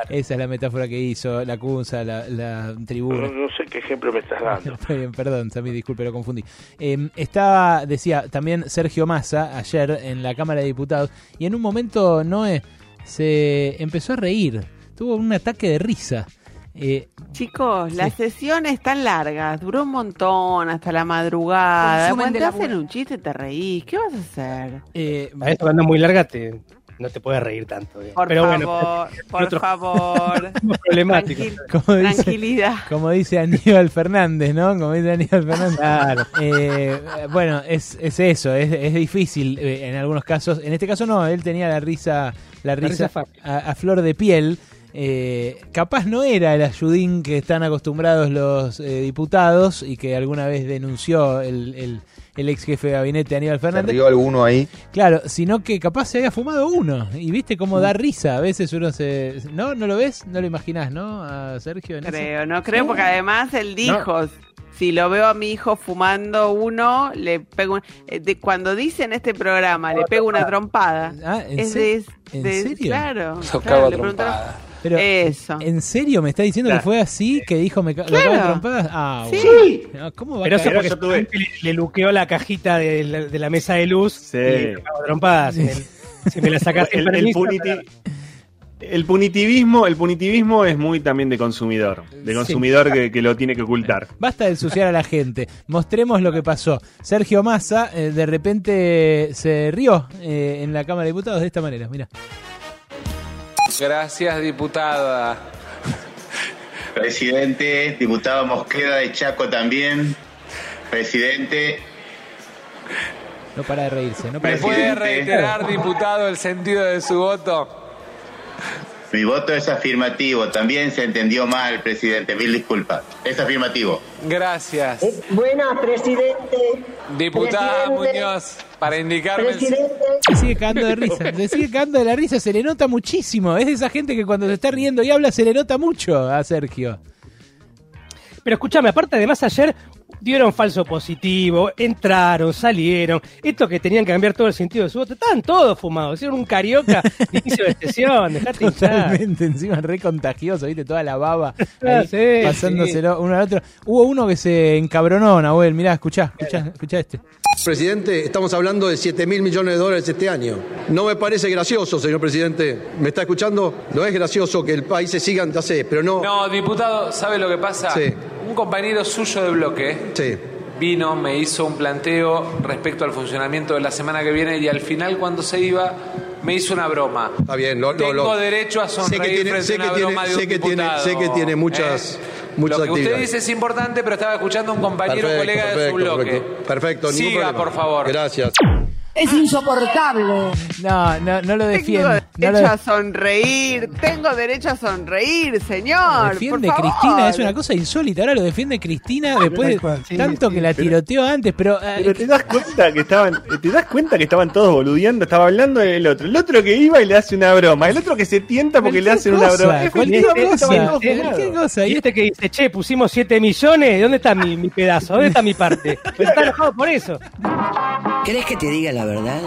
Esa es la metáfora que hizo la Cunza, la, la tribuna. No, no sé qué ejemplo me estás dando. <laughs> Está bien, perdón, Sammy, disculpe, lo confundí. Eh, estaba, decía, también Sergio Massa ayer en la Cámara de Diputados y en un momento Noé se empezó a reír, tuvo un ataque de risa. Eh, Chicos, las sesiones tan largas, duró un montón hasta la madrugada. Cuando te hacen un chiste te reís. ¿Qué vas a hacer? Eh, A esto es muy larga te, no te puedes reír tanto. eh. Por pero favor, <laughs> bueno, por otro- favor. <laughs> problemático. Tranquil- como dice, Tranquilidad. como dice Aníbal Fernández, ¿no? Como dice Aníbal Fernández. Eh, bueno, es, es eso, es, es difícil eh, en algunos casos. En este caso no, él tenía la risa, la risa risa a, a flor de piel. Eh, capaz no era el ayudín que están acostumbrados los eh, diputados y que alguna vez denunció el, el- el ex jefe de gabinete Aníbal ¿Se Fernández. rió alguno ahí? Claro, sino que capaz se había fumado uno. Y viste cómo da risa. A veces uno se. ¿No? ¿No lo ves? No lo imaginás, ¿no? A Sergio en? Creo, no creo, porque además él dijo, si lo veo a mi hijo fumando uno, le pego un- eh, de, cuando dice en este programa, le pego una trompada. Ah, ¿en es se- de, en de- serio? Claro. Claro, le preguntaron- Pero, Eso. ¿En serio me está diciendo Claro. que fue así? Que dijo me Claro. cago a trompadas? Ah, Sí. bueno. No, ¿Cómo va Pero a eso porque seguramente le, le luqueó la cajita de la, de la mesa de luz y le cagó trompadas. Si me, si me la sacas sin <laughs> el, el puniti- el punitivismo, el punitivismo es muy también de consumidor, de consumidor que, que lo tiene que ocultar. Basta de ensuciar a la gente. Mostremos lo que pasó. Sergio Massa eh, de repente se rió eh, en la Cámara de Diputados de esta manera. Mira. Gracias, diputada. Presidente, diputado Mosqueda de Chaco también. Presidente, No para de reírse. No para ¿Me de puede reiterar, diputado, el sentido de su voto? Mi voto es afirmativo. También se entendió mal, presidente. Mil disculpas. Es afirmativo. Gracias. Buenas, presidente. Diputada Presidente. Muñoz, para indicarme el... Se sigue cagando de risa. Se sigue cagando de la risa. Se le nota muchísimo. Es de esa gente que cuando se está riendo y habla se le nota mucho a Sergio. Pero escúchame, aparte además ayer dieron falso positivo, entraron, salieron, esto que tenían que cambiar todo el sentido de su voto, estaban todos fumados, hicieron un carioca de <laughs> inicio de sesión, dejate hinchar. Totalmente, encima re contagioso, viste, toda la baba <laughs> Ah, ahí, sí, pasándoselo uno al otro. Hubo uno que se encabronó, Nahuel, mirá, escuchá, escuchá, escuchá este. Presidente, estamos hablando de 7 mil millones de dólares este año. No me parece gracioso, señor presidente. ¿Me está escuchando? No es gracioso que el país se siga, ya sé, pero no. No, diputado, ¿sabe lo que pasa? Sí. Un compañero suyo de bloque vino, me hizo un planteo respecto al funcionamiento de la semana que viene y al final cuando se iba me hizo una broma. Está bien, lo, Tengo lo- derecho a sé sonreír que tiene, frente sé a una que tiene, de sé que tiene, diputado, sé que tiene muchas, ¿eh? muchas Lo que usted dice es importante, pero estaba escuchando a un compañero Perfecto, colega de su bloque. perfecto. Perfecto, Siga, por favor. Gracias. Es insoportable. No, no, no lo Tengo defiende. No derecho lo a sonreír, tengo derecho a sonreír, señor. defiende por favor. Cristina, es una cosa insólita. Ahora lo defiende Cristina después de sí, tanto sí, que la tiroteó antes, pero. eh, Pero te das cuenta que estaban, te das cuenta que estaban todos boludeando, estaba hablando el otro, el otro que iba y le hace una broma, el otro que se tienta porque le hacen una broma. cualquier cosa, cualquier. Y este que dice, che, pusimos 7 millones, ¿dónde está mi, mi pedazo? ¿Dónde está mi parte? <laughs> Está enojado por eso. ¿Querés que te diga la verdad?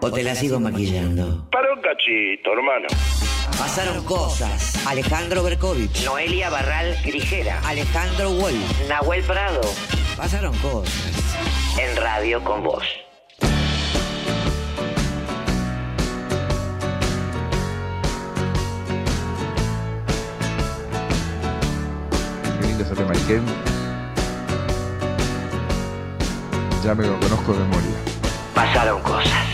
¿O te la sigo maquillando? Para un cachito, hermano. Pasaron cosas. Alejandro Berkovich. Noelia Barral Grijera. Alejandro Wolf. Nahuel Prado. Pasaron cosas. En radio con vos. Qué lindo ese tema. Ya me lo conozco de memoria. Pasaron cosas.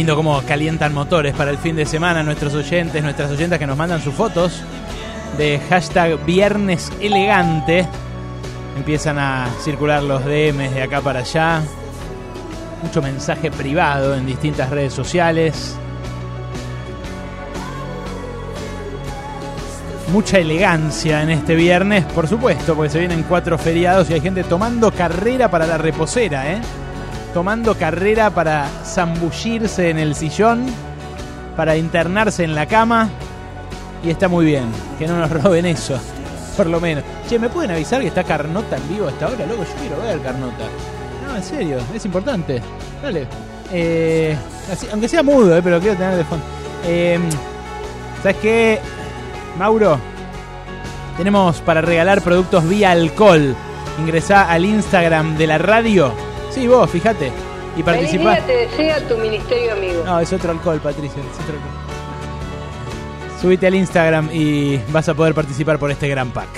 Lindo cómo calientan motores para el fin de semana nuestros oyentes, nuestras oyentas que nos mandan sus fotos de hashtag Viernes Elegante. Empiezan a circular los DMs de acá para allá. Mucho mensaje privado en distintas redes sociales. Mucha elegancia en este viernes, por supuesto, porque se vienen cuatro feriados y hay gente tomando carrera para la reposera, ¿eh? Tomando carrera para zambullirse en el sillón, para internarse en la cama. Y está muy bien, que no nos <laughs> roben eso, por lo menos. Che, ¿me pueden avisar que está Carnota en vivo hasta ahora? Loco, yo quiero ver Carnota. No, en serio, es importante. Dale. Eh, aunque sea mudo, eh, pero quiero tener de fondo. Eh, ¿Sabes qué, Mauro? Tenemos para regalar productos vía alcohol. Ingresá al Instagram de la radio. Sí, vos, fíjate. Y participá. Feliz día te desea tu ministerio amigo. No, es otro alcohol, Patricia. Es otro alcohol. Subite al Instagram y vas a poder participar por este gran pack.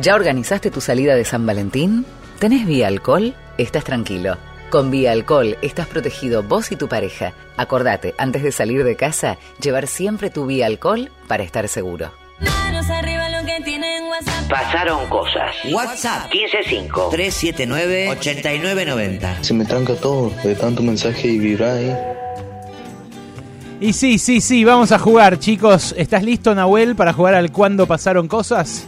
¿Ya organizaste tu salida de San Valentín? ¿Tenés Vía Alcohol? Estás tranquilo. Con Vía Alcohol estás protegido vos y tu pareja. Acordate, antes de salir de casa, llevar siempre tu Vía Alcohol para estar seguro. Manos arriba lo que tienen WhatsApp. Pasaron cosas. WhatsApp 155-379-8990. Se me tranca todo de tanto mensaje y vibrar ahí. Y sí, sí, sí, vamos a jugar, chicos. ¿Estás listo, Nahuel, para jugar al cuando pasaron cosas?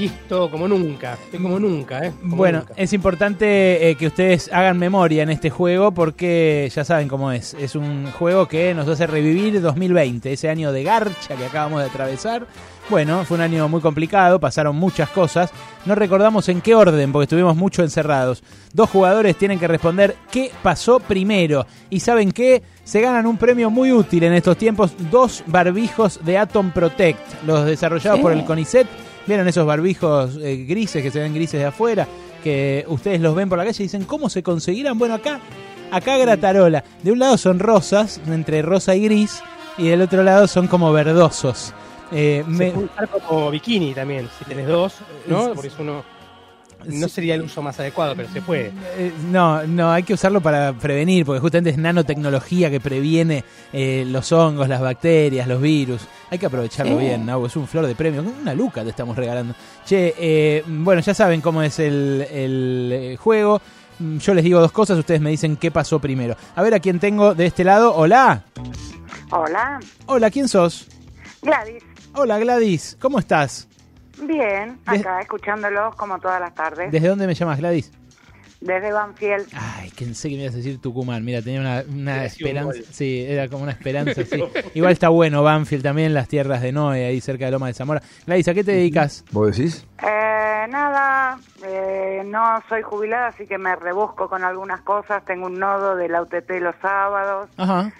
Listo, como nunca. Estoy como nunca, ¿eh? Como Bueno, nunca. es importante eh, que ustedes hagan memoria en este juego porque ya saben cómo es. Es un juego que nos hace revivir 2020, ese año de garcha que acabamos de atravesar. Bueno, fue un año muy complicado, pasaron muchas cosas. No recordamos en qué orden porque estuvimos mucho encerrados. Dos jugadores tienen que responder qué pasó primero. Y saben qué, se ganan un premio muy útil en estos tiempos, dos barbijos de Atom Protect, los desarrollados Sí. por el CONICET. ¿Vieron esos barbijos eh, grises que se ven grises de afuera? Que ustedes los ven por la calle y dicen, ¿cómo se conseguirán? Bueno, acá, acá Gratarola. De un lado son rosas, entre rosa y gris, y del otro lado son como verdosos. Eh, Se me- puede usar como bikini también, si tenés dos, ¿no? Porque es uno. No sería el uso más adecuado, pero se puede. Eh, no, no, hay que usarlo para prevenir, porque justamente es nanotecnología que previene eh, los hongos, las bacterias, los virus. Hay que aprovecharlo Sí. bien, ¿no? Es un flor de premio. Una luca te estamos regalando. Che, eh, bueno, ya saben cómo es el, el, eh, juego. Mm, Yo les digo dos cosas, ustedes me dicen qué pasó primero. A ver a quién tengo de este lado. Hola. Hola, Hola, ¿quién sos? Gladys. Hola, Gladys. ¿Cómo estás? Bien, acá escuchándolos como todas las tardes. ¿Desde dónde me llamas, Gladys? Desde Banfield. Ay, pensé que me ibas a decir Tucumán. Mira, tenía una, una un esperanza. Sí, era como una esperanza. sí. <laughs> Igual está bueno Banfield también, las tierras de Noé, ahí cerca de Loma de Zamora. Gladys, ¿a qué te dedicas? ¿Vos decís? Eh, nada, eh, no soy jubilada, así que me rebusco con algunas cosas. Tengo un nodo de la UTT los sábados Ajá.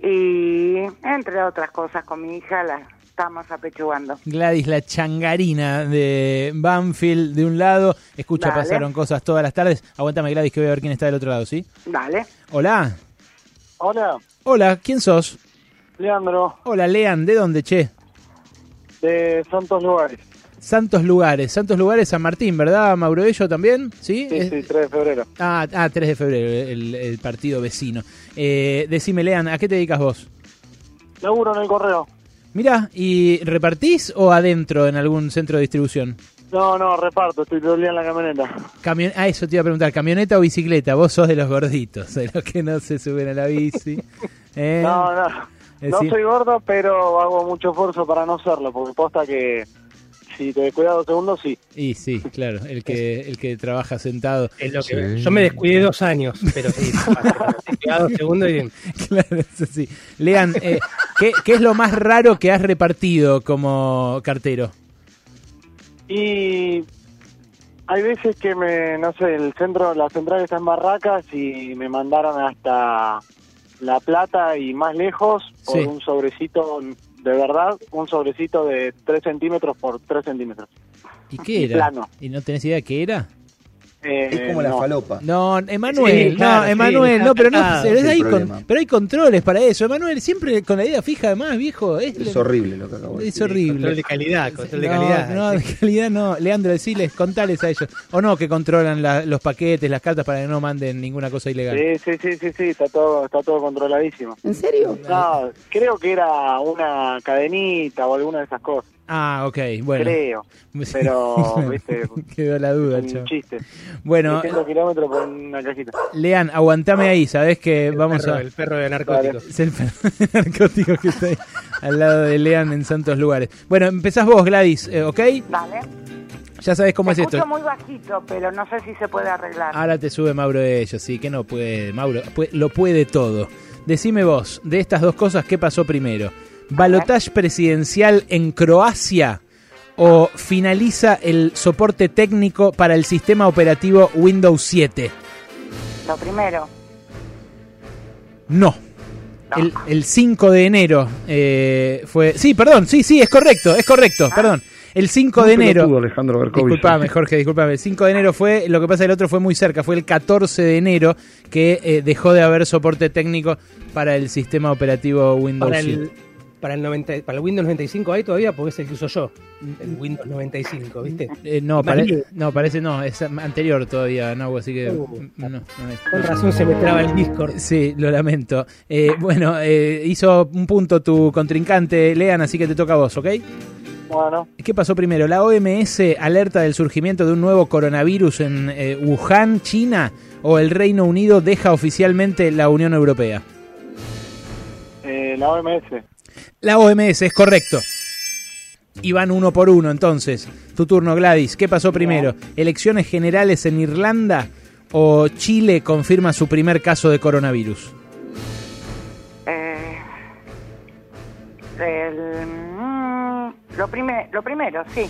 y, entre otras cosas, con mi hija la estamos apechugando. Gladys, la changarina de Banfield de un lado. Escucha, Dale. pasaron cosas todas las tardes. Aguántame, Gladys, que voy a ver quién está del otro lado, ¿sí? Dale. Hola. Hola, Hola, ¿quién sos? Leandro, Hola, Lean, ¿de dónde, che? de Santos Lugares. Santos Lugares, Santos Lugares, San Martín, ¿verdad, Mauro Bello también? Sí, Sí, Es- sí, 3 de febrero. Ah, ah, 3 de febrero, el, el partido vecino. Eh, decime, Lean, ¿a qué te dedicas vos? Laburo en el correo. Mirá, ¿y repartís o adentro en algún centro de distribución? No, no, reparto, estoy todo el día en la camioneta. Camion ah, eso te iba a preguntar, ¿camioneta o bicicleta? Vos sos de los gorditos, de los que no se suben a la bici. <laughs> ¿eh? No, no, no soy gordo, pero hago mucho esfuerzo para no serlo, porque posta que si te descuidas dos segundos, sí. Y sí, claro, el que, <laughs> el que trabaja sentado. Es lo que- Yo me descuidé dos años, pero sí, <laughs> dos segundos y <laughs> Claro, eso sí. Lean, eh, ¿qué, qué es lo más raro que has repartido como cartero? Y hay veces que me, no sé, el centro, la central está en Barracas y me mandaron hasta La Plata y más lejos por Sí. un sobrecito, de verdad, un sobrecito de 3 centímetros por 3 centímetros. ¿Y qué era? plano. ¿Y no tenés idea qué era? Eh, Es como la no. falopa. No, Emanuel, Sí, claro, no, sí, Emanuel, está no, pero no, pero, Es el hay con- problema. pero hay controles para eso. Emanuel, siempre con la idea fija, además, viejo. Es, Es horrible lo que acabo de Es horrible. Control de calidad, control de no, calidad. No, de calidad no. Leandro, deciles, contales a ellos. O no, que controlan la- los paquetes, las cartas para que no manden ninguna cosa ilegal. Sí, sí, sí, sí, sí, está todo, está todo controladísimo. ¿En serio? No, creo que era una cadenita o alguna de esas cosas. Ah, ok, bueno. Creo. <laughs> Pero, viste, <laughs> Quedó la duda, un chiste. Bueno, 600 kilómetros por una cajita. Lean, aguantame ahí, sabes que vamos perro, a. El perro de narcóticos. Es el perro de narcóticos que está ahí al lado de Lean en santos lugares. Bueno, empezás vos, Gladys, eh, ¿ok? Dale. Ya sabes cómo es Te esto. escucho muy bajito, pero no sé si se puede arreglar. Ahora te sube Mauro de ellos, sí, que no puede. Mauro lo puede todo. Decime vos, de estas dos cosas, ¿qué pasó primero? ¿Balotage presidencial en Croacia o finaliza el soporte técnico para el sistema operativo Windows 7? Lo primero. No. El, el 5 de enero eh, fue... Sí, perdón, sí, sí, es correcto, es correcto, perdón. El 5 de enero... Alejandro Berkovich. Disculpame, <laughs> Jorge, disculpame. El 5 de enero fue, lo que pasa el otro fue muy cerca, fue el 14 de enero que eh, dejó de haber soporte técnico para el sistema operativo Windows Para 7. el, para, el 90, para el Windows 95 hay todavía, porque es el que uso yo. El Windows 95, ¿viste? Eh, no, pare- no, parece no, es anterior todavía, no, así que... Uh, no, no es. Con razón se me traba el Discord. Sí, lo lamento. Eh, bueno, eh, hizo un punto tu contrincante, Lean, así que te toca a vos, ¿ok? Bueno, ¿Qué pasó primero? ¿La OMS alerta del surgimiento de un nuevo coronavirus en eh, Wuhan, China? ¿O el Reino Unido deja oficialmente la Unión Europea? eh, la OMS. La OMS, es correcto. Y van uno por uno, entonces. Tu turno, Gladys. ¿Qué pasó primero? ¿Elecciones generales en Irlanda o Chile confirma su primer caso de coronavirus? Eh, el, mm, lo, prime- lo primero, sí.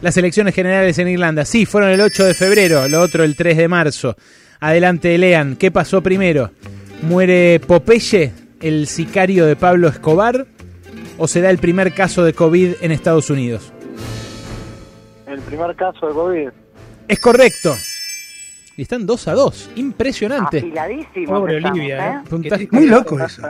Las elecciones generales en Irlanda, sí, fueron el 8 de febrero, lo otro el 3 de marzo. Adelante, lean, ¿qué pasó primero? ¿Muere Popeye, el sicario de Pablo Escobar? ¿O se da el primer caso de COVID en Estados Unidos? El primer caso de COVID. Es correcto. Y están 2 a 2. Impresionante. Afiladísimo. Pobre estamos, Olivia, ¿eh? ¿eh? Muy loco eso.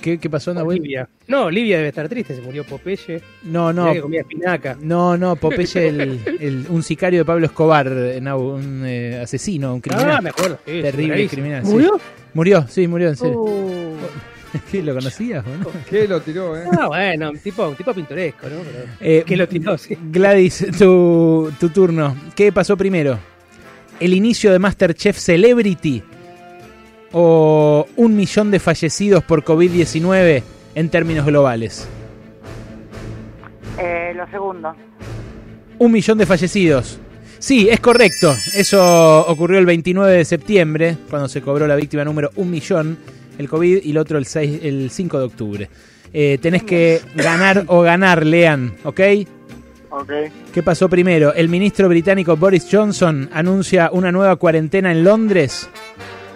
¿Qué, qué pasó, Nahuel? Olivia. No, Olivia debe estar triste, se murió Popeye. No, no. Que comía espinaca. No, no, Popeye, el, el- un sicario de Pablo Escobar, no, un eh, asesino, un criminal. Ah, me acuerdo. sí, Terrible criminal. sí. ¿Murió? Murió, sí, murió, en serio. Uh. <laughs> ¿Qué, ¿Lo conocías o no? ¿Qué lo tiró, eh? Ah, bueno, un tipo, un tipo pintoresco, ¿no? Pero, Eh, que lo tiró, sí. Gladys, tu, tu turno. ¿Qué pasó primero? ¿El inicio de Masterchef Celebrity? ¿O un millón de fallecidos por COVID-19 en términos globales? Eh, lo segundo. Un millón de fallecidos. Sí, es correcto. Eso ocurrió el 29 de septiembre, cuando se cobró la víctima número un millón, el COVID, y el otro el, 6, el 5 de octubre. Eh, tenés que ganar o ganar, lean, ¿ok? Ok. ¿Qué pasó primero? ¿El ministro británico Boris Johnson anuncia una nueva cuarentena en Londres?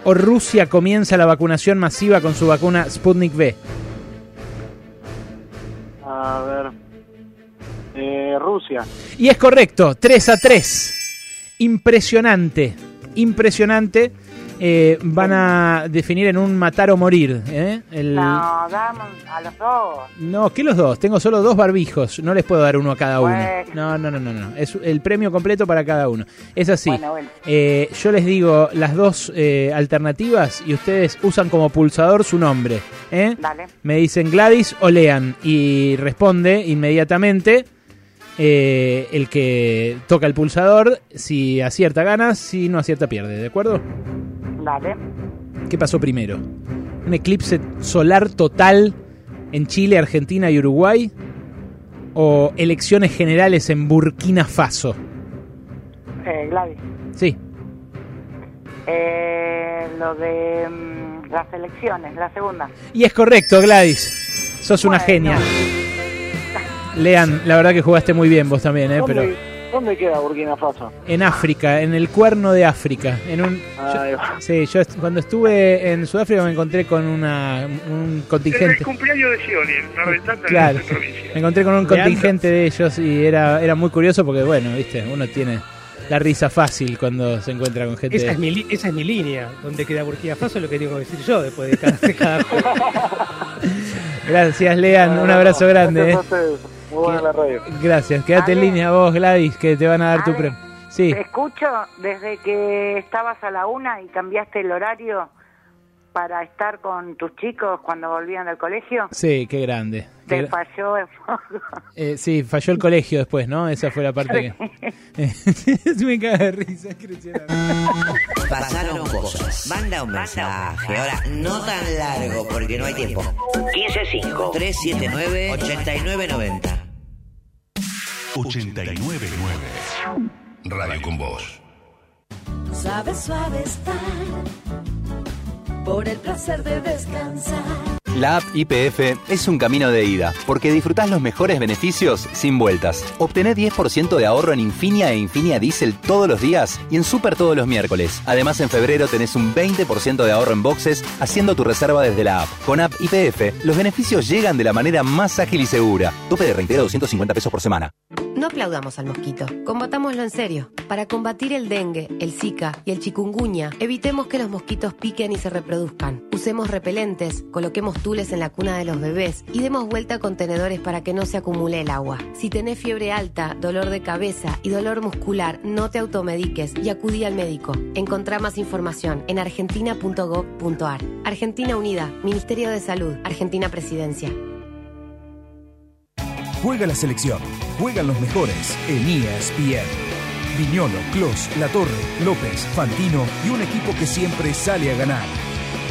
¿O Rusia comienza la vacunación masiva con su vacuna Sputnik V? A ver. Eh, Rusia. Y es correcto, 3 a 3. Impresionante, impresionante. Eh, van a definir en un matar o morir. ¿eh? El- No, damos a los dos. No, ¿qué los dos? Tengo solo dos barbijos. No les puedo dar uno a cada uno. Bueno. No, no, no, no, no. Es el premio completo para cada uno. Es así. Bueno, bueno. Eh, yo les digo las dos eh, alternativas y ustedes usan como pulsador su nombre. ¿eh? Dale. Me dicen Gladys o Lean y responde inmediatamente eh, el que toca el pulsador. Si acierta gana, si no acierta pierde. ¿De acuerdo? Dale. ¿Qué pasó primero? ¿Un eclipse solar total en Chile, Argentina y Uruguay? ¿O elecciones generales en Burkina Faso? Eh, Gladys. Sí, Eh, lo de mm, las elecciones, la segunda. y es correcto, Gladys. Sos una genia. Lean, la verdad que jugaste muy bien vos también, ¿eh? ¿Dónde, Pero ¿Dónde queda Burkina Faso? en África, en el cuerno de África. En un, Ahí yo- va. sí, yo est- cuando estuve en Sudáfrica me encontré con una, un contingente. cumpleaños de Scioli, en Claro, en la provincia. me encontré con un contingente de ellos y era, era muy curioso porque, bueno, viste, uno tiene la risa fácil cuando se encuentra con gente. Esa es, mi, li- esa es mi línea. Donde queda Burkina Faso es lo que tengo que decir yo después de cada, de <laughs> cada. Gracias, Lean. Un abrazo grande. <laughs> Gracias a eh. Ustedes. Muy buena la radio. Gracias. Quédate en línea vos, Gladys, que te van a dar tu premio. Sí. Te escucho desde que estabas a la una y cambiaste el horario para estar con tus chicos cuando volvían del colegio. Sí, qué grande. Te falló el <laughs> Eh, sí, falló el colegio después, ¿no? Esa fue la parte que... <laughs> me caga de risa. <laughs> Pasaron cosas. Manda un mensaje. Ahora, no tan largo porque no hay tiempo. 155 379 8990. 899 Radio con Voz. Suave, suave estar por el placer de descansar. La app IPF es un camino de ida, porque disfrutás los mejores beneficios sin vueltas. Obtené 10% de ahorro en Infinia e Infinia Diesel todos los días y en Super todos los miércoles. Además, en febrero tenés un 20% de ahorro en boxes haciendo tu reserva desde la app. Con app IPF, los beneficios llegan de la manera más ágil y segura. Tope de reintegro 250 pesos por semana. No aplaudamos al mosquito, combatámoslo en serio. Para combatir el dengue, el zika y el chikungunya, evitemos que los mosquitos piquen y se reproduzcan. Usemos repelentes, coloquemos en la cuna de los bebés y demos vuelta a contenedores para que no se acumule el agua. Si tenés fiebre alta, dolor de cabeza y dolor muscular, no te automediques y acudí al médico. Encontrá más información en argentina.gov.ar. Argentina Unida, Ministerio de Salud, Argentina Presidencia. Juega la selección, juegan los mejores en ESPN. Viñolo, Clos, Latorre, López, Fantino y un equipo que siempre sale a ganar.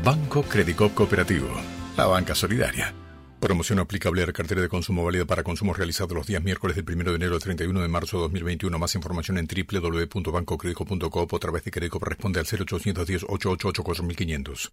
Banco Credicop Cooperativo. La banca solidaria. Promoción aplicable a la cartera de consumo válida para consumos realizados los días miércoles del 1 de enero al 31 de marzo de 2021. Más información en www.bancocredico.coop o a través de Credicop responde al 0810 888 4500.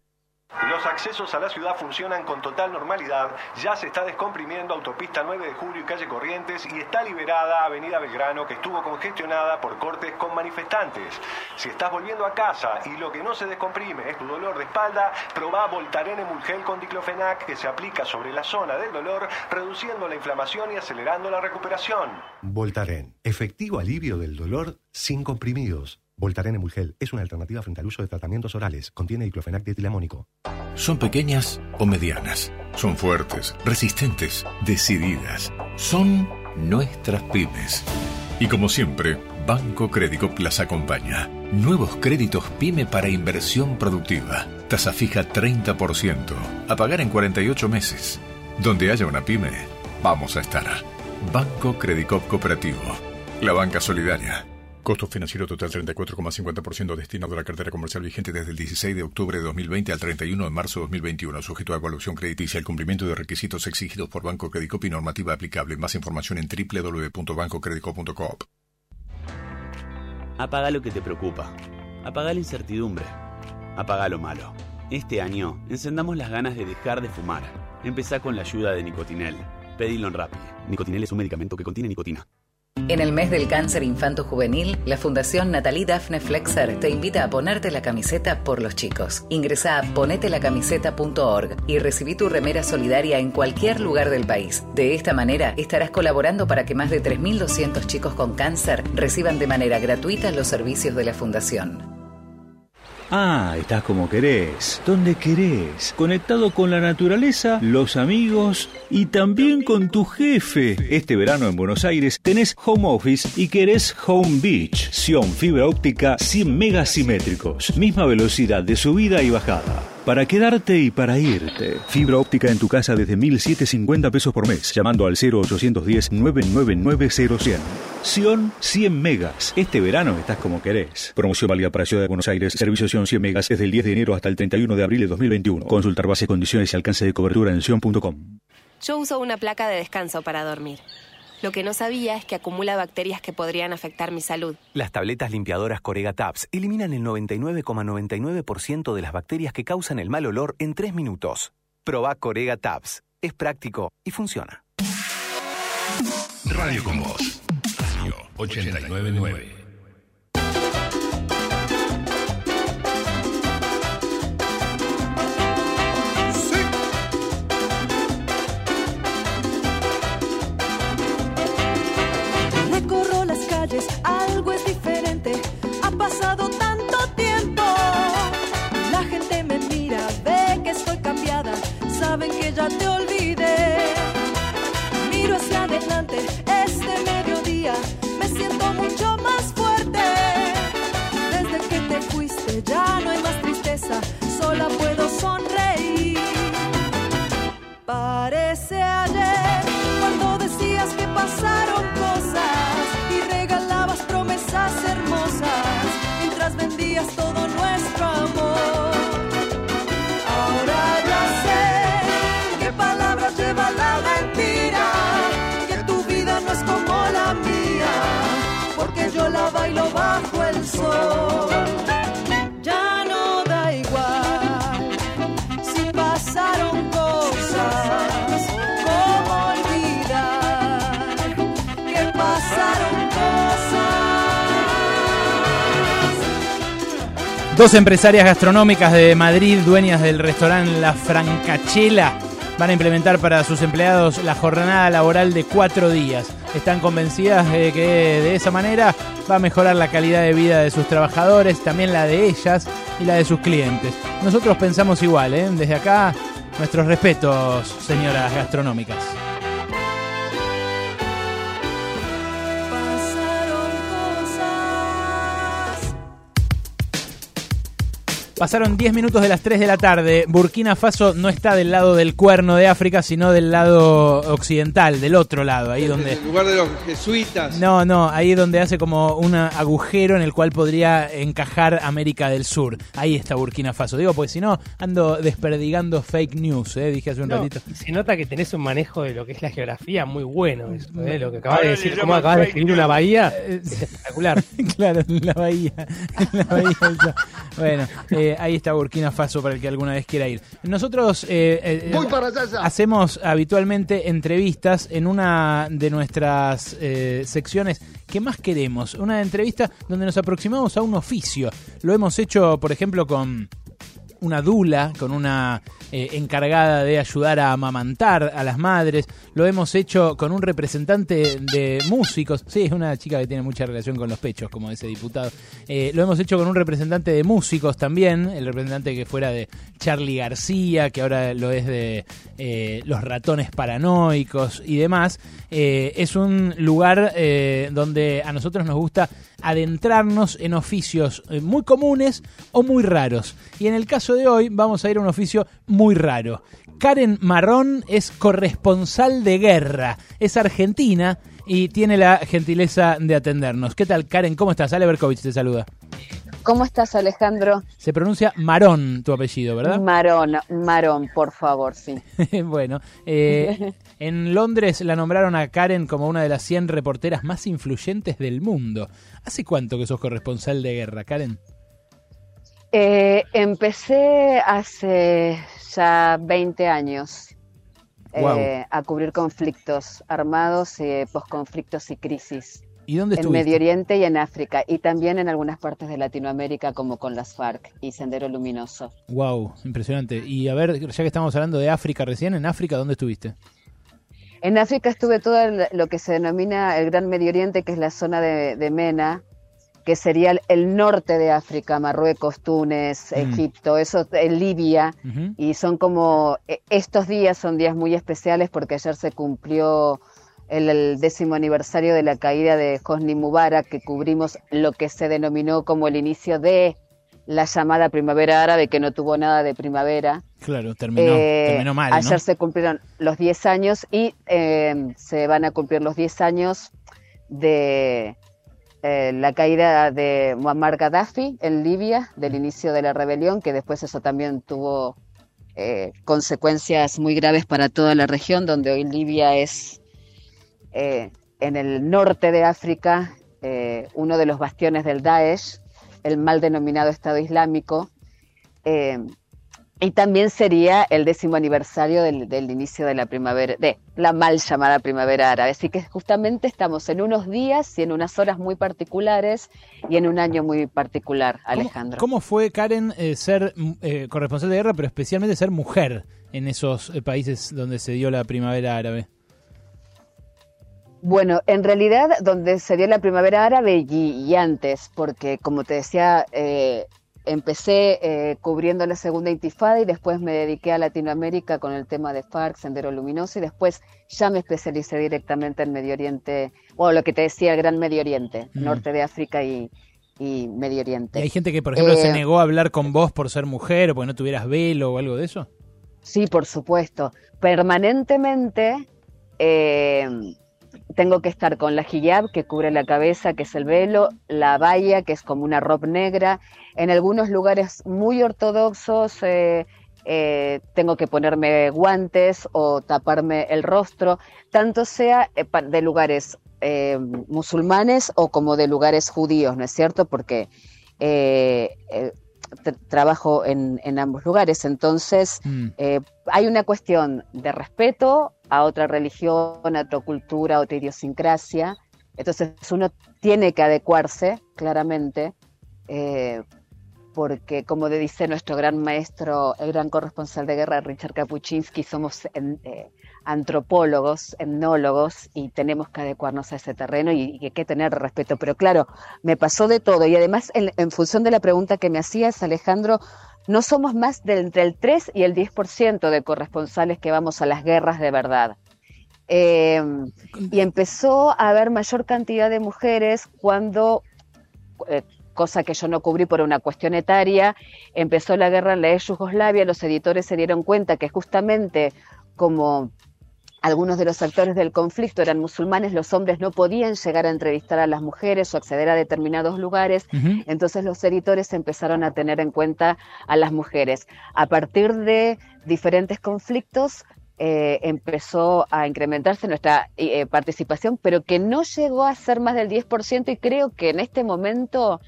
Los accesos a la ciudad funcionan con total normalidad. Ya se está descomprimiendo Autopista 9 de Julio y Calle Corrientes y está liberada Avenida Belgrano que estuvo congestionada por cortes con manifestantes. Si estás volviendo a casa y lo que no se descomprime es tu dolor de espalda, probá Voltaren Emulgel con diclofenac que se aplica sobre la zona del dolor, reduciendo la inflamación y acelerando la recuperación. Voltaren, efectivo alivio del dolor sin comprimidos. Voltaren Emulgel es una alternativa frente al uso de tratamientos orales. Contiene diclofenac dietilamónico. Son pequeñas o medianas. Son fuertes, resistentes, decididas. Son nuestras pymes. Y como siempre, Banco Credicop las acompaña. Nuevos créditos PYME para inversión productiva. Tasa fija 30%. A pagar en 48 meses. Donde haya una pyme, vamos a estar. Banco Credicop Cooperativo. La banca solidaria. Costo financiero total 34,50% destinado a la cartera comercial vigente desde el 16 de octubre de 2020 al 31 de marzo de 2021, sujeto a evaluación crediticia, el cumplimiento de requisitos exigidos por Banco Credicop y normativa aplicable. Más información en www.bancocredico.coop. Apaga lo que te preocupa. Apaga la incertidumbre. Apaga lo malo. Este año, encendamos las ganas de dejar de fumar. Empezá con la ayuda de Nicotinel. Pedilo en Rappi. Nicotinel es un medicamento que contiene nicotina. En el mes del cáncer infanto-juvenil, la Fundación Natalie Daphne Flexer te invita a ponerte la camiseta por los chicos. Ingresa a ponetelacamiseta.org y recibí tu remera solidaria en cualquier lugar del país. De esta manera, estarás colaborando para que más de 3.200 chicos con cáncer reciban de manera gratuita los servicios de la Fundación. Ah, estás como querés, donde querés, conectado con la naturaleza, los amigos y también con tu jefe. Este verano en Buenos Aires tenés home office y querés home beach, Sion fibra óptica 100 megasimétricos, misma velocidad de subida y bajada. Para quedarte y para irte. Fibra óptica en tu casa desde 1.750 pesos por mes, llamando al 0810-999-0100. Sion 100 megas. Este verano estás como querés. Promoción válida para Ciudad de Buenos Aires. Servicio Sion 100 megas desde el 10 de enero hasta el 31 de abril de 2021. Consultar bases, condiciones y alcance de cobertura en sion.com. Yo uso una placa de descanso para dormir. Lo que no sabía es que acumula bacterias que podrían afectar mi salud. Las tabletas limpiadoras Corega Tabs eliminan el 99,99% de las bacterias que causan el mal olor en 3 minutos. Proba Corega Tabs. Es práctico y funciona. Radio con Voz. Radio 899. Sola puedo sonreír. Dos empresarias gastronómicas de Madrid, dueñas del restaurante La Francachela, van a implementar para sus empleados la jornada laboral de cuatro días. Están convencidas de que de esa manera va a mejorar la calidad de vida de sus trabajadores, también la de ellas y la de sus clientes. Nosotros pensamos igual, ¿eh? desde acá nuestros respetos, señoras gastronómicas. Pasaron 10 minutos de las 3 de la tarde. Burkina Faso no está del lado del cuerno de África, sino del lado occidental, del otro lado, ahí donde... En lugar de los jesuitas. No, no, ahí donde hace como un agujero en el cual podría encajar América del Sur. Ahí está Burkina Faso. Digo, porque si no, ando desperdigando fake news, ¿eh? dije hace un No, ratito. se nota que tenés un manejo de lo que es la geografía muy bueno. eso, ¿eh? Lo que acabas de decir, cómo acabas de escribir una bahía, es espectacular. <laughs> claro, la bahía. <laughs> la bahía. Bueno, eh, ahí está Burkina Faso para el que alguna vez quiera ir. Nosotros eh, eh, Voy para allá ya. hacemos habitualmente entrevistas en una de nuestras eh, secciones que más queremos. Una entrevista donde nos aproximamos a un oficio. Lo hemos hecho, por ejemplo, con una dula, con una eh, encargada de ayudar a amamantar a las madres. Lo hemos hecho con un representante de músicos. Sí, es una chica que tiene mucha relación con los pechos, como ese diputado. Eh, lo hemos hecho con un representante de músicos también, el representante que fuera de Charlie García, que ahora lo es de eh, Los Ratones Paranoicos y demás. Es un lugar donde a nosotros nos gusta adentrarnos en oficios eh, muy comunes o muy raros. Y en el caso de hoy vamos a ir a un oficio muy raro. Karen Marrón es corresponsal de guerra, es argentina y tiene la gentileza de atendernos. ¿Qué tal, Karen? ¿Cómo estás? Ale Berkovich te saluda. ¿Cómo estás, Alejandro? Se pronuncia Marón tu apellido, ¿verdad? Marón, Marón, por favor, sí. <laughs> bueno, eh, <laughs> en Londres la nombraron a Karen como una de las 100 reporteras más influyentes del mundo. ¿Hace cuánto que sos corresponsal de guerra, Karen? Eh, empecé hace ya 20 años eh, a cubrir conflictos armados, eh, posconflictos y crisis. ¿Y dónde En? Medio Oriente y en África, y también en algunas partes de Latinoamérica, como con las FARC y Sendero Luminoso. Wow, impresionante. Y a ver, ya que estamos hablando de África recién, ¿en África dónde estuviste? En África estuve todo el- lo que se denomina el Gran Medio Oriente, que es la zona de, de Mena, que sería el, el norte de África, Marruecos, Túnez, Mm. Egipto, eso en Libia, y son como, eh, estos días son días muy especiales porque ayer se cumplió el, el décimo aniversario de la caída de Hosni Mubarak, que cubrimos lo que se denominó como el inicio de la llamada primavera árabe, que no tuvo nada de primavera. Claro, terminó, Eh, terminó mal, Ayer ¿no? se cumplieron los 10 años y eh, se van a cumplir los 10 años de eh, la caída de Muammar Gaddafi en Libia, del inicio de la rebelión, que después eso también tuvo eh, consecuencias muy graves para toda la región, donde hoy Libia es eh, en el norte de África, eh, uno de los bastiones del Daesh, el mal denominado Estado Islámico, eh, y también sería el décimo aniversario del, del inicio de la primavera, de la mal llamada primavera árabe. Así que justamente estamos en unos días y en unas horas muy particulares y en un año muy particular, Alejandro. ¿Cómo fue, Karen, eh, ser eh, corresponsal de guerra, pero especialmente ser mujer en esos eh, países donde se dio la primavera árabe? Bueno, en realidad donde se dio la primavera árabe y, y antes, porque como te decía, eh, empecé eh, cubriendo la segunda intifada y después me dediqué a Latinoamérica con el tema de FARC, Sendero Luminoso y después ya me especialicé directamente en Medio Oriente, o lo que te decía, el Gran Medio Oriente, Mm. norte de África y, y Medio Oriente. ¿Y hay gente que, por ejemplo, se Eh, negó a hablar con vos por ser mujer o porque no tuvieras velo o algo de eso? Sí, por supuesto. Permanentemente eh, tengo que estar con la hijab, que cubre la cabeza, que es el velo, la baya, que es como una ropa negra. En algunos lugares muy ortodoxos eh, eh, tengo que ponerme guantes o taparme el rostro, tanto sea eh, de lugares eh, musulmanes o como de lugares judíos, ¿no es cierto? Porque tra- trabajo en, en ambos lugares. Entonces, eh, hay una cuestión de respeto a otra religión, a otra cultura, a otra idiosincrasia. Entonces, uno tiene que adecuarse, claramente, eh, porque, como dice nuestro gran maestro, el gran corresponsal de guerra, Richard Kapuczynski, somos en- eh, antropólogos, etnólogos, y tenemos que adecuarnos a ese terreno y, hay que tener respeto. Pero claro, me pasó de todo. Y además, en, función de la pregunta que me hacías, Alejandro, no somos más del, entre el 3 y el 10% de corresponsales que vamos a las guerras de verdad. Eh, y empezó a haber mayor cantidad de mujeres cuando, eh, cosa que yo no cubrí por una cuestión etaria, empezó la guerra en la ex Yugoslavia, los editores se dieron cuenta que justamente como algunos de los actores del conflicto eran musulmanes, los hombres no podían llegar a entrevistar a las mujeres o acceder a determinados lugares, entonces los editores empezaron a tener en cuenta a las mujeres. A partir de diferentes conflictos eh, empezó a incrementarse nuestra eh, participación, pero que no llegó a ser más del 10% y creo que en este momento,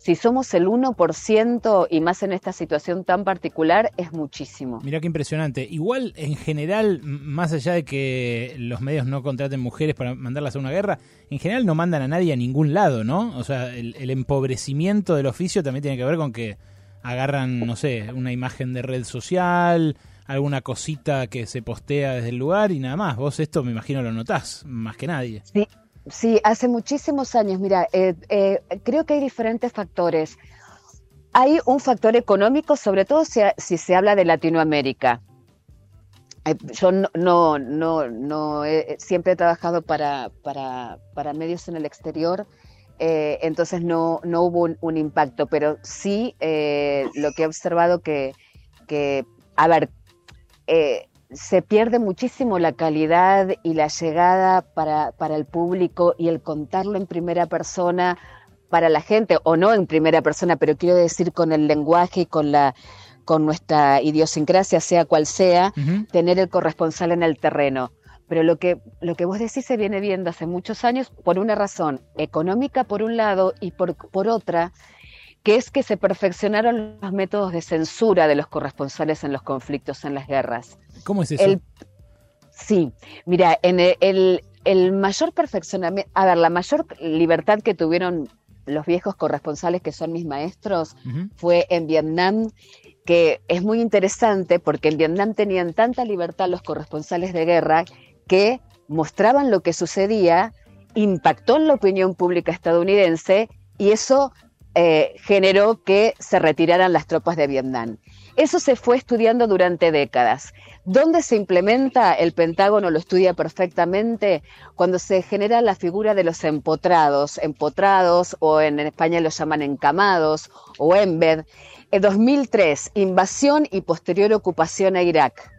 si somos el 1% y más en esta situación tan particular, es muchísimo. Mirá qué impresionante. Igual, en general, más allá de que los medios no contraten mujeres para mandarlas a una guerra, en general no mandan a nadie a ningún lado, ¿no? O sea, el, el empobrecimiento del oficio también tiene que ver con que agarran, no sé, una imagen de red social, alguna cosita que se postea desde el lugar y nada más. Vos esto me imagino lo notás, más que nadie. Sí, sí, hace muchísimos años. Mira, eh, eh, creo que hay diferentes factores. Hay un factor económico, sobre todo si, si se habla de Latinoamérica. Eh, yo no, no, no, no he- siempre he trabajado para, para, medios en el exterior, eh, entonces no, no hubo un, impacto, pero sí eh, lo que he observado que, que a ver, eh, se pierde muchísimo la calidad y la llegada para, para el público y el contarlo en primera persona para la gente, o no en primera persona, pero quiero decir con el lenguaje y con la con nuestra idiosincrasia, sea cual sea, tener el corresponsal en el terreno. Pero lo que, lo que vos decís se viene viendo hace muchos años por una razón económica por un lado y por, por otra, que es que se perfeccionaron los métodos de censura de los corresponsales en los conflictos, en las guerras. ¿Cómo es eso? El- sí, mira, en el, el- el mayor perfeccionamiento, a ver, la mayor libertad que tuvieron los viejos corresponsales, que son mis maestros, fue en Vietnam, que es muy interesante porque en Vietnam tenían tanta libertad los corresponsales de guerra que mostraban lo que sucedía, impactó en la opinión pública estadounidense y eso eh, generó que se retiraran las tropas de Vietnam. Eso se fue estudiando durante décadas. ¿Dónde se implementa? El Pentágono lo estudia perfectamente cuando se genera la figura de los empotrados, empotrados o en España los llaman encamados o embed. En 2003, invasión y posterior ocupación a Irak.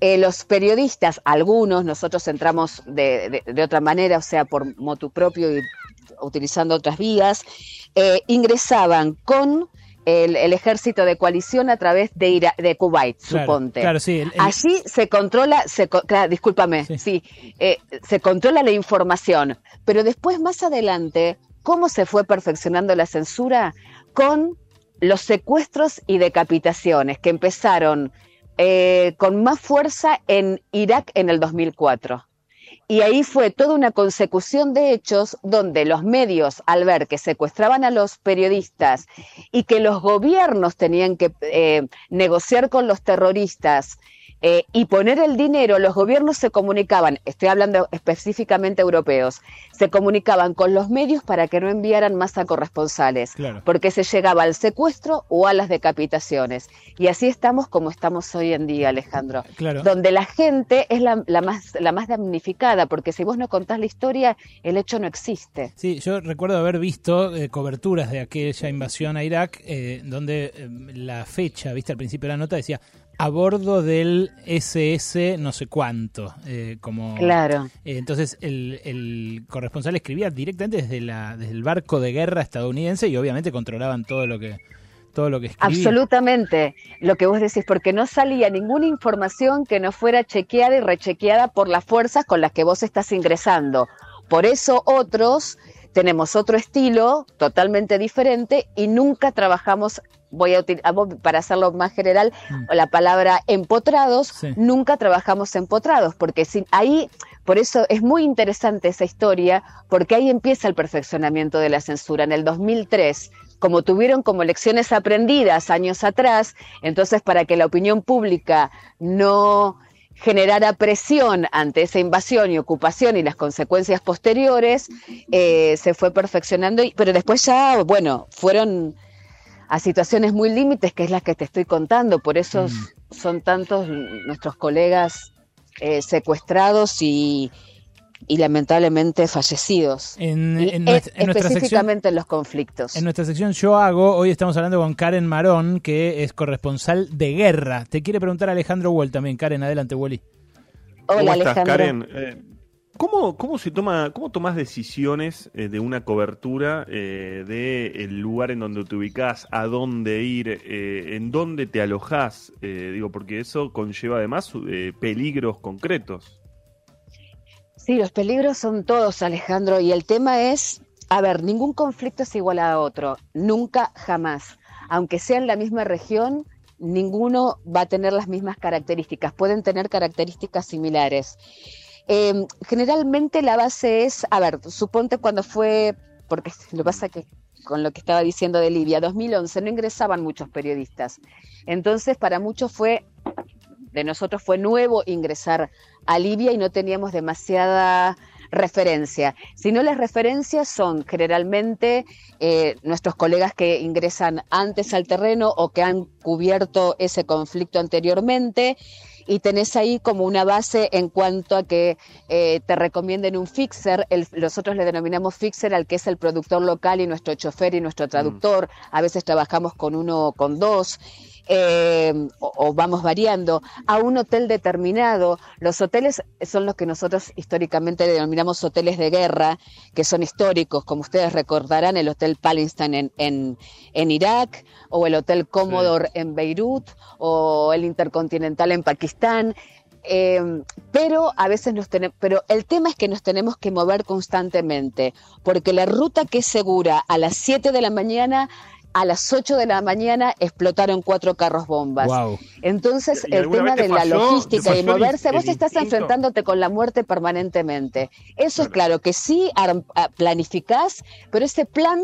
Eh, los periodistas, algunos, nosotros entramos de, de- de otra manera, o sea, por motu propio y utilizando otras vías, eh, ingresaban con el, el ejército de coalición a través de, Ira- de Kuwait, Claro, suponte. claro, sí, el- el- Allí se controla, se, co- claro, discúlpame, sí, eh, se controla la información, pero después más adelante, ¿cómo se fue perfeccionando la censura? Con los secuestros y decapitaciones que empezaron eh, con más fuerza en Irak en el 2004. Y ahí fue toda una consecución de hechos donde los medios, al ver que secuestraban a los periodistas y que los gobiernos tenían que eh, negociar con los terroristas eh, y poner el dinero, los gobiernos se comunicaban, estoy hablando específicamente europeos, se comunicaban con los medios para que no enviaran más a corresponsales, Claro. porque se llegaba al secuestro o a las decapitaciones. Y así estamos como estamos hoy en día, Alejandro Claro. donde la gente es la, la más, la más damnificada, porque si vos no contás la historia, el hecho no existe. Sí, yo recuerdo haber visto eh, coberturas de aquella invasión a Irak, eh, donde eh, la fecha, viste, al principio de la nota decía a bordo del SS no sé cuánto, eh, como Claro. Eh, entonces el, el corresponsal escribía directamente desde la desde el barco de guerra estadounidense y obviamente controlaban todo lo que todo lo que escribía. Absolutamente, lo que vos decís, porque no salía ninguna información que no fuera chequeada y rechequeada por las fuerzas con las que vos estás ingresando. Por eso otros tenemos otro estilo totalmente diferente y nunca trabajamos, voy a utilizar para hacerlo más general, la palabra empotrados, Sí. nunca trabajamos empotrados, porque sin, ahí, por eso es muy interesante esa historia, porque ahí empieza el perfeccionamiento de la censura. En el 2003, como tuvieron como lecciones aprendidas años atrás, entonces para que la opinión pública no generara presión ante esa invasión y ocupación y las consecuencias posteriores, eh, se fue perfeccionando, y- pero después ya, bueno, fueron a situaciones muy límites, que es las que te estoy contando, por eso son tantos nuestros colegas eh, secuestrados y, y lamentablemente fallecidos. En, Y, en nuestra, en nuestra sección específicamente en los conflictos. En nuestra sección Yo Hago, hoy estamos hablando con Karen Marón, que es corresponsal de guerra. Te quiere preguntar Alejandro Wall también. Karen, adelante, Wally. Hola, ¿Cómo estás, Alejandro. Karen? Eh, ¿cómo, ¿Cómo se toma, cómo tomas decisiones eh, de una cobertura eh, de lugar en donde te ubicás, a dónde ir, eh, en dónde te alojás? Eh, digo, porque eso conlleva además peligros concretos. Sí, los peligros son todos, Alejandro, y el tema es, a ver, ningún conflicto es igual a otro, nunca, jamás. Aunque sea en la misma región, ninguno va a tener las mismas características, pueden tener características similares. Eh, generalmente la base es, a ver, suponte cuando fue, porque lo que pasa que con lo que estaba diciendo de Libia, 2011 no ingresaban muchos periodistas. Entonces, para muchos fue de nosotros fue nuevo ingresar a Libia y no teníamos demasiada referencia, sino las referencias son generalmente eh, nuestros colegas que ingresan antes al terreno o que han cubierto ese conflicto anteriormente y tenés ahí como una base en cuanto a que eh, te recomienden un fixer, el- nosotros le denominamos fixer al que es el productor local y nuestro chofer y nuestro traductor, a veces trabajamos con uno o con dos. Eh, o, o vamos variando a un hotel determinado. Los hoteles son los que nosotros históricamente denominamos hoteles de guerra, que son históricos, como ustedes recordarán, el Hotel Palestine en, en, en Irak, o el Hotel Commodore en Beirut, o el Intercontinental en Pakistán. Eh, pero a veces nos tenemos, pero el tema es que nos tenemos que mover constantemente, porque la ruta que es segura a las 7 de la mañana, a las 8 de la mañana explotaron cuatro carros bombas. Wow. Entonces, ¿Y- y el tema de la logística y moverse, vos el estás instinto? enfrentándote con la muerte permanentemente. Eso es claro que sí planificás, pero ese plan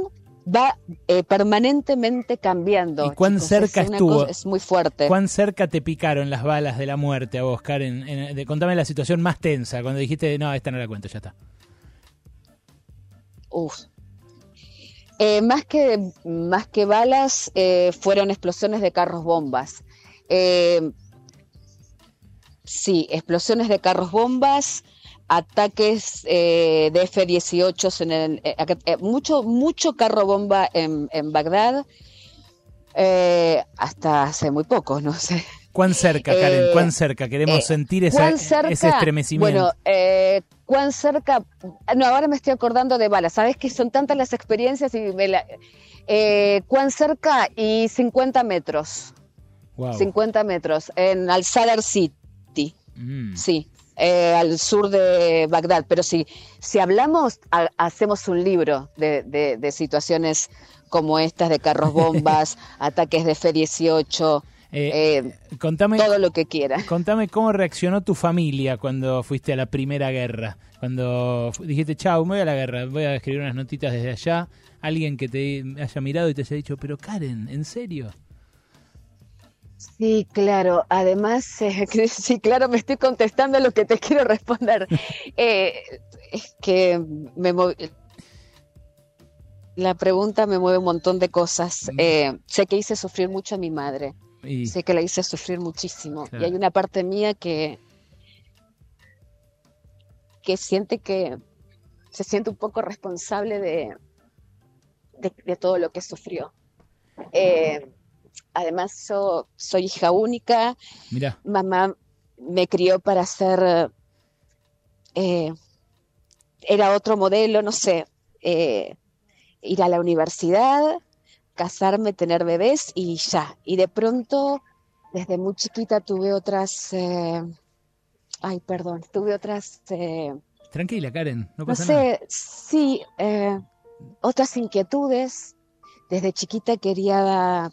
va eh, permanentemente cambiando. ¿Y cuán chicos, cerca es estuvo? cosa- es muy fuerte. ¿Cuán cerca te picaron las balas de la muerte a vos, Karen? En- de- contame la situación más tensa, cuando dijiste, no, esta no la cuento, ya está. Uf. Eh, más, que, más que balas, eh, fueron explosiones de carros bombas. Eh, sí, explosiones de carros bombas, ataques eh, de F-18 en el, eh, mucho, mucho carro bomba en, en Bagdad, eh, hasta hace muy poco, no sé. ¿Cuán cerca, Karen? ¿Cuán cerca? Queremos sentir esa- ese estremecimiento. Bueno, cuán cerca, no, ahora me estoy acordando de balas, sabes que son tantas las experiencias y me la- eh, cuán cerca y 50 metros, Wow. 50 metros en Al-Sadar City, Mm. sí, eh, al sur de Bagdad, pero si, si hablamos, ha- hacemos un libro de, de- de situaciones como estas de carros <laughs> bombas, ataques de F-18, eh, Contame, todo lo que quiera. contame cómo reaccionó tu familia cuando fuiste a la primera guerra. Cuando dijiste, chau, me voy a la guerra, voy a escribir unas notitas desde allá. Alguien que te haya mirado y te haya dicho, pero Karen, ¿en serio? Sí, claro. Además, <laughs> eh, sí, claro, me estoy contestando lo que te quiero responder. <laughs> Eh, es que me la pregunta me mueve un montón de cosas. Eh, sé que hice sufrir mucho a mi madre. Y- Sé que la hice sufrir muchísimo. Claro. Y hay una parte mía que que siente que se siente un poco responsable de, de, de todo lo que sufrió. Eh, además, yo soy hija única. Mira, Mamá me crió para ser, eh, era otro modelo, no sé, eh, ir a la universidad, casarme, tener bebés y ya. Y de pronto, desde muy chiquita tuve otras, eh, ay, perdón, tuve otras, eh, tranquila, Karen, no no pasa nada. sé, sí, eh, otras inquietudes. Desde chiquita quería,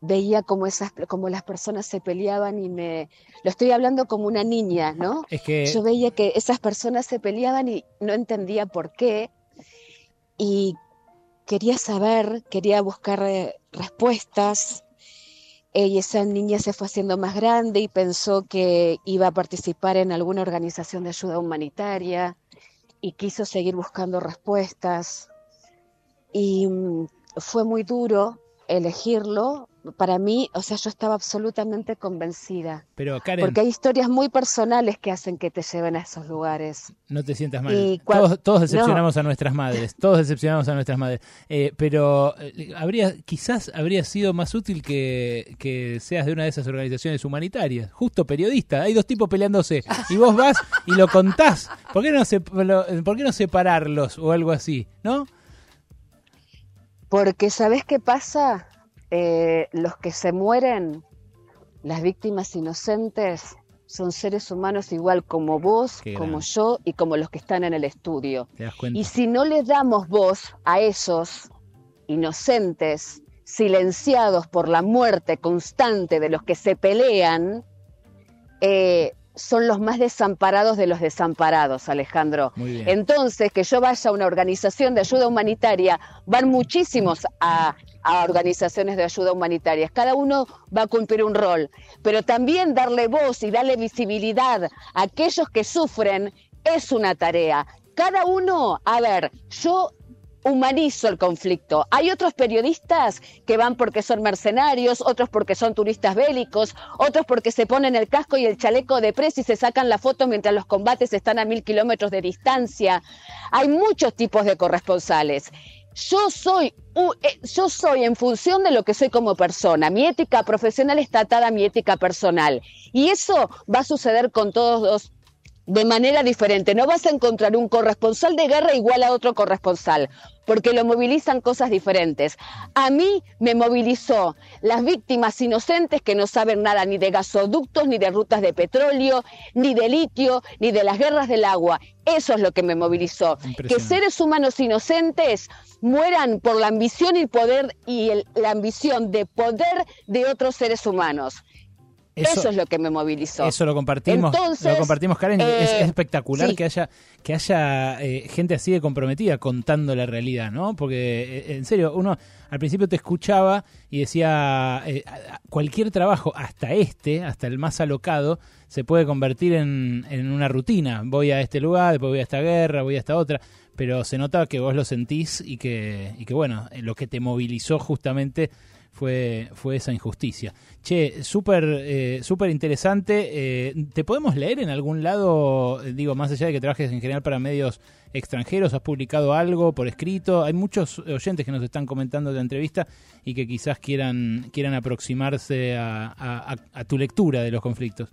veía como esas, como las personas se peleaban y me, lo estoy hablando como una niña, ¿no? Es que Yo veía que esas personas se peleaban y no entendía por qué. Y quería saber, quería buscar eh, respuestas. Y esa niña se fue haciendo más grande y pensó que iba a participar en alguna organización de ayuda humanitaria y quiso seguir buscando respuestas. Y mm, fue muy duro elegirlo. Para mí, o sea, yo estaba absolutamente convencida. Pero Karen, Porque hay historias muy personales que hacen que te lleven a esos lugares. no te sientas mal. Y Todos, todos decepcionamos no. a nuestras madres, todos decepcionamos a nuestras madres. Eh, pero eh, habría, quizás habría sido más útil que, que seas de una de esas organizaciones humanitarias, justo periodista. Hay dos tipos peleándose y vos vas y lo contás. ¿Por qué no, se, ¿por qué no separarlos o algo así? ¿No? Porque ¿sabes qué pasa? Eh, los que se mueren, las víctimas inocentes, son seres humanos igual como vos, Qué como yo y como los que están en el estudio. ¿Te das cuenta? Y si no les damos voz a esos inocentes, silenciados por la muerte constante de los que se pelean, eh, son los más desamparados de los desamparados, Alejandro. Entonces, que yo vaya a una organización de ayuda humanitaria, van muchísimos a, a organizaciones de ayuda humanitaria. Cada uno va a cumplir un rol, pero también darle voz y darle visibilidad a aquellos que sufren es una tarea. Cada uno, a ver, yo humanizo el conflicto. Hay otros periodistas que van porque son mercenarios, otros porque son turistas bélicos, otros porque se ponen el casco y el chaleco de presa y se sacan la foto mientras los combates están a mil kilómetros de distancia. Hay muchos tipos de corresponsales. Yo soy, eh, yo soy en función de lo que soy como persona. Mi ética profesional está atada a mi ética personal. Y eso va a suceder con todos los de manera diferente. No vas a encontrar un corresponsal de guerra igual a otro corresponsal, porque lo movilizan cosas diferentes. A mí me movilizó las víctimas inocentes que no saben nada ni de gasoductos, ni de rutas de petróleo, ni de litio, ni de las guerras del agua. Eso es lo que me movilizó. Que seres humanos inocentes mueran por la ambición y poder y el- la ambición de poder de otros seres humanos. Eso, es lo que me movilizó. Eso lo compartimos, Entonces, lo compartimos, Karen. es, eh, es espectacular sí. que haya que haya eh, gente así de comprometida contando la realidad, ¿no? Porque eh, en serio, uno al principio te escuchaba y decía eh, cualquier trabajo, hasta este, hasta el más alocado, se puede convertir en, en una rutina. Voy a este lugar, después voy a esta guerra, voy a esta otra. Pero se nota que vos lo sentís y que, y que bueno, lo que te movilizó justamente fue, fue esa injusticia. Che, súper eh, interesante. Eh, ¿Te podemos leer en algún lado, digo, más allá de que trabajes en general para medios extranjeros? ¿Has publicado algo por escrito? Hay muchos oyentes que nos están comentando de la entrevista y que quizás quieran, quieran aproximarse a tu lectura de los conflictos.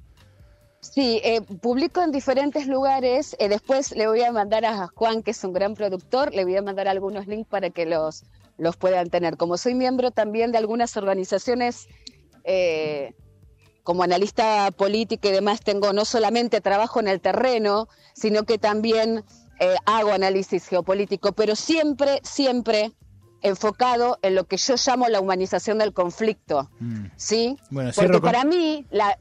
Sí, eh, publico en diferentes lugares. eh, después le voy a mandar a Juan, que es un gran productor, le voy a mandar algunos links para que los, los puedan tener. Como soy miembro también de algunas organizaciones, eh, como analista política y demás, tengo no solamente trabajo en el terreno, sino que también eh, hago análisis geopolítico, pero siempre, siempre enfocado en lo que yo llamo la humanización del conflicto. ¿sí? Bueno, Porque con- para mí, la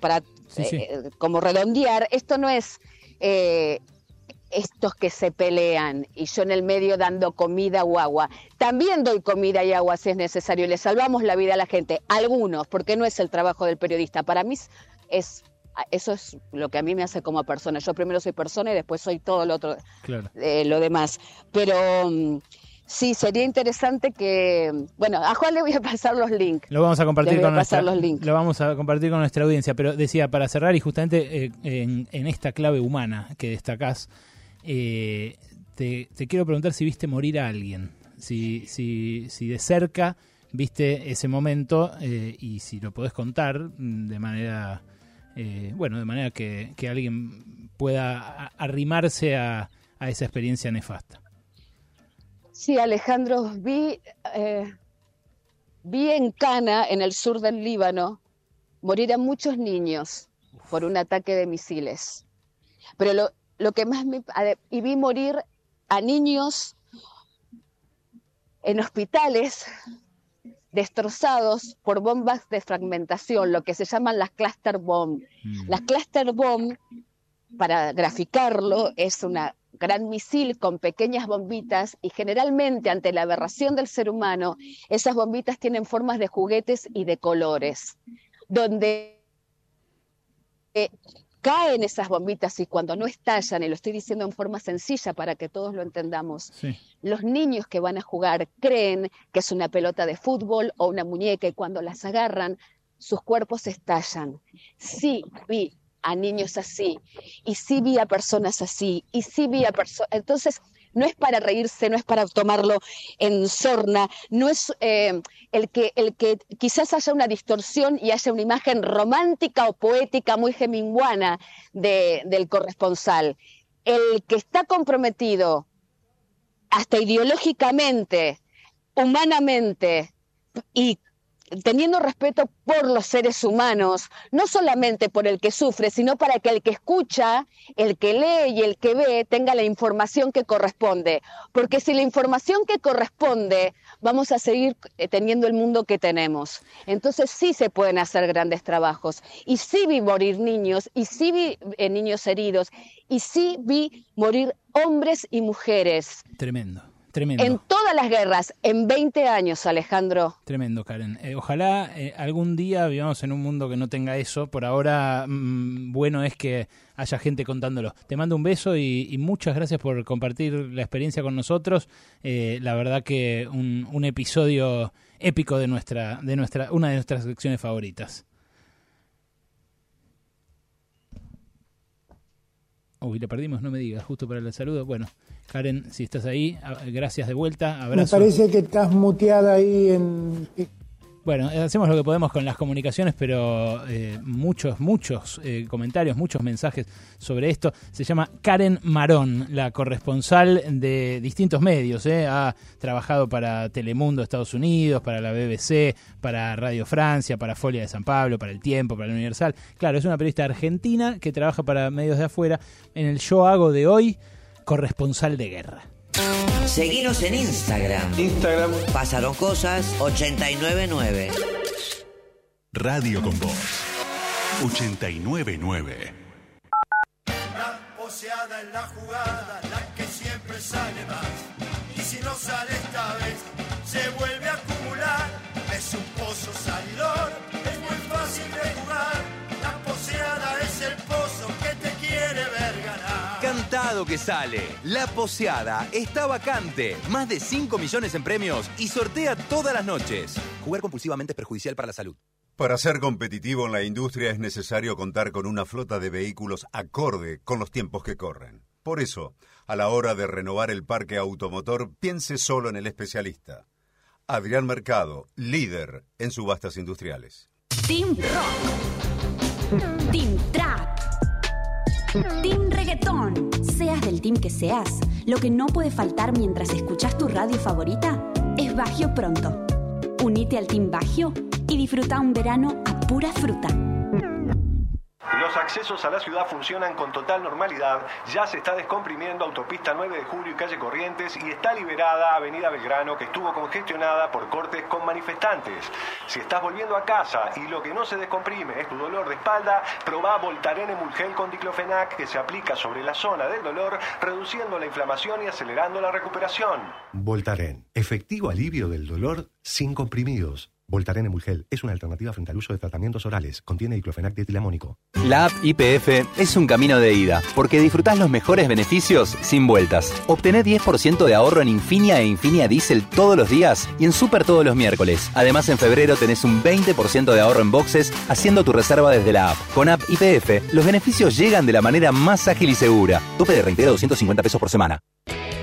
para Sí, sí. eh, como redondear, esto no es eh, estos que se pelean y yo en el medio dando comida o agua. También doy comida y agua si es necesario y le salvamos la vida a la gente. Algunos, porque no es el trabajo del periodista. Para mí es- es eso es lo que a mí me hace como persona. Yo primero soy persona y después soy todo lo otro Claro. eh, lo demás. Pero mm, sí, sería interesante que, bueno, a Juan le voy a pasar los links. Lo vamos a compartir a con nuestra, los links. lo vamos a compartir con nuestra audiencia, pero decía para cerrar y justamente eh, en, en esta clave humana que destacás, eh, te, te quiero preguntar si viste morir a alguien, si, si, si de cerca viste ese momento eh, y si lo podés contar de manera, eh, bueno, de manera que, alguien pueda arrimarse a, esa experiencia nefasta. Sí, Alejandro, vi, vi en Cana, en el sur del Líbano, morir a muchos niños por un ataque de misiles. Pero lo, lo que más me... Y vi morir a niños en hospitales destrozados por bombas de fragmentación, lo que se llaman las cluster bomb. Las cluster bomb, para graficarlo, es una gran misil con pequeñas bombitas y generalmente ante la aberración del ser humano, esas bombitas tienen formas de juguetes y de colores, donde eh, caen esas bombitas y cuando no estallan, y lo estoy diciendo en forma sencilla para que todos lo entendamos, los niños que van a jugar creen que es una pelota de fútbol o una muñeca y cuando las agarran, sus cuerpos estallan. Sí, vi a niños así, y sí vi a personas así, y sí vi a personas... Entonces, no es para reírse, no es para tomarlo en sorna, no es eh, el, que, el que quizás haya una distorsión y haya una imagen romántica o poética muy geminguana de, del corresponsal. El que está comprometido hasta ideológicamente, humanamente y teniendo respeto por los seres humanos, no solamente por el que sufre, sino para que el que escucha, el que lee y el que ve tenga la información que corresponde. Porque si la información que corresponde, vamos a seguir eh, teniendo el mundo que tenemos. Entonces sí se pueden hacer grandes trabajos. Y sí vi morir niños, y sí vi eh, niños heridos, y sí vi morir hombres y mujeres. Tremendo, tremendo. En todas las guerras, en 20 años, Alejandro. Tremendo, Karen. Eh, ojalá eh, algún día vivamos en un mundo que no tenga eso. Por ahora, mm, bueno es que haya gente contándolo. Te mando un beso y, y muchas gracias por compartir la experiencia con nosotros. Eh, la verdad que un, un episodio épico de nuestra, de nuestra, una de nuestras secciones favoritas. Uy, la perdimos, no me digas, justo para el saludo. Bueno, Karen, si estás ahí, gracias de vuelta, Me abrazo. parece que estás muteada ahí en... Bueno, eh, hacemos lo que podemos con las comunicaciones, pero eh, muchos, muchos eh, comentarios, muchos mensajes sobre esto. Se llama Karen Marón, la corresponsal de distintos medios. eh. Ha trabajado para Telemundo Estados Unidos, para la BBC, para Radio Francia, para Folia de San Pablo, para El Tiempo, para el Universal. Claro, es una periodista argentina que trabaja para medios de afuera. En el Yo Hago de hoy, corresponsal de guerra. Seguinos en Instagram. Instagram. Pasaron cosas 899. Radio con Voz. 899. La poseada en la jugada, la que siempre sale más. Y si no sale esta vez, se vuelve Que sale. La Poseada está vacante. Más de 5 millones en premios y sortea todas las noches. Jugar compulsivamente es perjudicial para la salud. Para ser competitivo en la industria es necesario contar con una flota de vehículos acorde con los tiempos que corren. Por eso, a la hora de renovar el parque automotor, piense solo en el especialista. Adrián Mercado, líder en subastas industriales. Team Rock. Team Trap. Team Reggaetón. Seas del team que seas, lo que no puede faltar mientras escuchas tu radio favorita es Bagio Pronto. Unite al Team Bagio y disfruta un verano a pura fruta. Los accesos a la ciudad funcionan con total normalidad. Ya se está descomprimiendo Autopista 9 de Julio y Calle Corrientes y está liberada Avenida Belgrano que estuvo congestionada por cortes con manifestantes. Si estás volviendo a casa y lo que no se descomprime es tu dolor de espalda, probá Voltaren Emulgel con diclofenac que se aplica sobre la zona del dolor, reduciendo la inflamación y acelerando la recuperación. Voltaren, efectivo alivio del dolor sin comprimidos. Voltaren Emulgel es una alternativa frente al uso de tratamientos orales. Contiene diclofenac dietilamónico. La app IPF es un camino de ida, porque disfrutás los mejores beneficios sin vueltas. Obtené 10% de ahorro en Infinia e Infinia Diesel todos los días y en Super todos los miércoles. Además, en febrero tenés un 20% de ahorro en boxes haciendo tu reserva desde la app. Con app IPF, los beneficios llegan de la manera más ágil y segura. Tope de reintegro 250 pesos por semana.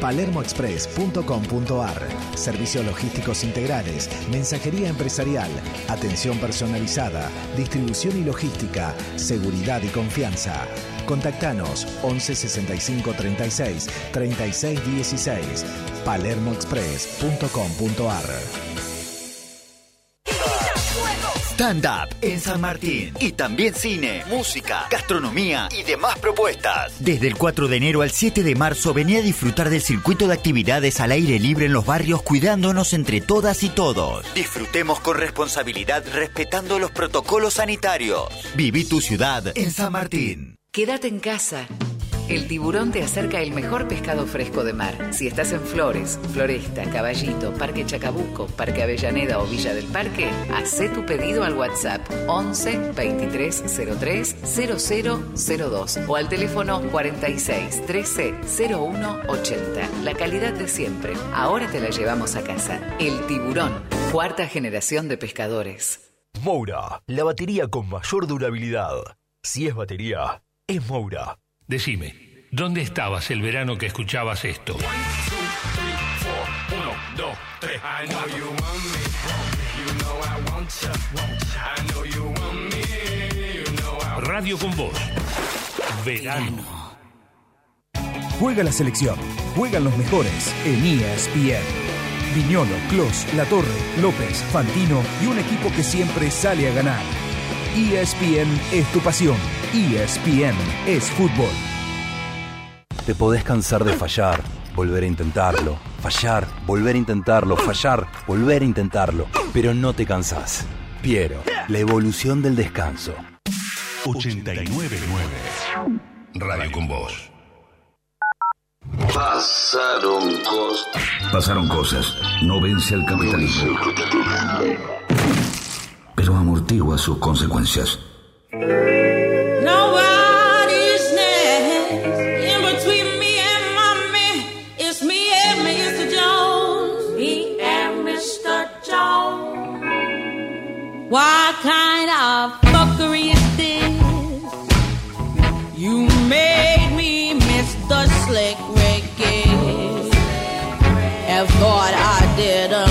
palermoexpress.com.ar Servicios logísticos integrales, mensajería empresarial, atención personalizada, distribución y logística, seguridad y confianza. Contactanos 11 65 36 36 16 palermoexpress.com.ar Stand-up en San Martín. Y también cine, música, gastronomía y demás propuestas. Desde el 4 de enero al 7 de marzo vení a disfrutar del circuito de actividades al aire libre en los barrios cuidándonos entre todas y todos. Disfrutemos con responsabilidad respetando los protocolos sanitarios. Viví tu ciudad en San Martín. Quédate en casa. El tiburón te acerca el mejor pescado fresco de mar. Si estás en Flores, Floresta, Caballito, Parque Chacabuco, Parque Avellaneda o Villa del Parque, hacé tu pedido al WhatsApp 11 23 03 0002 o al teléfono 46 13 01 80. La calidad de siempre. Ahora te la llevamos a casa. El tiburón, cuarta generación de pescadores. Moura, la batería con mayor durabilidad. Si es batería, es Moura. Decime, ¿dónde estabas el verano que escuchabas esto? Radio con vos. Verano. Juega la selección, juegan los mejores en ESPN. Viñolo, Clos, La Torre, López, Fantino y un equipo que siempre sale a ganar. ESPN es tu pasión. ESPN es fútbol. Te podés cansar de fallar, volver a intentarlo, fallar, volver a intentarlo, fallar, volver a intentarlo, pero no te cansás. Piero, la evolución del descanso. 899 Radio con vos. Pasaron cosas. Pasaron cosas. No vence al capitalismo. Pero amortigua sus consecuencias. Nobody's next. In between me and mommy, it's me and Mr. Jones. Me and Mr. Jones. What kind of fuckery is this? You made me miss the slick reggae. And thought I didn't love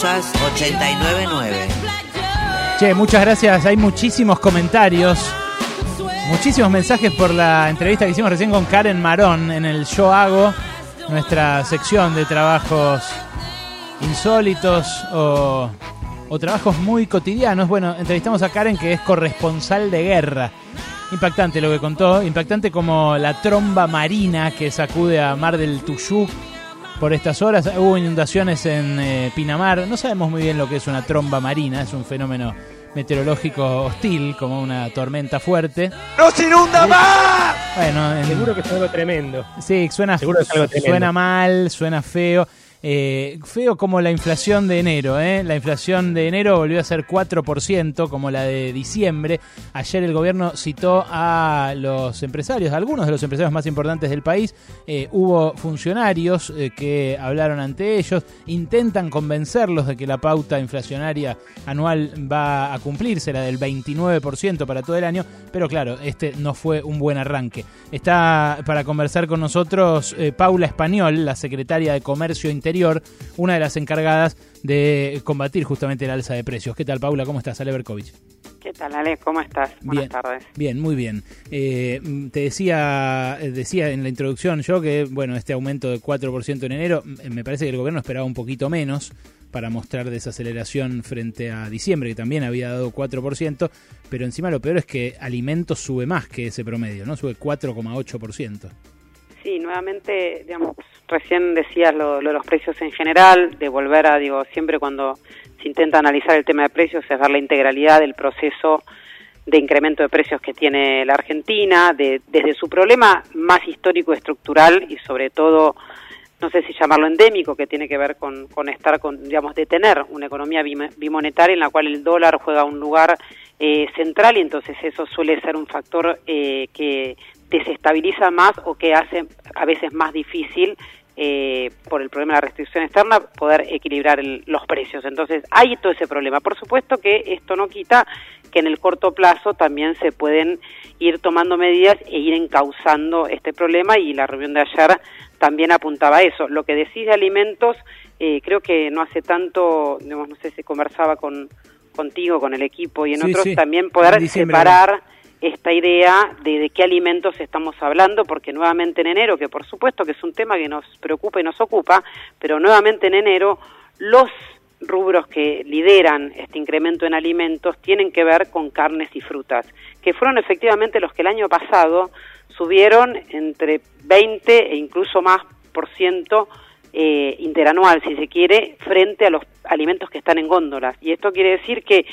Cosas 899. Che, muchas gracias. Hay muchísimos comentarios, muchísimos mensajes por la entrevista que hicimos recién con Karen Marón en el Yo Hago, nuestra sección de trabajos insólitos o, o trabajos muy cotidianos. Bueno, entrevistamos a Karen que es corresponsal de guerra. Impactante lo que contó, impactante como la tromba marina que sacude a Mar del Tuyú por estas horas. Hubo inundaciones en eh, Pinamar. No sabemos muy bien lo que es una tromba marina, es un fenómeno meteorológico hostil, como una tormenta fuerte. ¡No se inunda más! Bueno, en- Seguro que es algo tremendo. Sí, suena, Seguro que es algo tremendo. suena mal, suena feo. Eh, feo como la inflación de enero. ¿eh? La inflación de enero volvió a ser 4%, como la de diciembre. Ayer el gobierno citó a los empresarios, a algunos de los empresarios más importantes del país. Eh, hubo funcionarios que hablaron ante ellos, intentan convencerlos de que la pauta inflacionaria anual va a cumplirse, la del 29% para todo el año, pero claro, este no fue un buen arranque. Está para conversar con nosotros Paula Español, la secretaria de Comercio Interior, una de las encargadas de combatir justamente el alza de precios. ¿Qué tal, Paula? ¿Cómo estás? Ale Berkovich. ¿Qué tal, Ale? ¿Cómo estás? Buenas Bien. tardes. Bien, muy bien. Eh, te decía, eh, decía en la introducción yo que bueno este aumento de 4% en enero, mm, me parece que el gobierno esperaba un poquito menos para mostrar desaceleración frente a diciembre, que también había dado 4%, pero encima lo peor es que alimentos sube más que ese promedio, ¿no? Sube 4,8%. Sí, nuevamente, digamos, recién decías lo, lo de los precios en general, de volver a, digo, siempre cuando se intenta analizar el tema de precios es ver la integralidad del proceso de incremento de precios que tiene la Argentina, de, desde su problema más histórico estructural y sobre todo, no sé si llamarlo endémico, que tiene que ver con, con estar, con, digamos, de tener una economía bim- bimonetaria en la cual el dólar juega un lugar eh, central y entonces eso suele ser un factor eh, que desestabiliza más o que hace a veces más difícil eh, por el problema de la restricción externa poder equilibrar el- los precios. Entonces hay todo ese problema. Por supuesto que esto no quita que en el corto plazo también se pueden ir tomando medidas e ir encauzando este problema y la reunión de ayer también apuntaba a eso. Lo que decís de alimentos, eh, creo que no hace tanto, digamos, no sé si conversaba con contigo, con el equipo y en Sí, otros, sí. también poder En separar esta idea de, de qué alimentos estamos hablando, porque nuevamente en enero, que por supuesto que es un tema que nos preocupa y nos ocupa, pero nuevamente en enero los rubros que lideran este incremento en alimentos tienen que ver con carnes y frutas, que fueron efectivamente los que el año pasado subieron entre 20 e incluso más por ciento eh, interanual, si se quiere, frente a los alimentos que están en góndolas. Y esto quiere decir que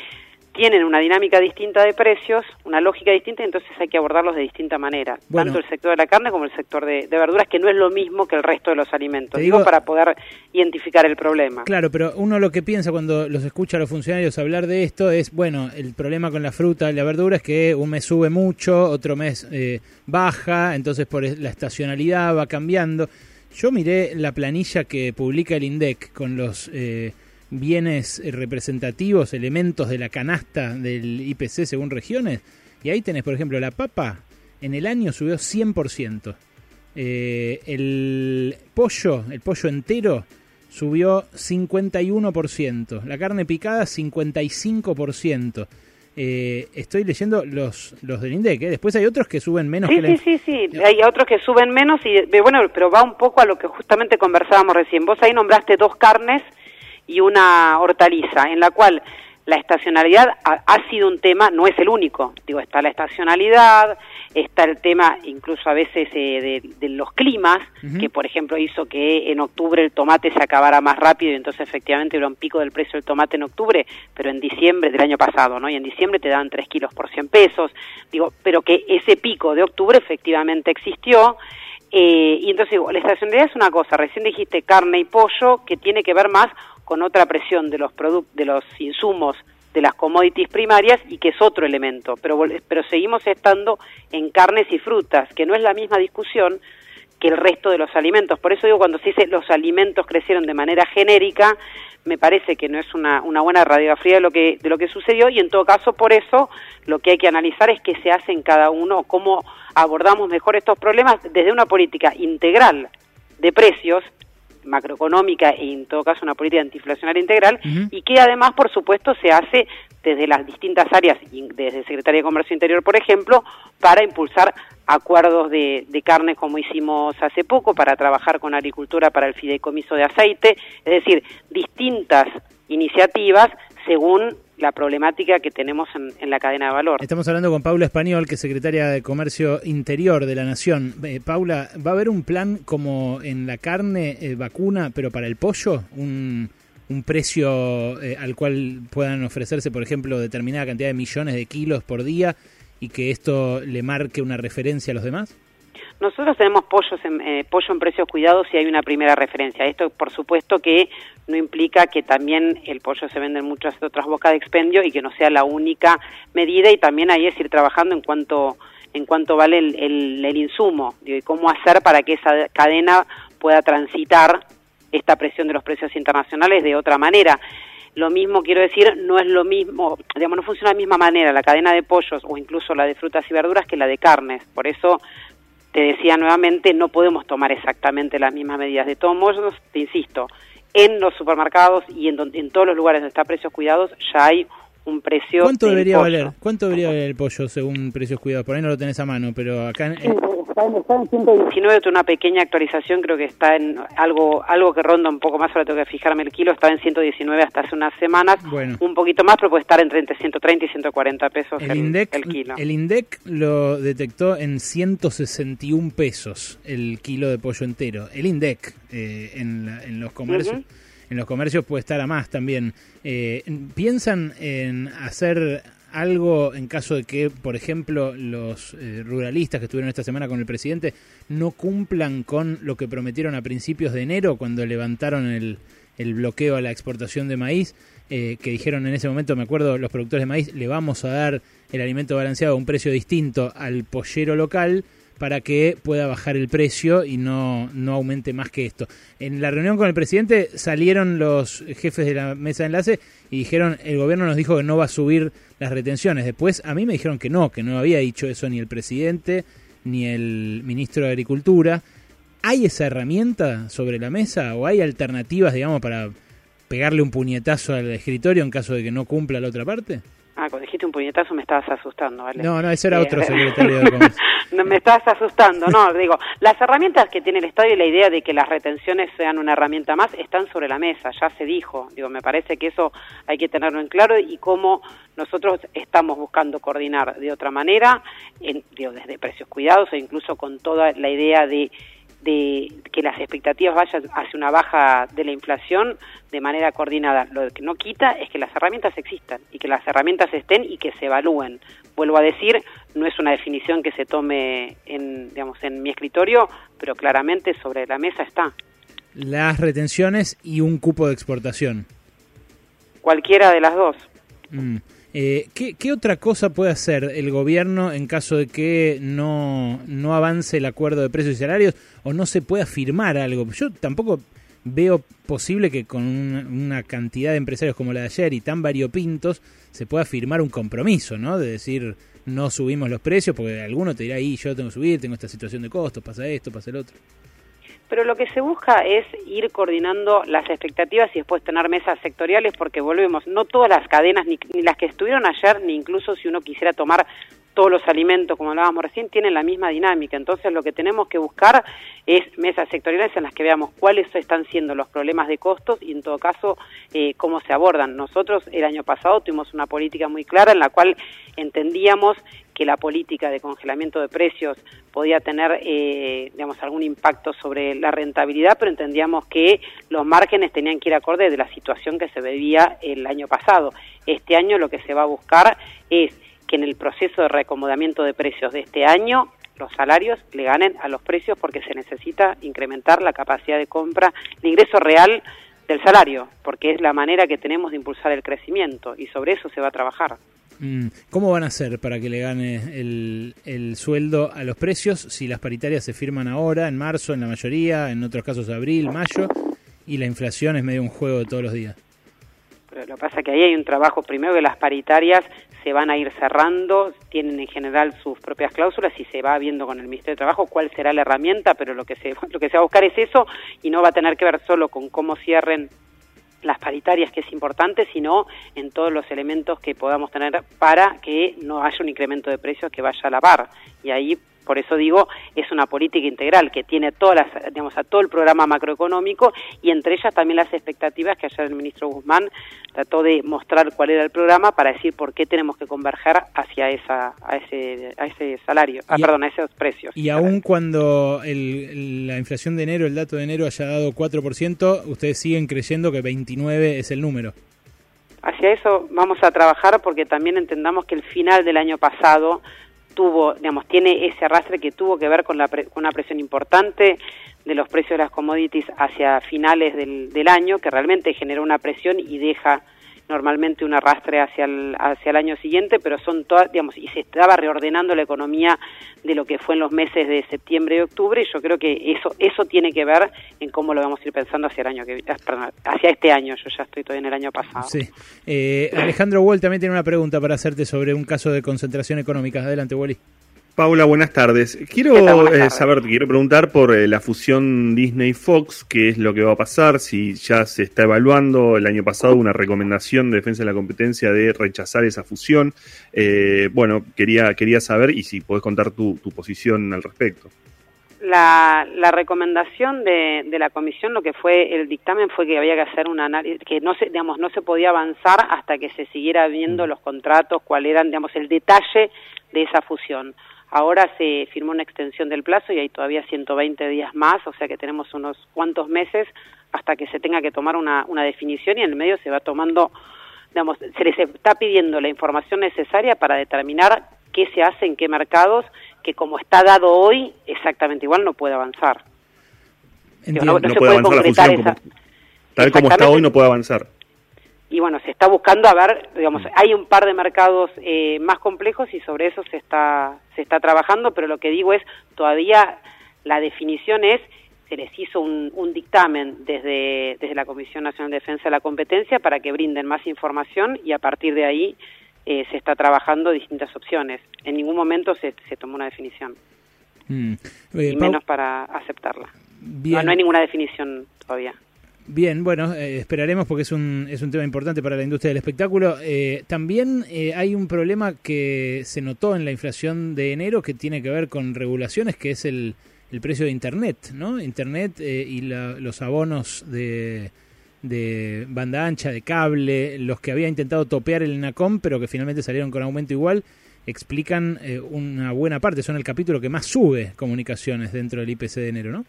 tienen una dinámica distinta de precios, una lógica distinta, y entonces hay que abordarlos de distinta manera. Bueno. Tanto el sector de la carne como el sector de, de verduras, que no es lo mismo que el resto de los alimentos. Digo- para poder identificar el problema. Claro, pero uno lo que piensa cuando los escucha a los funcionarios hablar de esto es, bueno, el problema con la fruta y la verdura es que un mes sube mucho, otro mes eh, baja, entonces por la estacionalidad va cambiando. Yo miré la planilla que publica el INDEC con los eh, bienes representativos, elementos de la canasta del IPC según regiones, y ahí tenés, por ejemplo, la papa en el año subió 100%. Eh, el pollo, el pollo entero, subió 51%. La carne picada, 55%. Eh, estoy leyendo los, los del INDEC. ¿eh? Después hay otros que suben menos Sí, que la sí, sí, sí. Hay otros que suben menos y eh, bueno, pero va un poco a lo que justamente conversábamos recién. Vos ahí nombraste dos carnes y una hortaliza, en la cual la estacionalidad ha, ha sido un tema, no es el único. Digo, está la estacionalidad, está el tema incluso a veces eh, de, de los climas, que por ejemplo hizo que en octubre el tomate se acabara más rápido y entonces efectivamente hubo un pico del precio del tomate en octubre, pero en diciembre del año pasado, ¿no? Y en diciembre te dan 3 kilos por 100 pesos. Digo, pero que ese pico de octubre efectivamente existió. eh, y entonces digo, la estacionalidad es una cosa, recién dijiste carne y pollo, que tiene que ver más con otra presión de los de los insumos de las commodities primarias y que es otro elemento, pero pero seguimos estando en carnes y frutas, que no es la misma discusión que el resto de los alimentos. Por eso digo, cuando se dice los alimentos crecieron de manera genérica, me parece que no es una, una buena radiografía de lo, que, de lo que sucedió y en todo caso por eso lo que hay que analizar es qué se hace en cada uno, cómo abordamos mejor estos problemas desde una política integral de precios macroeconómica e en todo caso una política antiinflacionaria integral y que además, por supuesto, se hace desde las distintas áreas, y desde Secretaría de Comercio Interior, por ejemplo, para impulsar acuerdos de, de carne como hicimos hace poco, para trabajar con agricultura para el fideicomiso de aceite, es decir, distintas iniciativas según la problemática que tenemos en, la cadena de valor. Estamos hablando con Paula Español, que es secretaria de Comercio Interior de la Nación. Eh, Paula, ¿va a haber un plan como en la carne eh, vacuna, pero para el pollo? ¿Un, un precio eh, al cual puedan ofrecerse, por ejemplo, determinada cantidad de millones de kilos por día y que esto le marque una referencia a los demás? Nosotros tenemos pollos en, eh, pollo en precios cuidados y hay una primera referencia. Esto, por supuesto, que no implica que también el pollo se vende en muchas otras bocas de expendio y que no sea la única medida y también ahí es ir trabajando en cuanto en cuanto vale el, el, el insumo y cómo hacer para que esa cadena pueda transitar esta presión de los precios internacionales de otra manera. Lo mismo quiero decir, no es lo mismo, digamos, no funciona de la misma manera la cadena de pollos o incluso la de frutas y verduras que la de carnes. Por eso te decía nuevamente, no podemos tomar exactamente las mismas medidas. De todos modos, te insisto, en los supermercados y en, donde, en todos los lugares donde está precios cuidados ya hay un precio. ¿Cuánto debería pollo. valer? ¿Cuánto debería valer el pollo según precios cuidados? Por ahí no lo tenés a mano, pero acá en, está en, está en 119, tuve una pequeña actualización, creo que está en algo algo que ronda un poco más, ahora tengo que fijarme el kilo, estaba en 119 hasta hace unas semanas, Bueno. un poquito más, pero puede estar entre, entre 130 y 140 pesos el, el INDEC, el kilo. el INDEC lo detectó en 161 pesos el kilo de pollo entero. El INDEC eh, en, la- en los comercios. En los comercios puede estar a más también. Eh, ¿Piensan en hacer algo en caso de que, por ejemplo, los eh, ruralistas que estuvieron esta semana con el presidente no cumplan con lo que prometieron a principios de enero cuando levantaron el, el bloqueo a la exportación de maíz? eh, que dijeron en ese momento, me acuerdo, los productores de maíz, le vamos a dar el alimento balanceado a un precio distinto al pollero local para que pueda bajar el precio y no, no aumente más que esto. En la reunión con el presidente salieron los jefes de la mesa de enlace y dijeron, el gobierno nos dijo que no va a subir las retenciones. Después a mí me dijeron que no, que no había dicho eso ni el presidente ni el ministro de Agricultura. ¿Hay esa herramienta sobre la mesa o hay alternativas, digamos, para pegarle un puñetazo al escritorio en caso de que no cumpla la otra parte? Ah, cuando dijiste un puñetazo me estabas asustando, ¿vale? No, no, ese era Eh, otro <laughs> secretario de Comercio. no, me estabas asustando, no, digo, las herramientas que tiene el Estado y la idea de que las retenciones sean una herramienta más están sobre la mesa, ya se dijo, digo, me parece que eso hay que tenerlo en claro y cómo nosotros estamos buscando coordinar de otra manera, en, digo, desde precios cuidados e incluso con toda la idea de de que las expectativas vayan hacia una baja de la inflación de manera coordinada. Lo que no quita es que las herramientas existan y que las herramientas estén y que se evalúen. Vuelvo a decir, no es una definición que se tome en, digamos, en mi escritorio, pero claramente sobre la mesa está. Las retenciones y un cupo de exportación. Cualquiera de las dos. Mm. Eh, ¿qué, qué otra cosa puede hacer el gobierno en caso de que no, no avance el acuerdo de precios y salarios o no se pueda firmar algo? Yo tampoco veo posible que con una, cantidad de empresarios como la de ayer y tan variopintos se pueda firmar un compromiso, ¿no? De decir, no subimos los precios, porque alguno te dirá, ahí yo tengo que subir, tengo esta situación de costos, pasa esto, pasa el otro. Pero lo que se busca es ir coordinando las expectativas y después tener mesas sectoriales porque volvemos, no todas las cadenas, ni, ni las que estuvieron ayer, ni incluso si uno quisiera tomar todos los alimentos, como hablábamos recién, tienen la misma dinámica. Entonces lo que tenemos que buscar es mesas sectoriales en las que veamos cuáles están siendo los problemas de costos y en todo caso eh, cómo se abordan. Nosotros el año pasado tuvimos una política muy clara en la cual entendíamos que la política de congelamiento de precios podía tener, eh, digamos, algún impacto sobre la rentabilidad, pero entendíamos que los márgenes tenían que ir acorde de la situación que se vivía el año pasado. Este año lo que se va a buscar es que en el proceso de reacomodamiento de precios de este año los salarios le ganen a los precios porque se necesita incrementar la capacidad de compra, el ingreso real del salario, porque es la manera que tenemos de impulsar el crecimiento y sobre eso se va a trabajar. Mm, ¿Cómo van a hacer para que le gane el, el sueldo a los precios si las paritarias se firman ahora, en marzo, en la mayoría, en otros casos abril, mayo, y la inflación es medio un juego de todos los días? Pero lo que pasa es que ahí hay un trabajo, primero que las paritarias se van a ir cerrando, tienen en general sus propias cláusulas y se va viendo con el Ministerio de Trabajo cuál será la herramienta, pero lo que se <laughs> lo que se va a buscar es eso y no va a tener que ver solo con cómo cierren las paritarias, que es importante, sino en todos los elementos que podamos tener para que no haya un incremento de precios que vaya a la par. Y ahí, por eso digo, es una política integral que tiene todas las, digamos, a todo el programa macroeconómico y entre ellas también las expectativas que ayer el ministro Guzmán trató de mostrar cuál era el programa para decir por qué tenemos que converger hacia esa, a ese, a ese salario, ah, perdón, a esos precios. Y aun cuando el- la inflación de enero, el dato de enero haya dado 4%, ustedes siguen creyendo que 29 es el número. Hacia eso vamos a trabajar porque también entendamos que el final del año pasado tuvo, digamos, tiene ese arrastre que tuvo que ver con, la pre- con una presión importante de los precios de las commodities hacia finales del, del año, que realmente generó una presión y deja normalmente un arrastre hacia el, hacia el año siguiente, pero son todas, digamos, y se estaba reordenando la economía de lo que fue en los meses de septiembre y octubre, y yo creo que eso, eso tiene que ver en cómo lo vamos a ir pensando hacia el año que ah, perdón, hacia este año, yo ya estoy todavía en el año pasado. Sí. Eh, Alejandro Wall también tiene una pregunta para hacerte sobre un caso de concentración económica. Adelante, Wally. Paula, buenas tardes. Quiero eh, saber, quiero preguntar por eh, la fusión Disney-Fox, qué es lo que va a pasar, si ya se está evaluando el año pasado una recomendación de defensa de la competencia de rechazar esa fusión. Eh, bueno, quería, quería saber y si podés contar tu, tu posición al respecto. La, la recomendación de, de la comisión, lo que fue el dictamen fue que había que hacer un análisis, que no se, digamos, no se podía avanzar hasta que se siguiera viendo los contratos, cuál eran, digamos, el detalle de esa fusión. Ahora se firmó una extensión del plazo y hay todavía 120 días más, o sea que tenemos unos cuantos meses hasta que se tenga que tomar una, una definición y en el medio se va tomando, digamos, se les está pidiendo la información necesaria para determinar qué se hace en qué mercados, que como está dado hoy, exactamente igual no puede avanzar. No, no no se puede puede avanzar la concretar esa. como, tal como está hoy no puede avanzar. Y bueno, se está buscando a ver, digamos, hay un par de mercados eh, más complejos y sobre eso se está se está trabajando, pero lo que digo es todavía la definición es se les hizo un, un dictamen desde desde la Comisión Nacional de Defensa de la Competencia para que brinden más información y a partir de ahí eh, se está trabajando distintas opciones. En ningún momento se, se tomó una definición Mm. Eh, y Pau- menos para aceptarla. Bien. No, no hay ninguna definición todavía. Bien, bueno, eh, esperaremos porque es un, es un tema importante para la industria del espectáculo. Eh, también eh, hay un problema que se notó en la inflación de enero que tiene que ver con regulaciones, que es el, el precio de Internet, ¿no? Internet eh, y la- los abonos de, de banda ancha, de cable, los que había intentado topear el NACOM, pero que finalmente salieron con aumento igual, explican eh, una buena parte, son el capítulo que más sube comunicaciones dentro del IPC de enero, ¿no?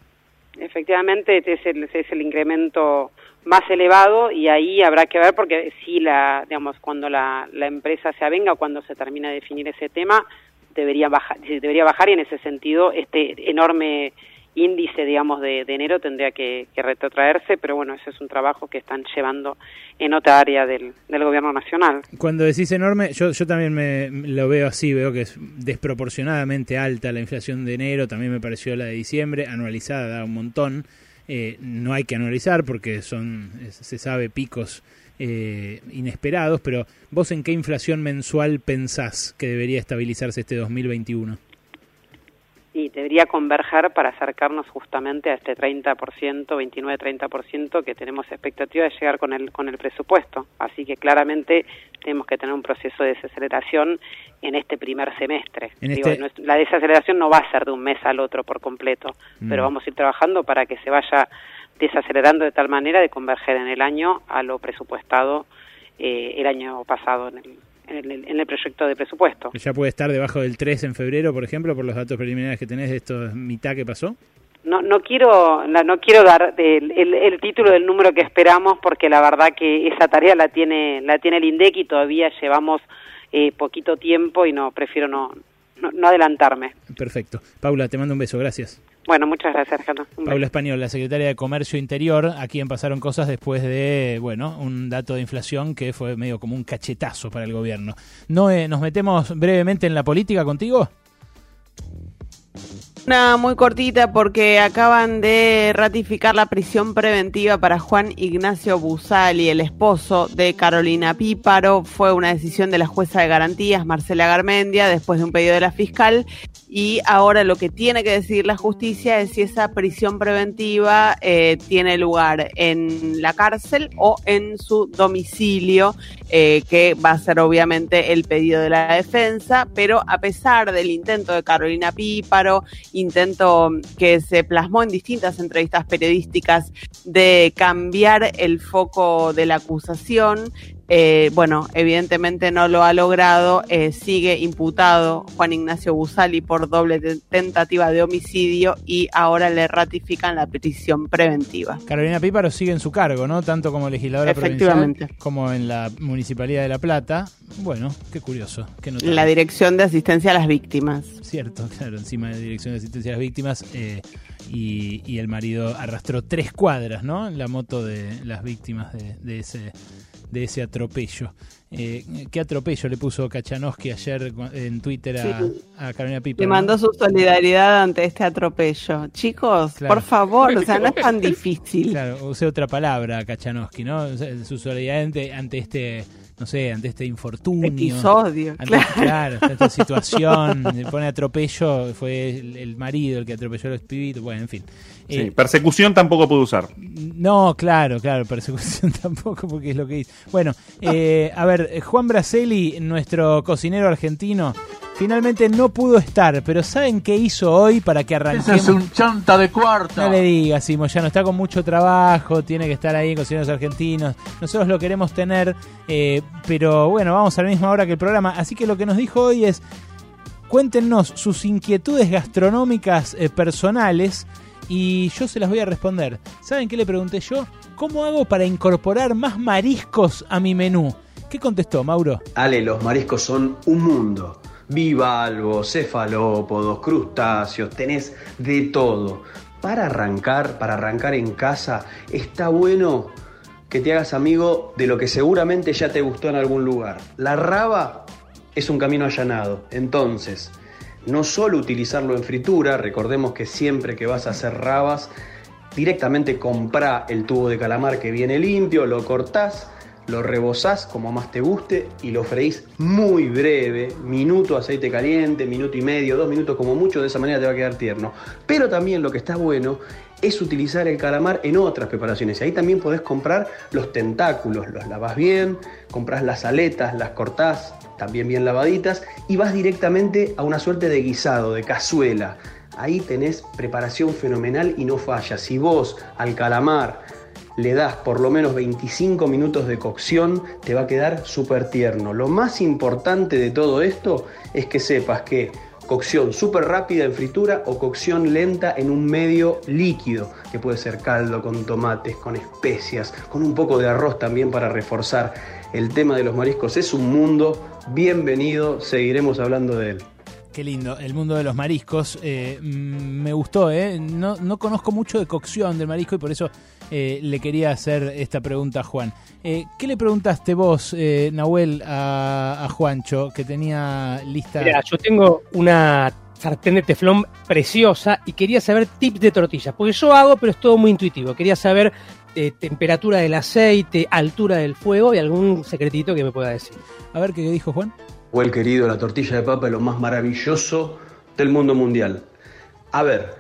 Efectivamente, este es el, ese es el incremento más elevado y ahí habrá que ver porque si la, digamos, cuando la, la empresa se avenga o cuando se termina de definir ese tema, debería bajar, debería bajar y en ese sentido este enorme índice, digamos, de, enero tendría que, que retrotraerse, pero bueno, ese es un trabajo que están llevando en otra área del, del gobierno nacional. Cuando decís enorme, yo, yo también me, lo veo así, veo que es desproporcionadamente alta la inflación de enero, también me pareció la de diciembre, anualizada da un montón. Eh, no hay que anualizar porque son, se sabe, picos eh, inesperados, pero vos en qué inflación mensual pensás que debería estabilizarse este 2021? Y debería converger para acercarnos justamente a este 30%, 29-30% que tenemos expectativa de llegar con el con el presupuesto. Así que claramente tenemos que tener un proceso de desaceleración en este primer semestre. Digo, este- la desaceleración no va a ser de un mes al otro por completo, Mm. pero vamos a ir trabajando para que se vaya desacelerando de tal manera de converger en el año a lo presupuestado eh, el año pasado en el, en el, en el proyecto de presupuesto. ¿Ya puede estar debajo del 3 en febrero, por ejemplo, por los datos preliminares que tenés de esto mitad que pasó? No, no quiero, la- no quiero dar el, el- el título del número que esperamos porque la verdad que esa tarea la tiene, la tiene el INDEC y todavía llevamos eh, poquito tiempo y no prefiero no, no, no adelantarme. Perfecto. Paula, te mando un beso, gracias. Bueno, muchas gracias, beso. Paula Español, la secretaria de Comercio Interior, a quien pasaron cosas después de, bueno, un dato de inflación que fue medio como un cachetazo para el gobierno. No, nos metemos brevemente en la política contigo. Una muy cortita porque acaban de ratificar la prisión preventiva para Juan Ignacio Busali, el esposo de Carolina Píparo. Fue una decisión de la jueza de garantías, Marcela Garmendia, después de un pedido de la fiscal. Y ahora lo que tiene que decidir la justicia es si esa prisión preventiva eh, tiene lugar en la cárcel o en su domicilio, eh, que va a ser obviamente el pedido de la defensa. Pero a pesar del intento de Carolina Píparo, intento que se plasmó en distintas entrevistas periodísticas de cambiar el foco de la acusación. Eh, bueno, evidentemente no lo ha logrado. eh, sigue imputado Juan Ignacio Busali por doble te- tentativa de homicidio y ahora le ratifican la prisión preventiva. Carolina Píparo sigue en su cargo, ¿no? Tanto como legisladora Efectivamente. provincial como en la Municipalidad de La Plata. Bueno, qué curioso. Qué. La Dirección de Asistencia a las Víctimas. Cierto, <laughs> claro, encima de la Dirección de Asistencia a las Víctimas. eh, y, y el marido arrastró tres cuadras, ¿no? En la moto de las víctimas de, de ese, de ese atropello. Eh, ¿Qué atropello le puso Kachanowski ayer en Twitter a, Sí. a Carolina Pipa? Le mandó su solidaridad ante este atropello. Chicos, Claro. por favor, o sea, no es tan <laughs> difícil. Claro, usé otra palabra, Kachanowski, ¿no? O sea, Su solidaridad ante, ante este, no sé, ante este infortunio. Episodio, Ante- claro. claro, ante esta situación. Le pone atropello, fue el, el marido el que atropelló a los pibitos, bueno, en fin. Sí, Eh, persecución tampoco puede usar. no, claro, claro, persecución <laughs> tampoco, porque es lo que dice. Bueno, eh, a ver, Juan Braceli, nuestro cocinero argentino, finalmente no pudo estar, pero ¿saben qué hizo hoy para que arranquemos? Ese es un chanta de cuarta. No le digas, Simo, ya no está con mucho trabajo, tiene que estar ahí en Cocineros Argentinos. Nosotros lo queremos tener, eh, pero bueno, vamos a la misma hora que el programa. Así que lo que nos dijo hoy es, cuéntenos sus inquietudes gastronómicas eh, personales y yo se las voy a responder. ¿Saben qué le pregunté yo? ¿Cómo hago para incorporar más mariscos a mi menú? ¿Qué contestó, Mauro? Ale, los mariscos son un mundo. Bivalvos, cefalópodos, crustáceos, tenés de todo. Para arrancar, para arrancar en casa, está bueno que te hagas amigo de lo que seguramente ya te gustó en algún lugar. La raba es un camino allanado. Entonces, no solo utilizarlo en fritura, recordemos que siempre que vas a hacer rabas, directamente comprá el tubo de calamar que viene limpio, lo cortás, lo rebozás como más te guste y lo freís muy breve, minuto aceite caliente, minuto y medio, dos minutos como mucho, de esa manera te va a quedar tierno. Pero también lo que está bueno es utilizar el calamar en otras preparaciones. Ahí también podés comprar los tentáculos, los lavas bien, compras las aletas, las cortás también bien lavaditas y vas directamente a una suerte de guisado, de cazuela. Ahí tenés preparación fenomenal y no falla. Si vos al calamar le das por lo menos 25 minutos de cocción, te va a quedar súper tierno. Lo más importante de todo esto es que sepas que cocción súper rápida en fritura o cocción lenta en un medio líquido, que puede ser caldo con tomates, con especias, con un poco de arroz también para reforzar. El tema de los mariscos es un mundo, bienvenido, seguiremos hablando de él. Qué lindo, el mundo de los mariscos. eh, mm, me gustó, ¿eh? No, no conozco mucho de cocción del marisco y por eso eh, le quería hacer esta pregunta a Juan. Eh, ¿Qué le preguntaste vos, eh, Nahuel, a, a Juancho, que tenía lista? Mira, yo tengo una sartén de teflón preciosa y quería saber tips de tortillas, porque yo hago, pero es todo muy intuitivo. Quería saber eh, temperatura del aceite, altura del fuego y algún secretito que me pueda decir. A ver qué dijo Juan. El querido, la tortilla de papa es lo más maravilloso del mundo mundial. A ver,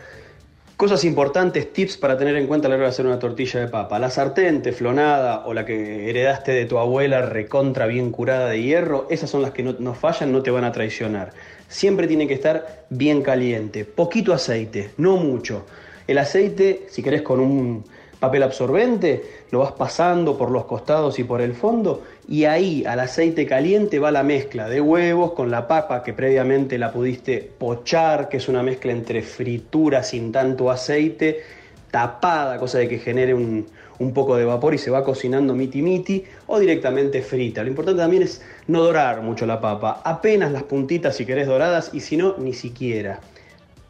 cosas importantes, tips para tener en cuenta a la hora de hacer una tortilla de papa. La sartén teflonada o la que heredaste de tu abuela recontra bien curada de hierro, esas son las que no, no fallan, no te van a traicionar. Siempre tiene que estar bien caliente, poquito aceite, no mucho. El aceite, si querés con un papel absorbente, lo vas pasando por los costados y por el fondo y ahí al aceite caliente va la mezcla de huevos con la papa que previamente la pudiste pochar, que es una mezcla entre fritura sin tanto aceite, tapada, cosa de que genere un, un poco de vapor y se va cocinando miti miti o directamente frita. Lo importante también es no dorar mucho la papa, apenas las puntitas si querés doradas y si no, ni siquiera.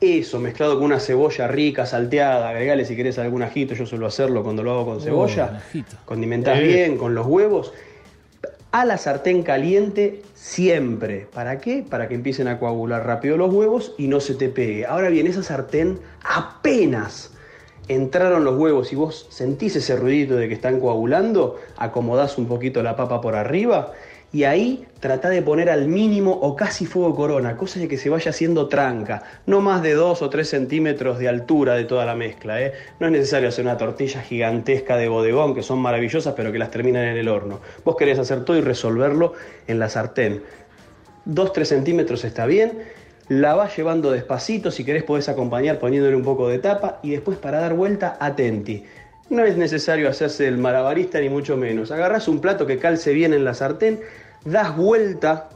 Eso mezclado con una cebolla rica, salteada, agregale si querés algún ajito, yo suelo hacerlo cuando lo hago con cebolla. Oh, ajito. Condimentás Eh. bien con los huevos. a la sartén caliente siempre. ¿Para qué? Para que empiecen a coagular rápido los huevos y no se te pegue. Ahora bien, esa sartén apenas entraron los huevos y vos sentís ese ruidito de que están coagulando, acomodás un poquito la papa por arriba y ahí tratá de poner al mínimo o casi fuego corona, cosa de que se vaya haciendo tranca, no más de 2 o 3 centímetros de altura de toda la mezcla. ¿eh? No es necesario hacer una tortilla gigantesca de bodegón, que son maravillosas, pero que las terminan en el horno. Vos querés hacer todo y resolverlo en la sartén. 2-3 centímetros está bien, la vas llevando despacito, si querés podés acompañar poniéndole un poco de tapa y después para dar vuelta, atenti. No es necesario hacerse el malabarista ni mucho menos. Agarrás un plato que calce bien en la sartén, das vuelta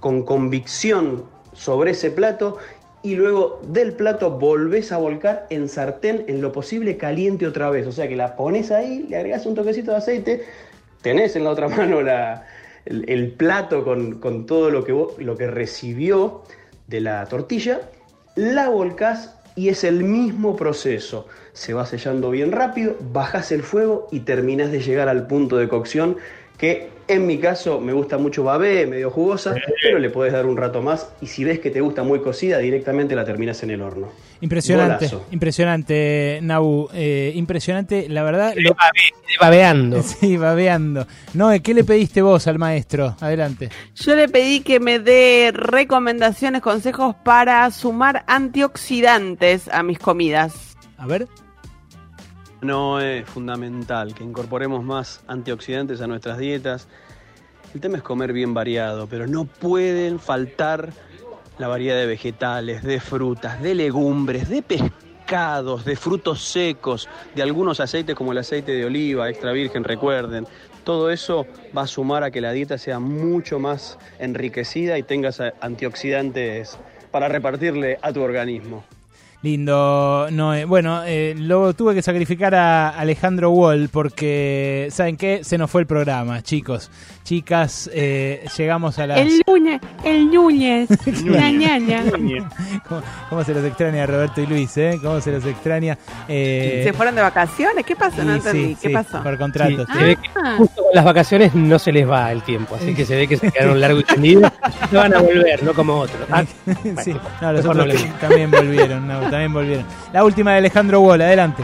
con convicción sobre ese plato y luego del plato volvés a volcar en sartén en lo posible caliente otra vez. O sea que la pones ahí, le agregas un toquecito de aceite, tenés en la otra <laughs> mano la, el, plato con, con todo lo que, lo que recibió de la tortilla, la volcás y es el mismo proceso. Se va sellando bien rápido, bajas el fuego y terminás de llegar al punto de cocción que en mi caso me gusta mucho babé, medio jugosa, pero le puedes dar un rato más y si ves que te gusta muy cocida, directamente la terminas en el horno. Impresionante, Golazo. impresionante, Nabu, eh, impresionante, la verdad. Lo... Babeando. <laughs> Sí, babeando. Noé, ¿qué le pediste vos al maestro? Adelante. Yo le pedí que me dé recomendaciones, consejos para sumar antioxidantes a mis comidas. A ver. No es fundamental que incorporemos más antioxidantes a nuestras dietas. El tema es comer bien variado, pero no pueden faltar la variedad de vegetales, de frutas, de legumbres, de pescados, de frutos secos, de algunos aceites como el aceite de oliva, extra virgen, recuerden. Todo eso va a sumar a que la dieta sea mucho más enriquecida y tengas antioxidantes para repartirle a tu organismo. Lindo, Noé. Bueno, eh, lo tuve que sacrificar a Alejandro Wall porque, ¿saben qué? Se nos fue el programa, chicos. Chicas, eh, llegamos a las... El Núñez, el Núñez, <laughs> la ñaña. ¿Cómo, ¿Cómo, se los extraña Roberto y Luis, eh? ¿Cómo se los extraña? Eh... ¿Se fueron de vacaciones? ¿Qué pasó? No entendí. Sí, ¿Qué sí, pasó? Por contrato. Sí, se ve que justo con las vacaciones no se les va el tiempo, así que se ve que se quedaron largo y tendido. No van a volver, no como otros. Ah, <laughs> sí, no, los otros también volvieron, no, también volvieron. La última de Alejandro Wall, adelante.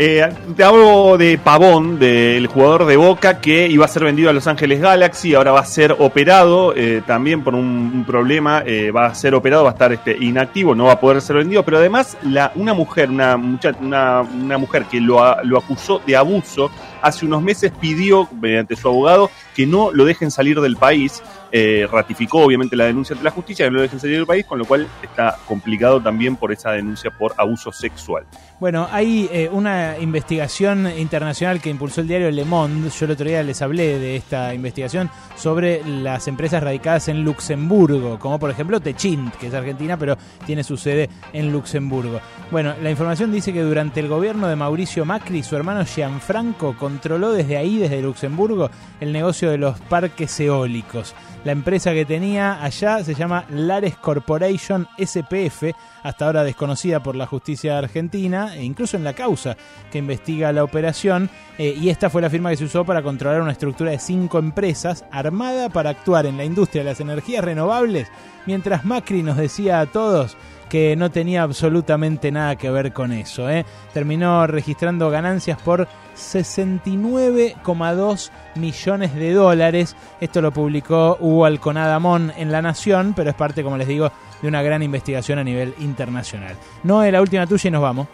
Eh, te hablo de Pavón, del jugador de Boca que iba a ser vendido a Los Ángeles Galaxy, ahora va a ser operado eh, también por un, problema, eh, va a ser operado, va a estar este, inactivo, no va a poder ser vendido, pero además la, una mujer, una, una, mujer que lo, lo acusó de abuso, hace unos meses pidió, mediante su abogado, que no lo dejen salir del país. Eh, ratificó obviamente la denuncia ante la justicia, que no lo dejen salir del país, con lo cual está complicado también por esa denuncia por abuso sexual. Bueno, hay eh, una investigación internacional que impulsó el diario Le Monde. Yo el otro día les hablé de esta investigación sobre las empresas radicadas en Luxemburgo, como por ejemplo Techint, que es argentina, pero tiene su sede en Luxemburgo. Bueno, la información dice que durante el gobierno de Mauricio Macri, su hermano Gianfranco controló desde ahí, desde Luxemburgo, el negocio de los parques eólicos. La empresa que tenía allá se llama Lares Corporation SPF, hasta ahora desconocida por la justicia argentina e incluso en la causa que investiga la operación. Eh, y esta fue la firma que se usó para controlar una estructura de cinco empresas armada para actuar en la industria de las energías renovables, mientras Macri nos decía a todos que no tenía absolutamente nada que ver con eso. ¿eh? Terminó registrando ganancias por 69,2 millones de dólares. Esto lo publicó Hugo Alconadamón en La Nación, pero es parte, como les digo, de una gran investigación a nivel internacional. No es la última tuya y nos vamos.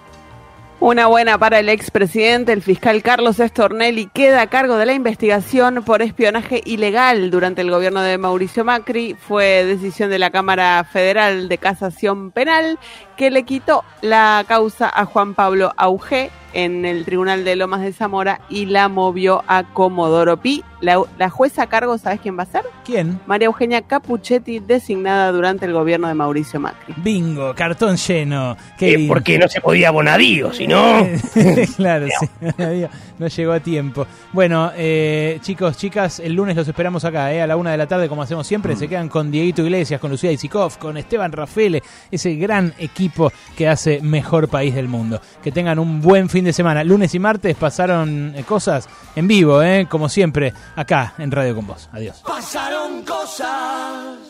Una buena para el expresidente, el fiscal Carlos Estornelli, queda a cargo de la investigación por espionaje ilegal durante el gobierno de Mauricio Macri. Fue decisión de la Cámara Federal de Casación Penal que le quitó la causa a Juan Pablo Auge en el Tribunal de Lomas de Zamora y la movió a Comodoro Pi. La, la, jueza a cargo, ¿sabes quién va a ser? ¿Quién? María Eugenia Capuchetti, designada durante el gobierno de Mauricio Macri. Bingo, cartón lleno. Qué eh, porque no se podía Bonadío, si no. <laughs> claro, sí, <laughs> no llegó a tiempo. Bueno, eh, chicos, chicas, el lunes los esperamos acá, eh, a la una de la tarde, como hacemos siempre. Mm. Se quedan con Dieguito Iglesias, con Lucía Isikov, con Esteban Rafele, ese gran equipo que hace mejor país del mundo. Que tengan un buen fin de semana. Lunes y martes pasaron eh, cosas en vivo, ¿eh? como siempre, acá en Radio con Vos. Adiós. Pasaron cosas.